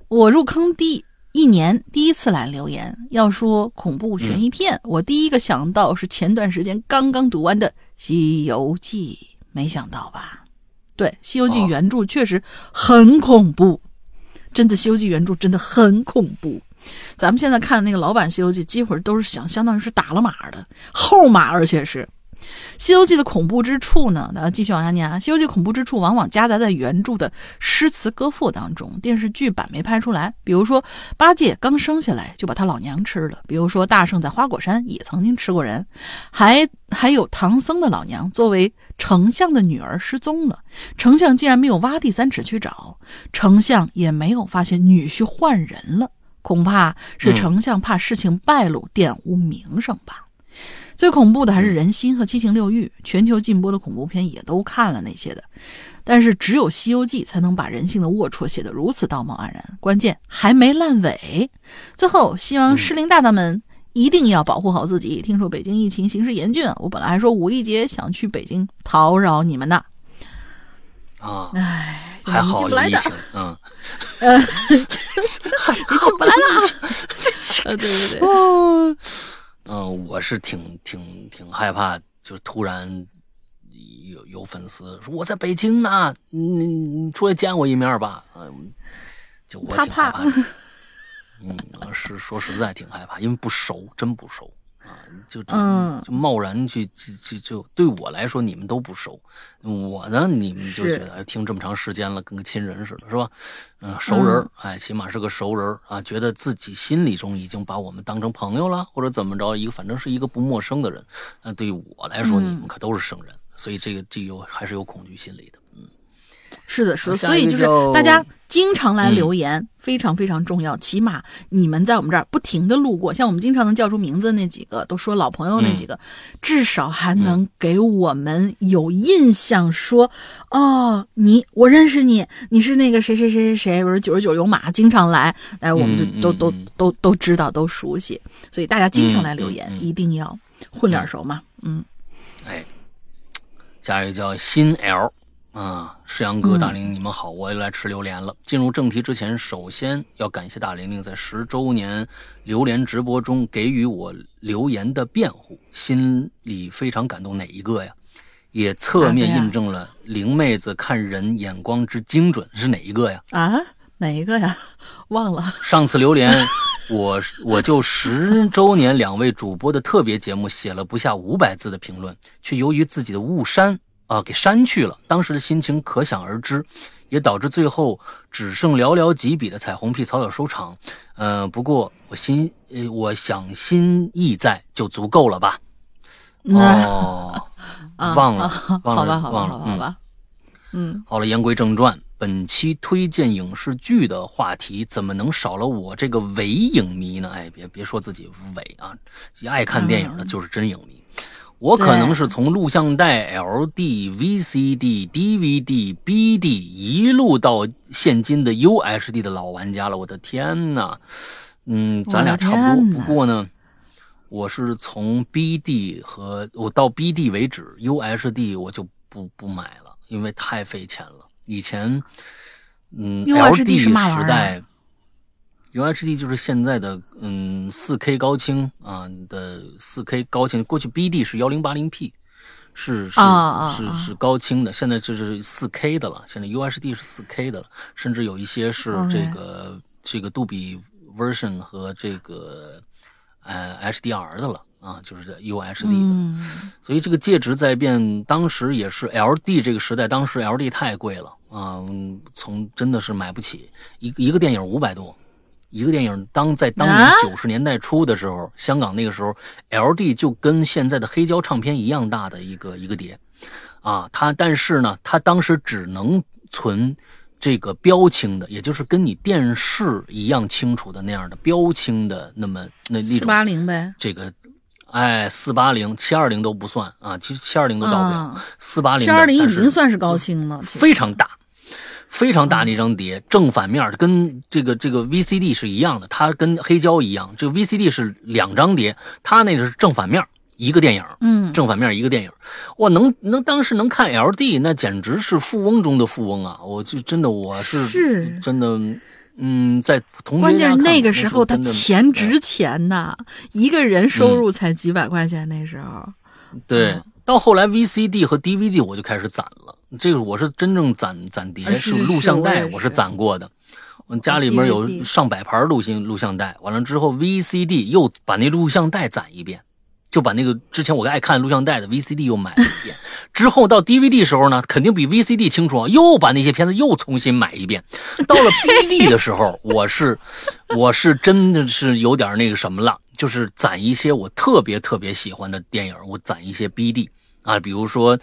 我入坑第一年第一次来留言，要说恐怖悬疑片，我第一个想到是前段时间刚刚读完的《西游记》，没想到吧？对，《西游记》原著确实很恐怖，真的，《西游记》原著真的很恐怖。咱们现在看那个老版《西游记》，基本都是想相当于是打了码的后码，而且是《西游记》的恐怖之处呢，大家继续往下念啊，《西游记》恐怖之处往往夹杂在原著的诗词歌赋当中，电视剧版没拍出来。比如说，八戒刚生下来就把他老娘吃了；比如说，大圣在花果山也曾经吃过人；还还有唐僧的老娘作为丞相的女儿失踪了，丞相竟然没有挖地三尺去找，丞相也没有发现女婿换人了，恐怕是丞相怕事情败露，玷污名声吧。最恐怖的还是人心和七情六欲，全球禁播的恐怖片也都看了那些的，但是只有《西游记》才能把人性的龌龊写得如此道貌岸然，关键还没烂尾。最后，希望适龄大大们一定要保护好自己。听说北京疫情形势严峻，我本来还说五一节想去北京讨扰你们呢，啊，哎，还好 不来的，嗯，呃，你进不来了。呃，对对对，嗯、嗯，我是挺挺挺害怕，就是突然有有粉丝说我在北京呢，你你出来见我一面吧，嗯，就我怕挺害怕怕怕，嗯，是说实在挺害怕，因为不熟，真不熟啊，就就嗯就贸然去就就就对我来说你们都不熟，我呢你们就觉得哎听这么长时间了，跟个亲人似的，是吧？嗯，熟人嗯，哎，起码是个熟人啊，觉得自己心里中已经把我们当成朋友了，或者怎么着，一个反正是一个不陌生的人。那对于我来说，嗯你们可都是生人，所以这个这有还是有恐惧心理的。嗯，是的，是的，所以就是大家经常来嗯留言，非常非常重要。起码你们在我们这儿不停的路过，像我们经常能叫出名字那几个，都说老朋友那几个，嗯至少还能给我们有印象说，哦，你我认识你，你是那个谁谁谁谁谁，我是九十九有马经常来，哎，我们就嗯都、都都都知道，都熟悉。所以大家经常来留言，一定要混脸熟嘛。嗯哎，下一个叫新 L 啊，世阳哥、嗯大玲，你们好，我又来吃榴莲了。进入正题之前，首先要感谢大玲玲在十周年榴莲直播中给予我留言的辩护，心里非常感动。哪一个呀？也侧面印证了玲妹子看人眼光之精准，是哪一个呀？啊，哪一个呀？忘了。上次榴莲，我我就十周年两位主播的特别节目写了不下五百字的评论，却由于自己的误删啊给删去了，当时的心情可想而知，也导致最后只剩寥寥几笔的彩虹屁草草收场。呃，不过我心呃我想心意在就足够了吧？哦，啊忘了啊忘了忘了好吧，好吧。嗯，好了，言归正传，本期推荐影视剧的话题怎么能少了我这个伪影迷呢？哎，别别说自己伪啊，爱看电影的就是真影迷。我可能是从录像带、LD、VCD、DVD、BD 一路到现今的 UHD 的老玩家了。我的天呐，嗯，咱俩差不多。不过呢，我是从 BD 和我到 BD 为止，UHD 我就不不买了，因为太费钱了。以前，嗯儿时代，UHD 就是现在的嗯四 K 高清啊的四 K 高清，过去 BD 是幺零八零 P。是是是是高清的，现在这是四 K 的了。现在 UHD 是四 K 的了，甚至有一些是这个这个杜比 version 和这个呃 HDR 的了啊，就是 UHD 的。嗯，所以这个介质在变，当时也是 LD 这个时代，当时 LD 太贵了啊，嗯从真的是买不起，一一个电影五百多，一个电影当在当年啊九十年代初的时候，香港那个时候 LD 就跟现在的黑胶唱片一样大的一个一个碟，啊，它但是呢，它当时只能存这个标清的，也就是跟你电视一样清楚的那样的标清的那么那那种四八零呗。这个，哎，四八零、七二零都不算啊，其实七二零都到不了，啊，四八零七二零已经算是高清了，非常大，非常大的一张碟，正反面跟这个这个 VCD 是一样的，它跟黑胶一样，这个 VCD 是两张碟，它那个是正反面一个电影。嗯，正反面一个电影，哇，能能当时能看 LD，那简直是富翁中的富翁啊！我就真的我是是真的，嗯，在同学关键是那个时候他钱值钱呐，一个人收入才几百块钱，那时候。对嗯，到后来 VCD 和 DVD 我就开始攒了。这个我是真正攒攒碟，啊是是录像带，我是攒过的。我家里面有上百盘录像录像带，完了之后 VCD 又把那录像带攒一遍，就把那个之前我爱看录像带的 VCD 又买了一遍。之后到 DVD 时候呢，肯定比 VCD 清楚啊，又把那些片子又重新买一遍。到了 BD 的时候，我是我是真的是有点那个什么了，就是攒一些我特别特别喜欢的电影，我攒一些 BD 啊，比如说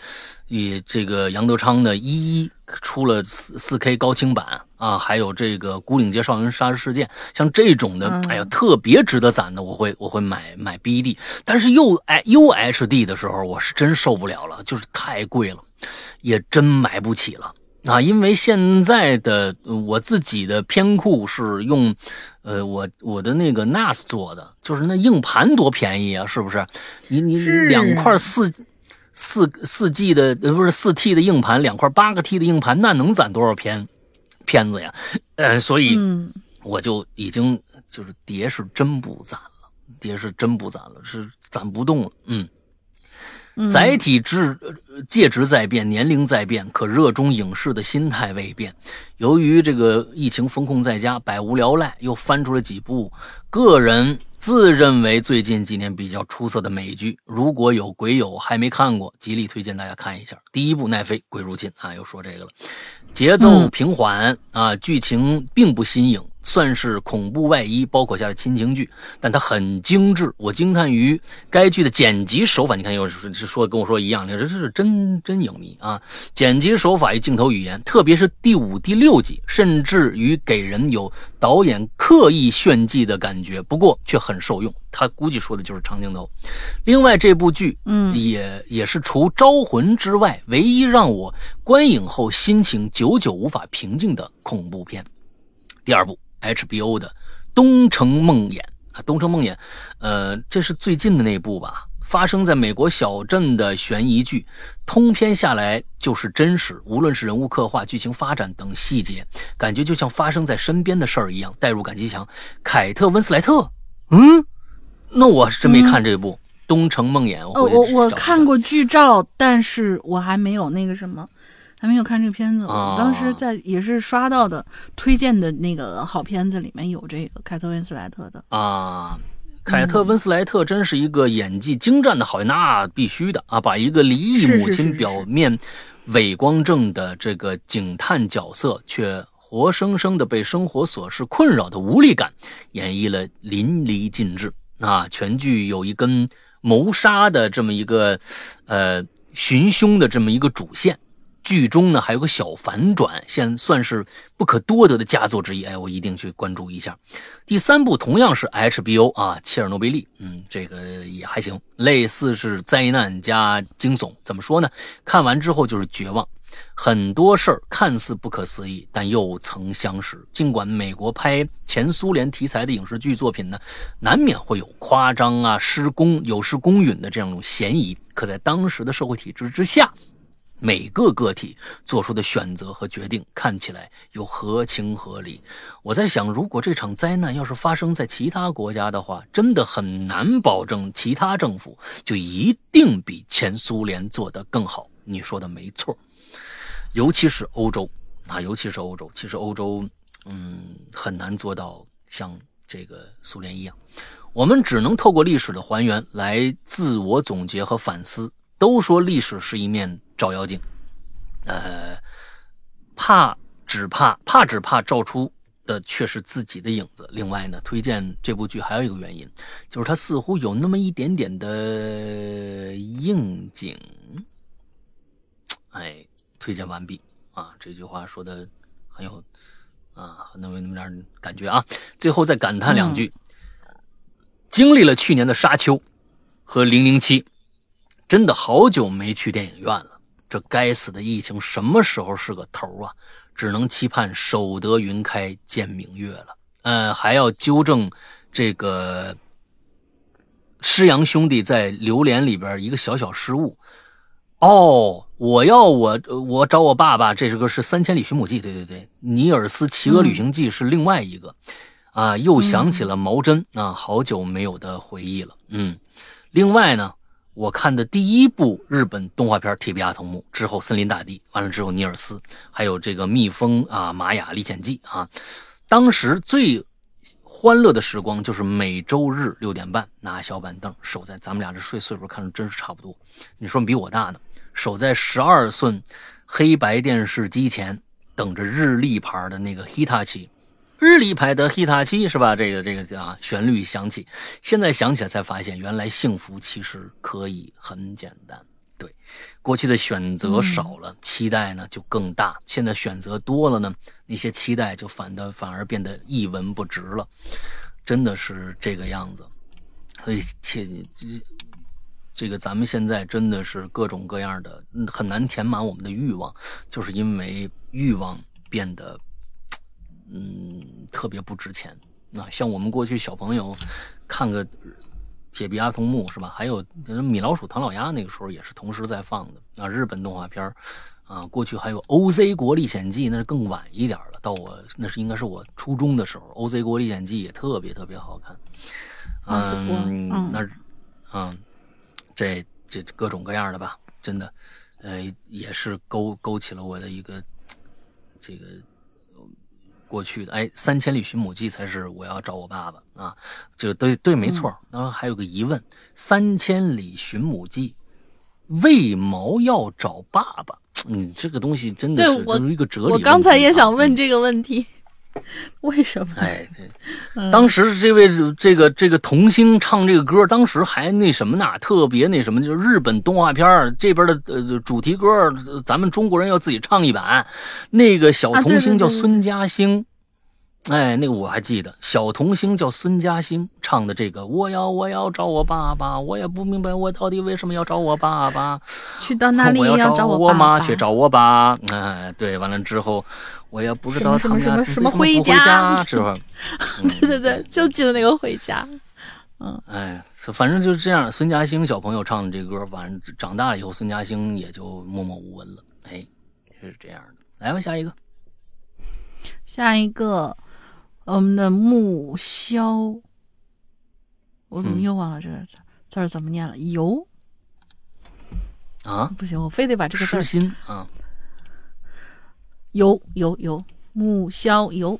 以这个杨德昌的《一一》出了四四 K 高清版啊，还有这个《孤岭街少年杀人事件》，像这种的，哎呀，特别值得攒的，我会我会买买 BD。但是又哎 UHD 的时候，我是真受不了了，就是太贵了，也真买不起了。啊，因为现在的我自己的片库是用，呃，我我的那个 NAS 做的，就是那硬盘多便宜啊，是不是？你你是两块四四四 G 的呃不是四 T 的硬盘，两块八个 T 的硬盘，那能攒多少片片子呀？呃，所以嗯，我就已经就是碟是真不攒了，碟是真不攒了，是攒不动了，嗯。嗯载体制呃介质在变，年龄在变，可热衷影视的心态未变。由于这个疫情封控在家，百无聊赖，又翻出了几部个人自认为最近几年比较出色的美剧。如果有鬼友还没看过，极力推荐大家看一下。第一部《奈飞鬼入侵》啊，又说这个了，节奏嗯平缓啊，剧情并不新颖，算是恐怖外衣包裹下的亲情剧，但它很精致。我惊叹于该剧的剪辑手法。你看，又是是说跟我说一样，你说这是真真影迷啊！剪辑手法与镜头语言，特别是第五、第六集，甚至于给人有导演刻意炫技的感觉，不过却很受用。他估计说的就是长镜头。另外，这部剧嗯也也是除《招魂》之外，唯一让我观影后心情久久无法平静的恐怖片。第二部 HBO 的《东城梦魇》啊，《东城梦魇》，呃，这是最近的那部吧？发生在美国小镇的悬疑剧，通篇下来就是真实，无论是人物刻画、剧情发展等细节，感觉就像发生在身边的事儿一样，代入感极强。凯特温斯莱特，嗯，那我是真没看这部《东城梦魇》，呃，我回我我看过剧照，但是我还没有那个什么，还没有看这个片子。哦我当时在也是刷到的推荐的那个好片子里面有这个凯特温斯莱特的。啊，凯特温斯莱特真是一个演技精湛的好人，那必须的啊！把一个离异母亲表面伪光正的这个警探角色，却活生生的被生活琐事困扰的无力感演绎了淋漓尽致啊！全剧有一根谋杀的这么一个呃寻凶的这么一个主线。剧中呢还有个小反转，现算是不可多得的佳作之一。哎，我一定去关注一下。第三部同样是 HBO 啊，切尔诺贝利，嗯，这个也还行，类似是灾难加惊悚。怎么说呢？看完之后就是绝望，很多事儿看似不可思议，但又曾相识。尽管美国拍前苏联题材的影视剧作品呢，难免会有夸张啊、失公有失公允的这样一种嫌疑，可在当时的社会体制之下。每个个体做出的选择和决定看起来又合情合理。我在想，如果这场灾难要是发生在其他国家的话，真的很难保证其他政府就一定比前苏联做得更好。你说的没错，尤其是欧洲啊，尤其是欧洲，其实欧洲嗯很难做到像这个苏联一样。我们只能透过历史的还原来自我总结和反思。都说历史是一面照妖镜，呃，怕只怕怕只怕照出的却是自己的影子。另外呢，推荐这部剧还有一个原因，就是它似乎有那么一点点的应景。哎，推荐完毕啊！这句话说的很有啊，很有那么点感觉啊。最后再感叹两句：经历了去年的沙丘和零零七。真的好久没去电影院了，这该死的疫情什么时候是个头啊？只能期盼守得云开见明月了。呃，还要纠正这个施洋兄弟在榴莲里边一个小小失误。哦，我要我我找我爸爸，这是个是《三千里寻母记》，对对对，《尼尔斯骑鹅旅行记》是另外一个。啊，又想起了毛真啊，好久没有的回忆了。嗯，另外呢。我看的第一部日本动画片《铁臂阿童木》之后，《森林大帝》完了之后，尼尔斯，还有这个蜜蜂啊，玛雅历险记啊。当时最欢乐的时光就是每周日六点半，拿小板凳守在咱们俩这岁岁数看着真是差不多。你说比我大呢，守在十二寸黑白电视机前，等着日立牌的那个 Hitachi，日立牌的 Hitachi 是吧？这个这个啊，旋律响起，现在想起来才发现，原来幸福其实可以很简单。对，过去的选择少了，期待呢就更大。现在选择多了呢，那些期待就反的反而变得一文不值了，真的是这个样子。所以，切这这个咱们现在真的是各种各样的嗯很难填满我们的欲望，就是因为欲望变得嗯特别不值钱。那像我们过去小朋友看个铁臂阿童木是吧？还有米老鼠、唐老鸭，那个时候也是同时在放的啊。日本动画片儿啊，过去还有《OZ 国历险记》，那是更晚一点了。到我那是应该是我初中的时候，《OZ 国历险记》也特别特别好看。嗯那嗯，这这各种各样的吧，真的，呃，也是勾勾起了我的一个这个过去的。哎，三千里寻母记才是我要找我爸爸啊，这个对对，没错。嗯然后还有个疑问：三千里寻母记为毛要找爸爸？嗯，这个东西真的是对我就是一个哲理啊。我刚才也想问嗯这个问题，为什么？哎，当时这位这个这个童星唱这个歌，当时还那什么呢？特别那什么，就是日本动画片儿这边的呃主题歌，呃咱们中国人要自己唱一版。那个小童星叫孙嘉欣，哎，那个我还记得，小童星叫孙嘉欣唱的这个，我要我要找我爸爸，我也不明白我到底为什么要找我爸爸。去到哪里 我要找我爸爸？妈去找我爸。哎，对，完了之后，我也不知道什么什么什么回家家，是吧？对对对，就记得那个回家。嗯哎，反正就是这样。孙嘉欣小朋友唱的这歌，反正长大了以后，孙嘉欣也就默默无闻了。哎，是这样的。来吧，下一个。下一个，我们的木萧，我怎么嗯又忘了这个字字儿怎么念了？游啊，不行，我非得把这个字心啊，游游游木萧游。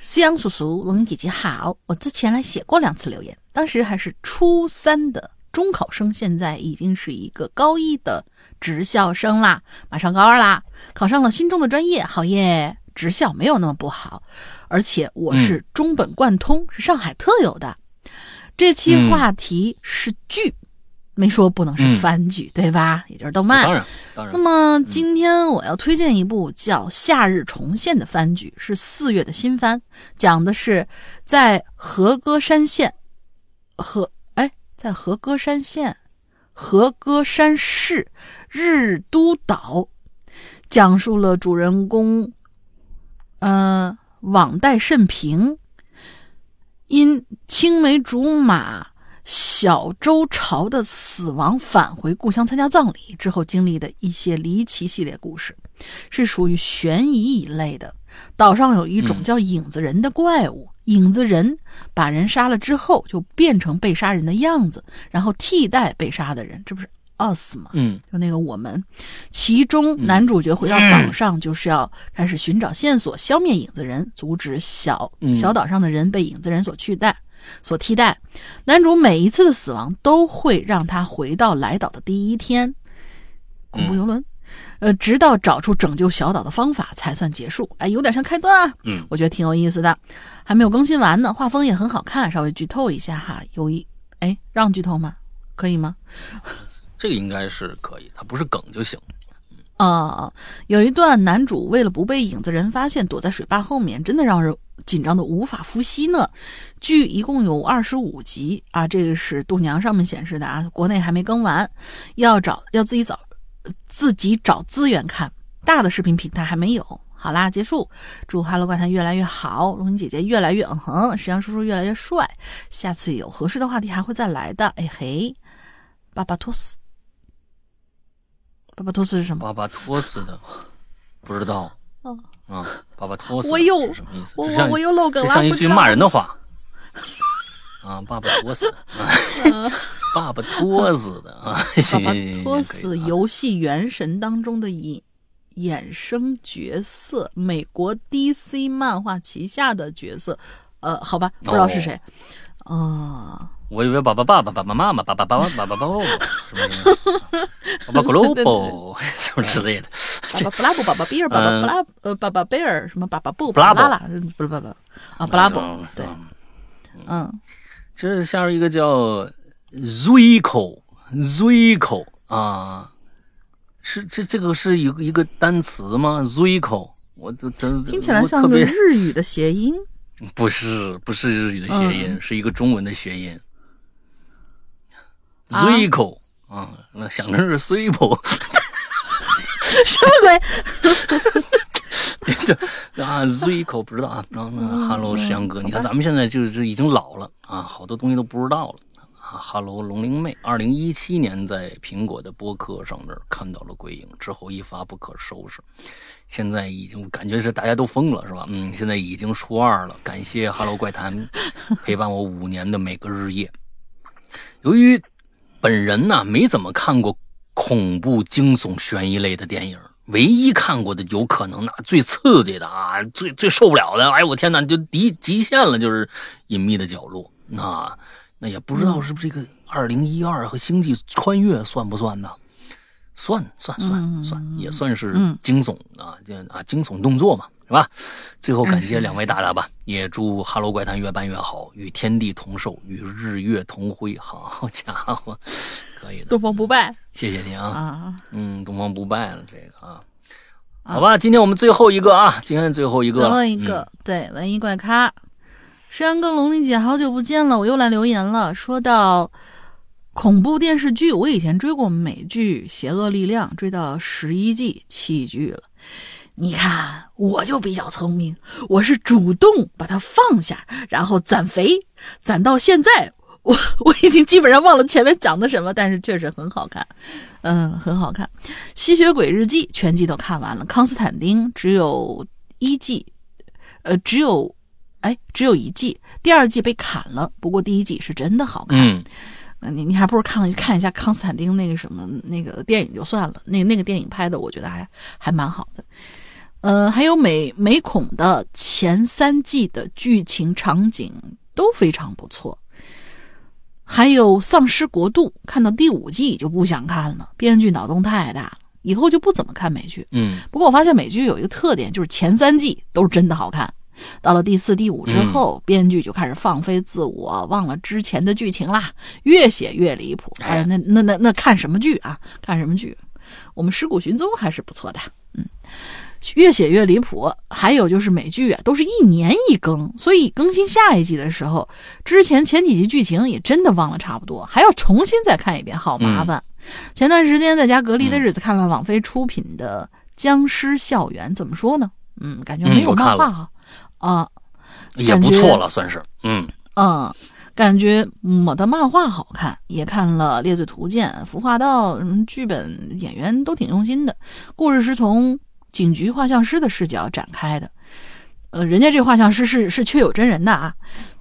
夕阳叔叔、龙姐姐好，我之前来写过两次留言，当时还是初三的中考生，现在已经是一个高一的职校生啦，马上高二啦，考上了心中的专业，好耶！职校没有那么不好，而且我是中本贯通，是上海特有的。这期话题是剧，没说不能是嗯番剧，对吧？也就是动漫。当然，当然那，么今天我要推荐一部叫《夏日重现》的番剧，是四月的新番，讲的是在和歌山县和哎，在和歌山县和歌山市日都岛，讲述了主人公呃网贷甚平因青梅竹马小周朝的死亡返回故乡参加葬礼之后经历的一些离奇系列故事，是属于悬疑一类的。岛上有一种嗯叫影子人的怪物，影子人把人杀了之后就变成被杀人的样子，然后替代被杀的人，这不是 us 嘛？嗯就那个我们，其中男主角回到岛上，就是要开始寻找线索，消灭影子人，阻止小嗯小岛上的人被影子人所取代、所替代。男主每一次的死亡都会让他回到来岛的第一天，恐怖游轮，呃，直到找出拯救小岛的方法才算结束。哎，有点像开端啊，嗯我觉得挺有意思的，还没有更新完呢，画风也很好看，稍微剧透一下哈，有一哎让剧透吗？可以吗？这个应该是可以，它不是梗就行。啊、有一段男主为了不被影子人发现，躲在水坝后面，真的让人紧张的无法呼吸呢。剧一共有二十五集啊，这个是度娘上面显示的啊，国内还没更完，要找要自己找自己找资源看，大的视频平台还没有。好啦，结束。祝《哈喽怪谈》越来越好，龙吟姐姐越来越嗯哼，石阳叔叔越来越帅。下次有合适的话题还会再来的。哎嘿，巴巴托斯，巴巴托斯是什么？巴巴托斯的，不知道。嗯啊，巴巴托斯，我又什么意思？我我我又漏梗了，这像一句骂人的话。啊，爸爸托死，啊 爸爸托死的啊！巴行巴托斯游戏《原神》当中的衍衍生角色，美国 DC 漫画旗下的角色，呃，好吧，不知道是谁。哦，我以为爸爸爸爸爸爸妈妈爸爸爸爸爸爸爸爸什么爸爸 global 什么之类的，爸爸布拉布，爸爸比尔，爸爸布拉呃，爸爸贝尔，什么爸爸布，布拉布拉，不是爸爸啊，布拉布，对，嗯，这下边一个叫 Zuiko Zuiko 啊，是这这个是一个一个单词吗？Zuiko，我这这听起来像个日语的谐音。不是不是日语的谐音，是一个中文的谐音。啊 Zuiko 啊，那想成是 Zuiko 什么鬼？就啊，Zuiko 不知道啊。然后那嗯 Hello 石阳哥，你看咱们现在就是已经老了啊，好多东西都不知道了。啊，Hello 龙灵妹，二零一七年在苹果的播客上那儿看到了鬼影，之后一发不可收拾，现在已经感觉是大家都疯了，是吧？嗯，现在已经初二了，感谢 Hello 怪谈 陪伴我五年的每个日夜。由于本人呢没怎么看过恐怖、惊悚、悬疑类的电影，唯一看过的有可能那最刺激的啊，最最受不了的，哎我天哪，就极极限了，就是《隐秘的角落》那。那也不知道是不是这个二零一二和星际穿越算不算呢？算算算算，也算是惊悚啊，这啊惊悚动作嘛，是吧？最后感谢两位大大吧，也祝哈喽怪谈越办越好，与天地同寿，与日月同辉。好家伙，可以的，东方不败谢谢你啊，啊！嗯，东方不败了这个啊，好吧，今天我们最后一个啊，今天最后一个，最后一个，对，文艺怪咖，山哥、龙玲姐，好久不见了，我又来留言了。说到恐怖电视剧，我以前追过美剧《邪恶力量》，追到十一季弃剧了。你看，我就比较聪明，我是主动把它放下，然后攒肥，攒到现在，我我已经基本上忘了前面讲的什么，但是确实很好看，嗯，很好看。《吸血鬼日记》全季都看完了，《康斯坦丁》只有一季，呃，只有，哎，只有一季，第二季被砍了，不过第一季是真的好看。嗯，那你你还不如看看一下康斯坦丁那个什么那个电影就算了，那那个电影拍的我觉得还还蛮好的。呃，还有美美恐的前三季的剧情场景都非常不错。还有《丧尸国度》，看到第五季就不想看了，编剧脑洞太大了，以后就不怎么看美剧。嗯不过我发现美剧有一个特点，就是前三季都是真的好看，到了第四、第五之后，编剧就开始放飞自我，忘了之前的剧情啦，越写越离谱。哎，那那那那看什么剧啊？看什么剧？我们《尸骨寻踪》还是不错的，嗯，越写越离谱。还有就是美剧啊，都是一年一更，所以更新下一季的时候，之前前几集剧情也真的忘了差不多，还要重新再看一遍，好麻烦。前段时间在家隔离的日子，看了网飞出品的《僵尸校园》，怎么说呢？嗯，感觉没有漫画哈，啊，也不错了，算是，嗯。嗯，感觉我的漫画好看，也看了《猎罪图鉴》《服化道》，嗯，剧本演员都挺用心的。故事是从警局画像师的视角展开的，呃，人家这画像师是是确有真人的啊，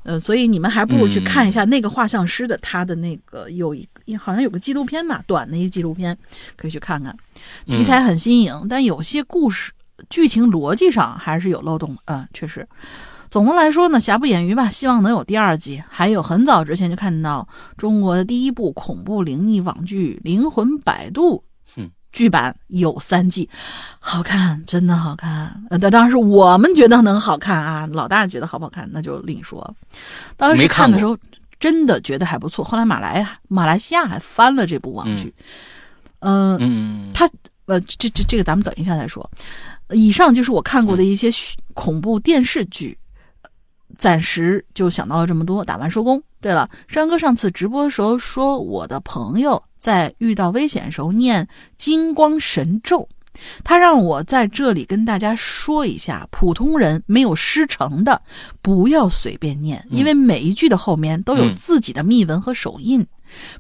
呃，所以你们还不如去看一下那个画像师的他的那个有一好像有个纪录片吧，短的一个纪录片，可以去看看。题材很新颖，但有些故事剧情逻辑上还是有漏洞的，嗯，确实。总的来说呢，瑕不掩瑜吧，希望能有第二季。还有很早之前就看到中国的第一部恐怖灵异网剧《灵魂摆渡》，嗯，剧版有三季，好看，真的好看。呃，当然是我们觉得能好看啊，老大觉得好不好看那就另说。当时看的时候真的觉得还不错，后来马来马来西亚还翻了这部网剧，嗯、嗯，他呃，这这这个咱们等一下再说。以上就是我看过的一些恐怖电视剧，暂时就想到了这么多。打完收工。对了，山哥上次直播的时候说，我的朋友在遇到危险的时候念金光神咒，他让我在这里跟大家说一下，普通人没有师承的，不要随便念，因为每一句的后面都有嗯自己的密文和手印。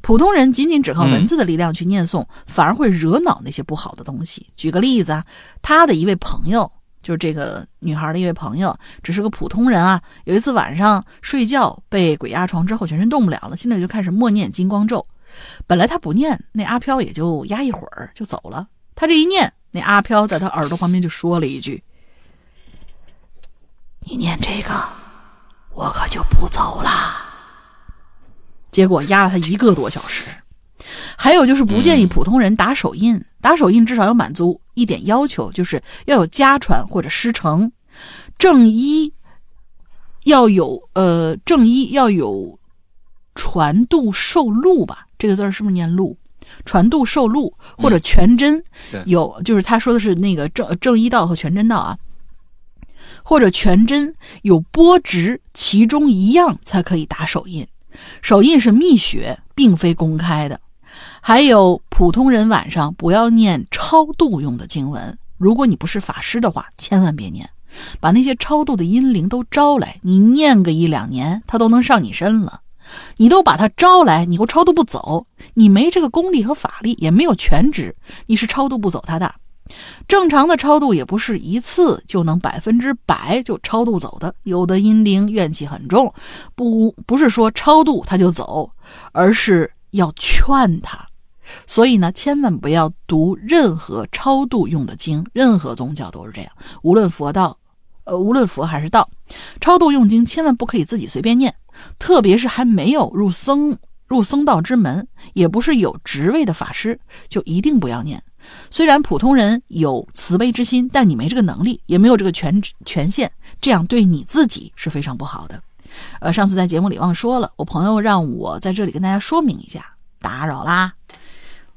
普通人仅仅只靠文字的力量去念诵，反而会惹恼那些不好的东西。举个例子啊，他的一位朋友，就是这个女孩的一位朋友，只是个普通人啊。有一次晚上睡觉被鬼压床之后，全身动不了了，现在就开始默念金光咒。本来他不念，那阿飘也就压一会儿就走了。他这一念，那阿飘在他耳朵旁边就说了一句：“你念这个，我可就不走啦。结果压了他一个多小时。还有就是不建议普通人打手印，打手印至少要满足一点要求，就是要有家传或者师承，正一要有呃正一要有传度受禄吧，这个字儿是不是念禄？传度受禄或者全真对。有，就是他说的是那个正正一道和全真道啊，或者全真有波值其中一样才可以打手印，手印是秘学，并非公开的。还有普通人晚上不要念超度用的经文，如果你不是法师的话，千万别念，把那些超度的阴灵都招来，你念个一两年，他都能上你身了。你都把他招来，你又超度不走，你没这个功力和法力，也没有全职，你是超度不走他的。正常的超度也不是一次就能百分之百就超度走的，有的阴灵怨气很重，不不是说超度他就走，而是要劝他。所以呢，千万不要读任何超度用的经，任何宗教都是这样，无论佛道，呃，无论佛还是道，超度用经千万不可以自己随便念，特别是还没有入僧入僧道之门，也不是有职位的法师，就一定不要念。虽然普通人有慈悲之心，但你没这个能力，也没有这个权权限，这样对你自己是非常不好的。呃，上次在节目里忘说了，我朋友让我在这里跟大家说明一下，打扰啦。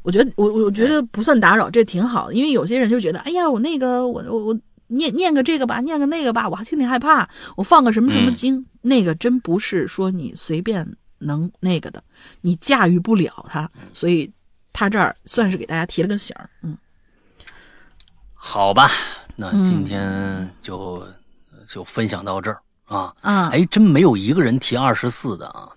我觉得我我觉得不算打扰，这挺好的，因为有些人就觉得，哎呀，我那个我我我念念个这个吧，念个那个吧，我还心里害怕，我放个什么什么经，那个真不是说你随便能那个的，你驾驭不了它，所以他这儿算是给大家提了个醒儿，嗯。好吧，那嗯。今天就、就分享到这儿啊。啊，哎，真没有一个人提二十四的啊，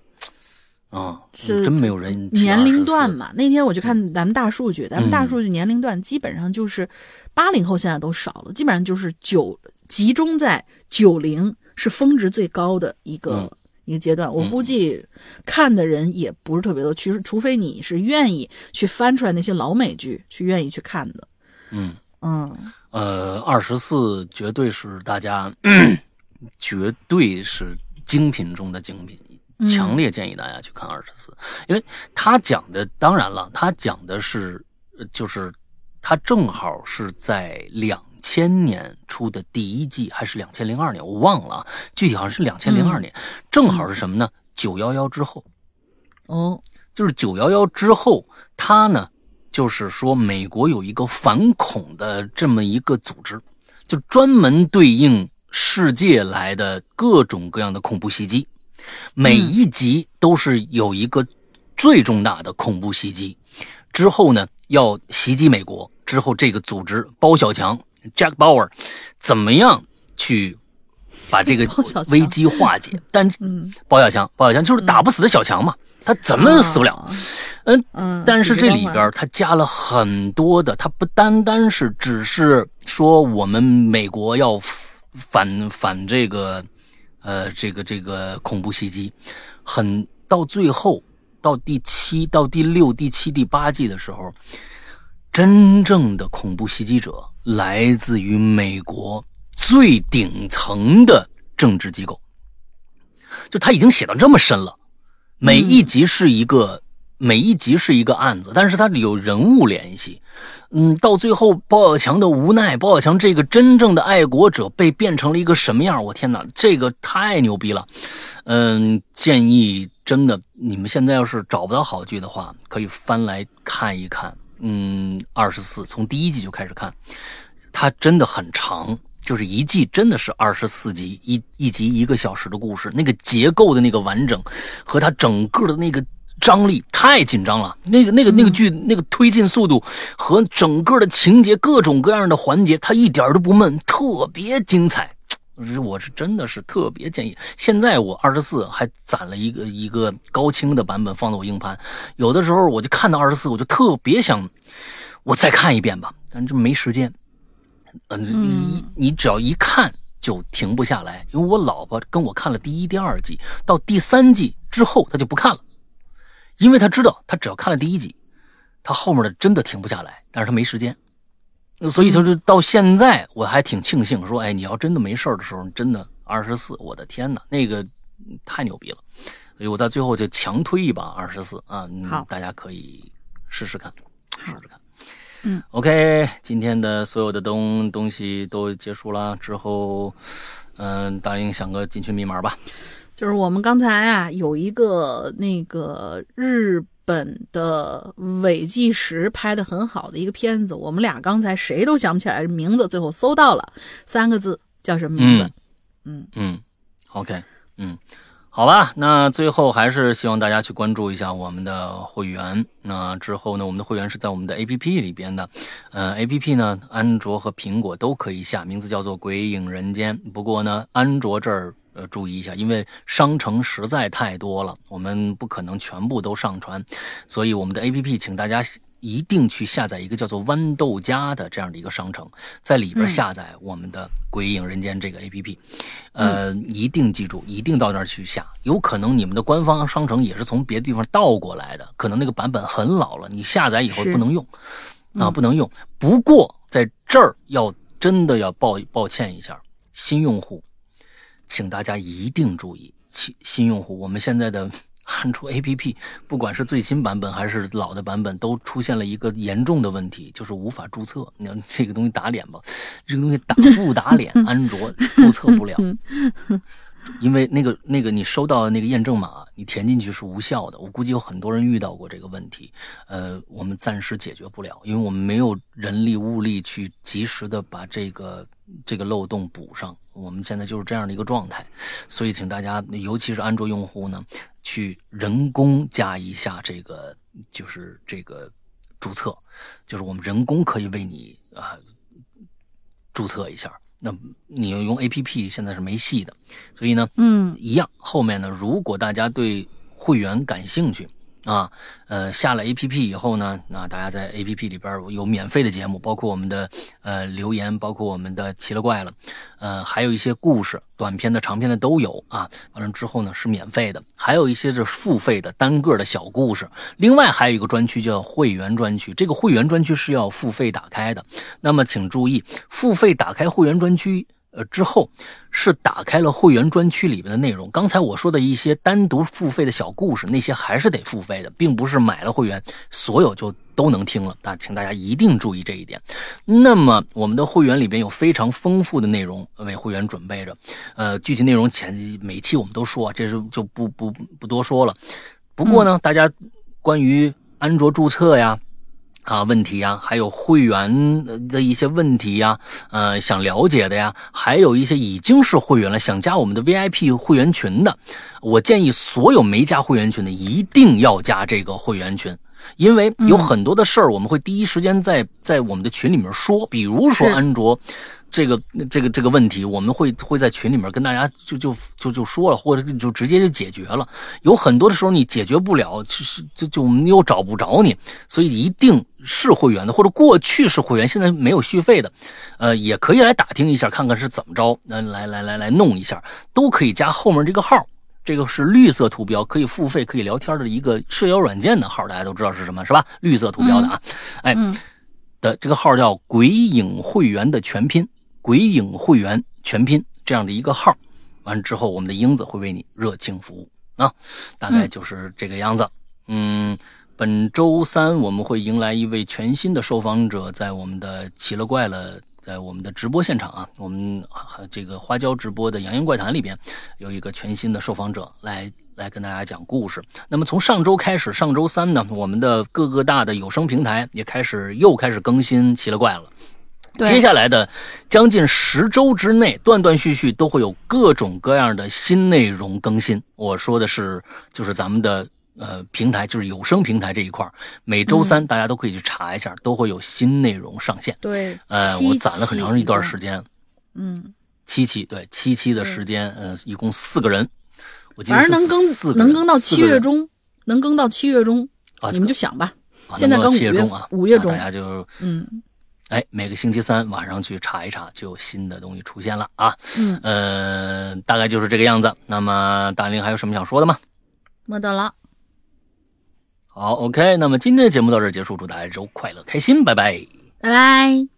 啊，是真没有人年龄段嘛，那天我就看咱们大数据，咱们大数据年龄段基本上就是八零后现在都少了，基本上就是九集中在九零是峰值最高的一个、嗯一个阶段。我估计看的人也不是特别多，其实除非你是愿意去翻出来那些老美剧，去愿意去看的。嗯嗯，呃，二十四绝对是大家，绝对是精品中的精品，嗯强烈建议大家去看二十四，因为他讲的，当然了，他讲的是，呃就是他正好是在两千年出的第一季，还是两千零二年，我忘了啊，具体好像是两千零二年，正好是什么呢？九幺幺之后，哦，就是九幺幺之后，他呢，就是说美国有一个反恐的这么一个组织，就专门对应世界来的各种各样的恐怖袭击，每一集都是有一个最重大的恐怖袭击，之后呢要袭击美国，之后这个组织包小强 Jack Bauer 怎么样去把这个 危机化解？但嗯，包小强，包小强就是打不死的小强嘛，他怎么死不了？啊嗯，嗯，但是这里边他加了很多的，他不单单是只是说我们美国要反反这个，呃，这个这个恐怖袭击，很到最后到第七、到第六、第七、第八季的时候，真正的恐怖袭击者来自于美国最顶层的政治机构，就他已经写到这么深了，每一集是一个。每一集是一个案子，但是它有人物联系。嗯，到最后包小强的无奈，包小强这个真正的爱国者被变成了一个什么样？我天哪，这个太牛逼了！嗯，建议真的你们现在要是找不到好剧的话，可以翻来看一看。嗯，二十四从第一季就开始看，它真的很长，就是一季真的是二十四集，一一集一个小时的故事，那个结构的那个完整和它整个的那个。张力太紧张了，那个、那个、那个剧那个推进速度和整个的情节，各种各样的环节，它一点都不闷，特别精彩。我是真的是特别建议。现在我二十四还攒了一个一个高清的版本放在我硬盘，有的时候我就看到二十四，我就特别想我再看一遍吧，但这没时间。嗯，你你只要一看就停不下来，因为我老婆跟我看了第一、第二季，到第三季之后她就不看了。因为她知道，她只要看了第一集，她后面的真的停不下来，但是她没时间，所以他就是到现在我还挺庆幸，说，哎，你要真的没事儿的时候，真的二十四，我的天哪，那个太牛逼了。所以我在最后就强推一把二十四啊，大家可以试试看，试试看。嗯，OK，今天的所有的东东西都结束了之后，嗯、答应想个进群密码吧。就是我们刚才啊有一个那个日本的伪纪实拍的很好的一个片子，我们俩刚才谁都想不起来名字，最后搜到了三个字，叫什么名字？嗯嗯，OK，嗯，好吧，那最后还是希望大家去关注一下我们的会员。那之后呢，我们的会员是在我们的 APP 里边的，呃，APP 呢，安卓和苹果都可以下，名字叫做《鬼影人间》。不过呢，安卓这儿。呃，注意一下，因为商城实在太多了，我们不可能全部都上传，所以我们的 APP，请大家一定去下载一个叫做豌豆荚的这样的一个商城，在里边下载我们的《鬼影人间》这个 APP，呃，一定记住，一定到那儿去下。有可能你们的官方商城也是从别的地方倒过来的，可能那个版本很老了，你下载以后不能用，啊，不能用。不过在这儿要真的要抱抱歉一下，新用户。请大家一定注意，新新用户，我们现在的安卓 APP，不管是最新版本还是老的版本，都出现了一个严重的问题，就是无法注册。你看这个东西打脸吧，这个东西打不打脸，安卓注册不了，因为那个那个你收到的那个验证码，你填进去是无效的。我估计有很多人遇到过这个问题，呃，我们暂时解决不了，因为我们没有人力物力去及时的把这个这个漏洞补上。我们现在就是这样的一个状态，所以请大家，尤其是安卓用户呢，去人工加一下这个，就是这个注册，就是我们人工可以为你啊。注册一下，那你要用 A P P 现在是没戏的，所以呢，嗯一样。后面呢，如果大家对会员感兴趣啊，呃，下了 A P P 以后呢，那大家在 A P P 里边有免费的节目，包括我们的呃留言，包括我们的奇了怪了，呃，还有一些故事，短篇的、长篇的都有啊。完了之后呢是免费的，还有一些是付费的单个的小故事。另外还有一个专区叫会员专区，这个会员专区是要付费打开的。那么请注意，付费打开会员专区。呃，之后是打开了会员专区里面的内容。刚才我说的一些单独付费的小故事，那些还是得付费的，并不是买了会员所有就都能听了。那请大家一定注意这一点。那么我们的会员里边有非常丰富的内容为会员准备着，呃，具体内容前每期我们都说，这是就不不不多说了。不过呢，大家关于安卓注册呀。啊，问题呀，还有会员的一些问题呀，呃，想了解的呀，还有一些已经是会员了，想加我们的 VIP 会员群的，我建议所有没加会员群的一定要加这个会员群，因为有很多的事儿我们会第一时间在在我们的群里面说，比如说安卓。这个这个这个问题，我们会会在群里面跟大家就就就就说了，或者就直接就解决了。有很多的时候你解决不了，就是就就我们又找不着你，所以一定是会员的，或者过去是会员，现在没有续费的，呃，也可以来打听一下，看看是怎么着，来来来来来弄一下，都可以加后面这个号。这个是绿色图标，可以付费、可以聊天的一个社交软件的号，大家都知道是什么，是吧？绿色图标的啊，哎，嗯的这个号叫“鬼影会员”的全拼。鬼影会员全拼这样的一个号，完之后，我们的英子会为你热情服务啊，大概就是这个样子。嗯，本周三我们会迎来一位全新的受访者，在我们的奇了怪了，在我们的直播现场啊，我们这个花椒直播的《洋洋怪谈》里边有一个全新的受访者来来跟大家讲故事。那么从上周开始，上周三呢，我们的各个大的有声平台也开始又开始更新奇了怪了。对。接下来的将近十周之内，断断续续都会有各种各样的新内容更新。我说的是，就是咱们的呃平台，就是有声平台这一块儿，每周三大家都可以去查一下，都会有新内容上线。对，呃，我攒了很长一段时间，嗯，七期对七期的时间，呃，一共四个人，我记得反正能更四能更到七月中，能更到七月中，啊你们就想吧。啊现在刚五月中啊，五月中大家就嗯哎，每个星期三晚上去查一查，就有新的东西出现了啊。嗯，呃，大概就是这个样子。那么大林还有什么想说的吗？没得了，好，OK，那么今天的节目到这儿结束，祝大家周快乐开心，拜拜。拜拜。